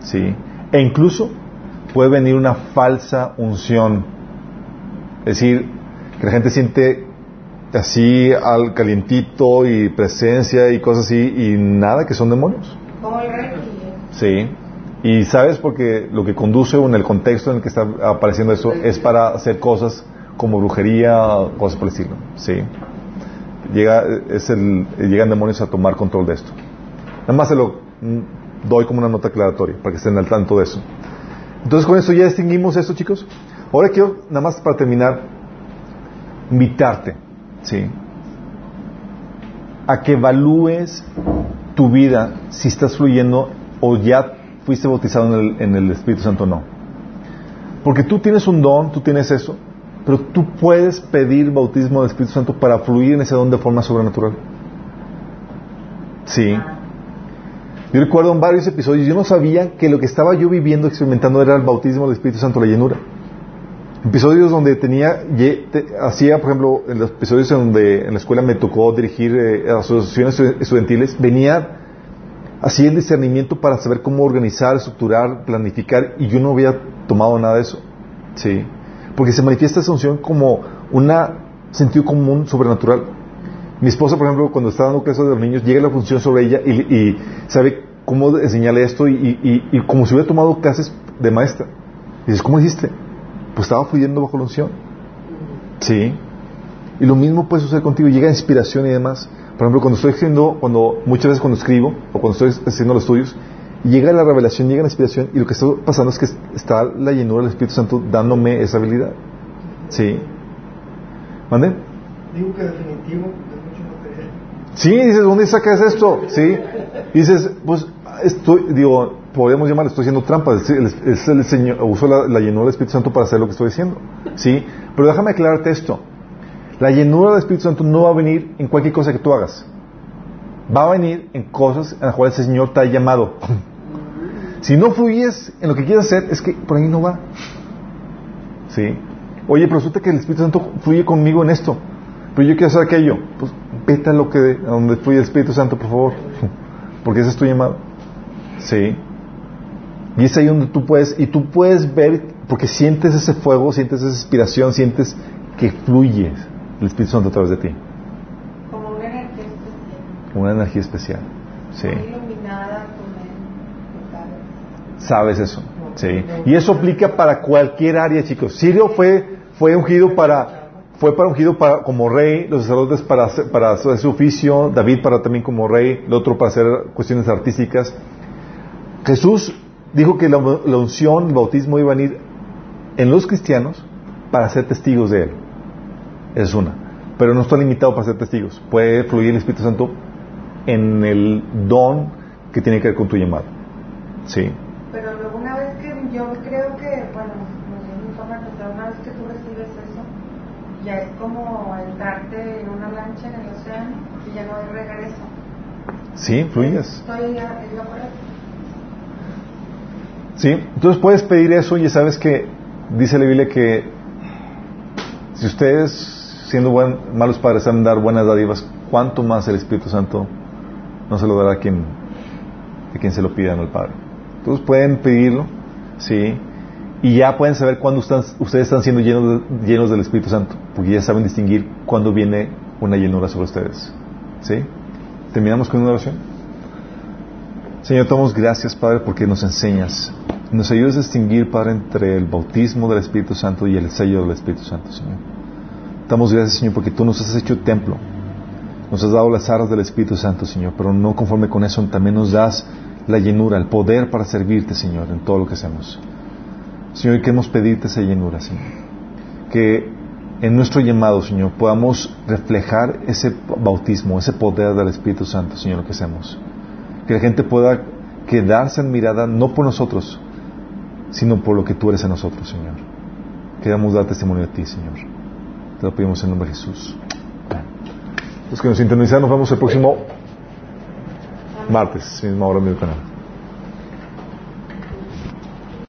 ¿Sí? E incluso puede venir una falsa unción. Es decir, que la gente siente así al calientito y presencia y cosas así y nada que son demonios. Como el reiki. Sí. Y sabes porque lo que conduce o en el contexto en el que está apareciendo eso es para hacer cosas como brujería, cosas por el estilo. Sí. Llega, es el, llegan demonios a tomar control de esto. Nada más se lo, mm, doy como una nota aclaratoria para que estén al tanto de eso. Entonces con esto ya distinguimos esto, chicos. Ahora quiero, nada más para terminar, invitarte, ¿sí? A que evalúes tu vida si estás fluyendo o ya fuiste bautizado en el, Espíritu Santo o no. Porque tú tienes un don, tú tienes eso, pero tú puedes pedir bautismo del Espíritu Santo para fluir en ese don de forma sobrenatural. Sí. Yo recuerdo en varios episodios, yo no sabía que lo que estaba yo viviendo, experimentando, era el bautismo del Espíritu Santo, la llenura. Episodios donde tenía, hacía, por ejemplo, en los episodios en donde en la escuela me tocó dirigir eh, asociaciones estudiantiles, venía así el discernimiento para saber cómo organizar, estructurar, planificar, y yo no había tomado nada de eso. Sí. Porque se manifiesta esa unción como un sentido común sobrenatural. Mi esposa, por ejemplo, cuando está dando clases de los niños, llega la función sobre ella y, sabe cómo enseñarle esto y, como si hubiera tomado clases de maestra. Y dices, ¿cómo hiciste? Pues estaba fluyendo bajo la unción. Sí. Y lo mismo puede suceder contigo, llega inspiración y demás. Por ejemplo, cuando estoy escribiendo, cuando, muchas veces cuando escribo o cuando estoy haciendo los estudios, llega la revelación, llega la inspiración y lo que está pasando es que está la llenura del Espíritu Santo dándome esa habilidad. ¿Sí? ¿Mande? Digo que definitivo, mucho material. Sí, dices, ¿dónde sacas esto? Sí. dices, pues, estoy, digo, podemos llamarlo, estoy haciendo trampas. Es, el, Señor, uso la, la, llenura del Espíritu Santo para hacer lo que estoy diciendo. Sí. Pero déjame aclararte esto. La llenura del Espíritu Santo no va a venir en cualquier cosa que tú hagas. Va a venir en cosas en las cuales el Señor te ha llamado. Si no fluyes en lo que quieres hacer, es que por ahí no va. ¿Sí? Oye, pero resulta que el Espíritu Santo fluye conmigo en esto. Pero yo quiero hacer aquello. Pues vete a, lo que, a donde fluye el Espíritu Santo, por favor. Porque ese es tu llamado. ¿Sí? Y es ahí donde tú puedes, y tú puedes ver, porque sientes ese fuego, sientes esa inspiración, sientes que fluye el Espíritu Santo a través de ti. Como una energía especial. Una energía especial. Sí. Iluminada Sabes eso. Sí. Y eso aplica para cualquier área, chicos. Sirio fue, fue ungido para, fue para ungido para, como rey, los sacerdotes para, hacer, para hacer su oficio, David para también como rey, el otro para hacer cuestiones artísticas. Jesús dijo que la, la unción, el bautismo iba a ir en los cristianos para ser testigos de él es una. Pero no está limitado para ser testigos. Puede fluir el Espíritu Santo en el don que tiene que ver con tu llamado. ¿Sí? Pero luego una vez que yo creo que, bueno, no sé forma de pensar, una vez que tú recibes eso, ya es como entrarte en una lancha en el océano y ya no hay regreso. Sí, fluyes. Estoy en lo correcto. Sí, entonces puedes pedir eso y sabes que dice la Biblia que si ustedes siendo malos padres saben dar buenas dádivas, ¿cuánto más el Espíritu Santo no se lo dará a quien, a quien se lo pida al Padre? Entonces pueden pedirlo, ¿sí? Y ya pueden saber cuándo ustedes están siendo llenos, llenos del Espíritu Santo, porque ya saben distinguir cuándo viene una llenura sobre ustedes. ¿Sí? ¿Terminamos con una oración? Señor, te damos gracias, Padre, porque nos enseñas. Nos ayudas a distinguir, Padre, entre el bautismo del Espíritu Santo y el sello del Espíritu Santo, Señor. Damos gracias, Señor, porque tú nos has hecho templo. Nos has dado las aras del Espíritu Santo, Señor, pero no conforme con eso, también nos das la llenura, el poder para servirte, Señor, en todo lo que hacemos. Señor, queremos pedirte esa llenura, Señor. Que en nuestro llamado, Señor, podamos reflejar ese bautismo, ese poder del Espíritu Santo, Señor, lo que hacemos. Que la gente pueda quedarse admirada no por nosotros, sino por lo que tú eres en nosotros, Señor. Queremos dar testimonio de ti, Señor. Te lo pedimos en nombre de Jesús. Los que nos sintonizan, nos vemos el próximo martes, misma hora, mismo canal.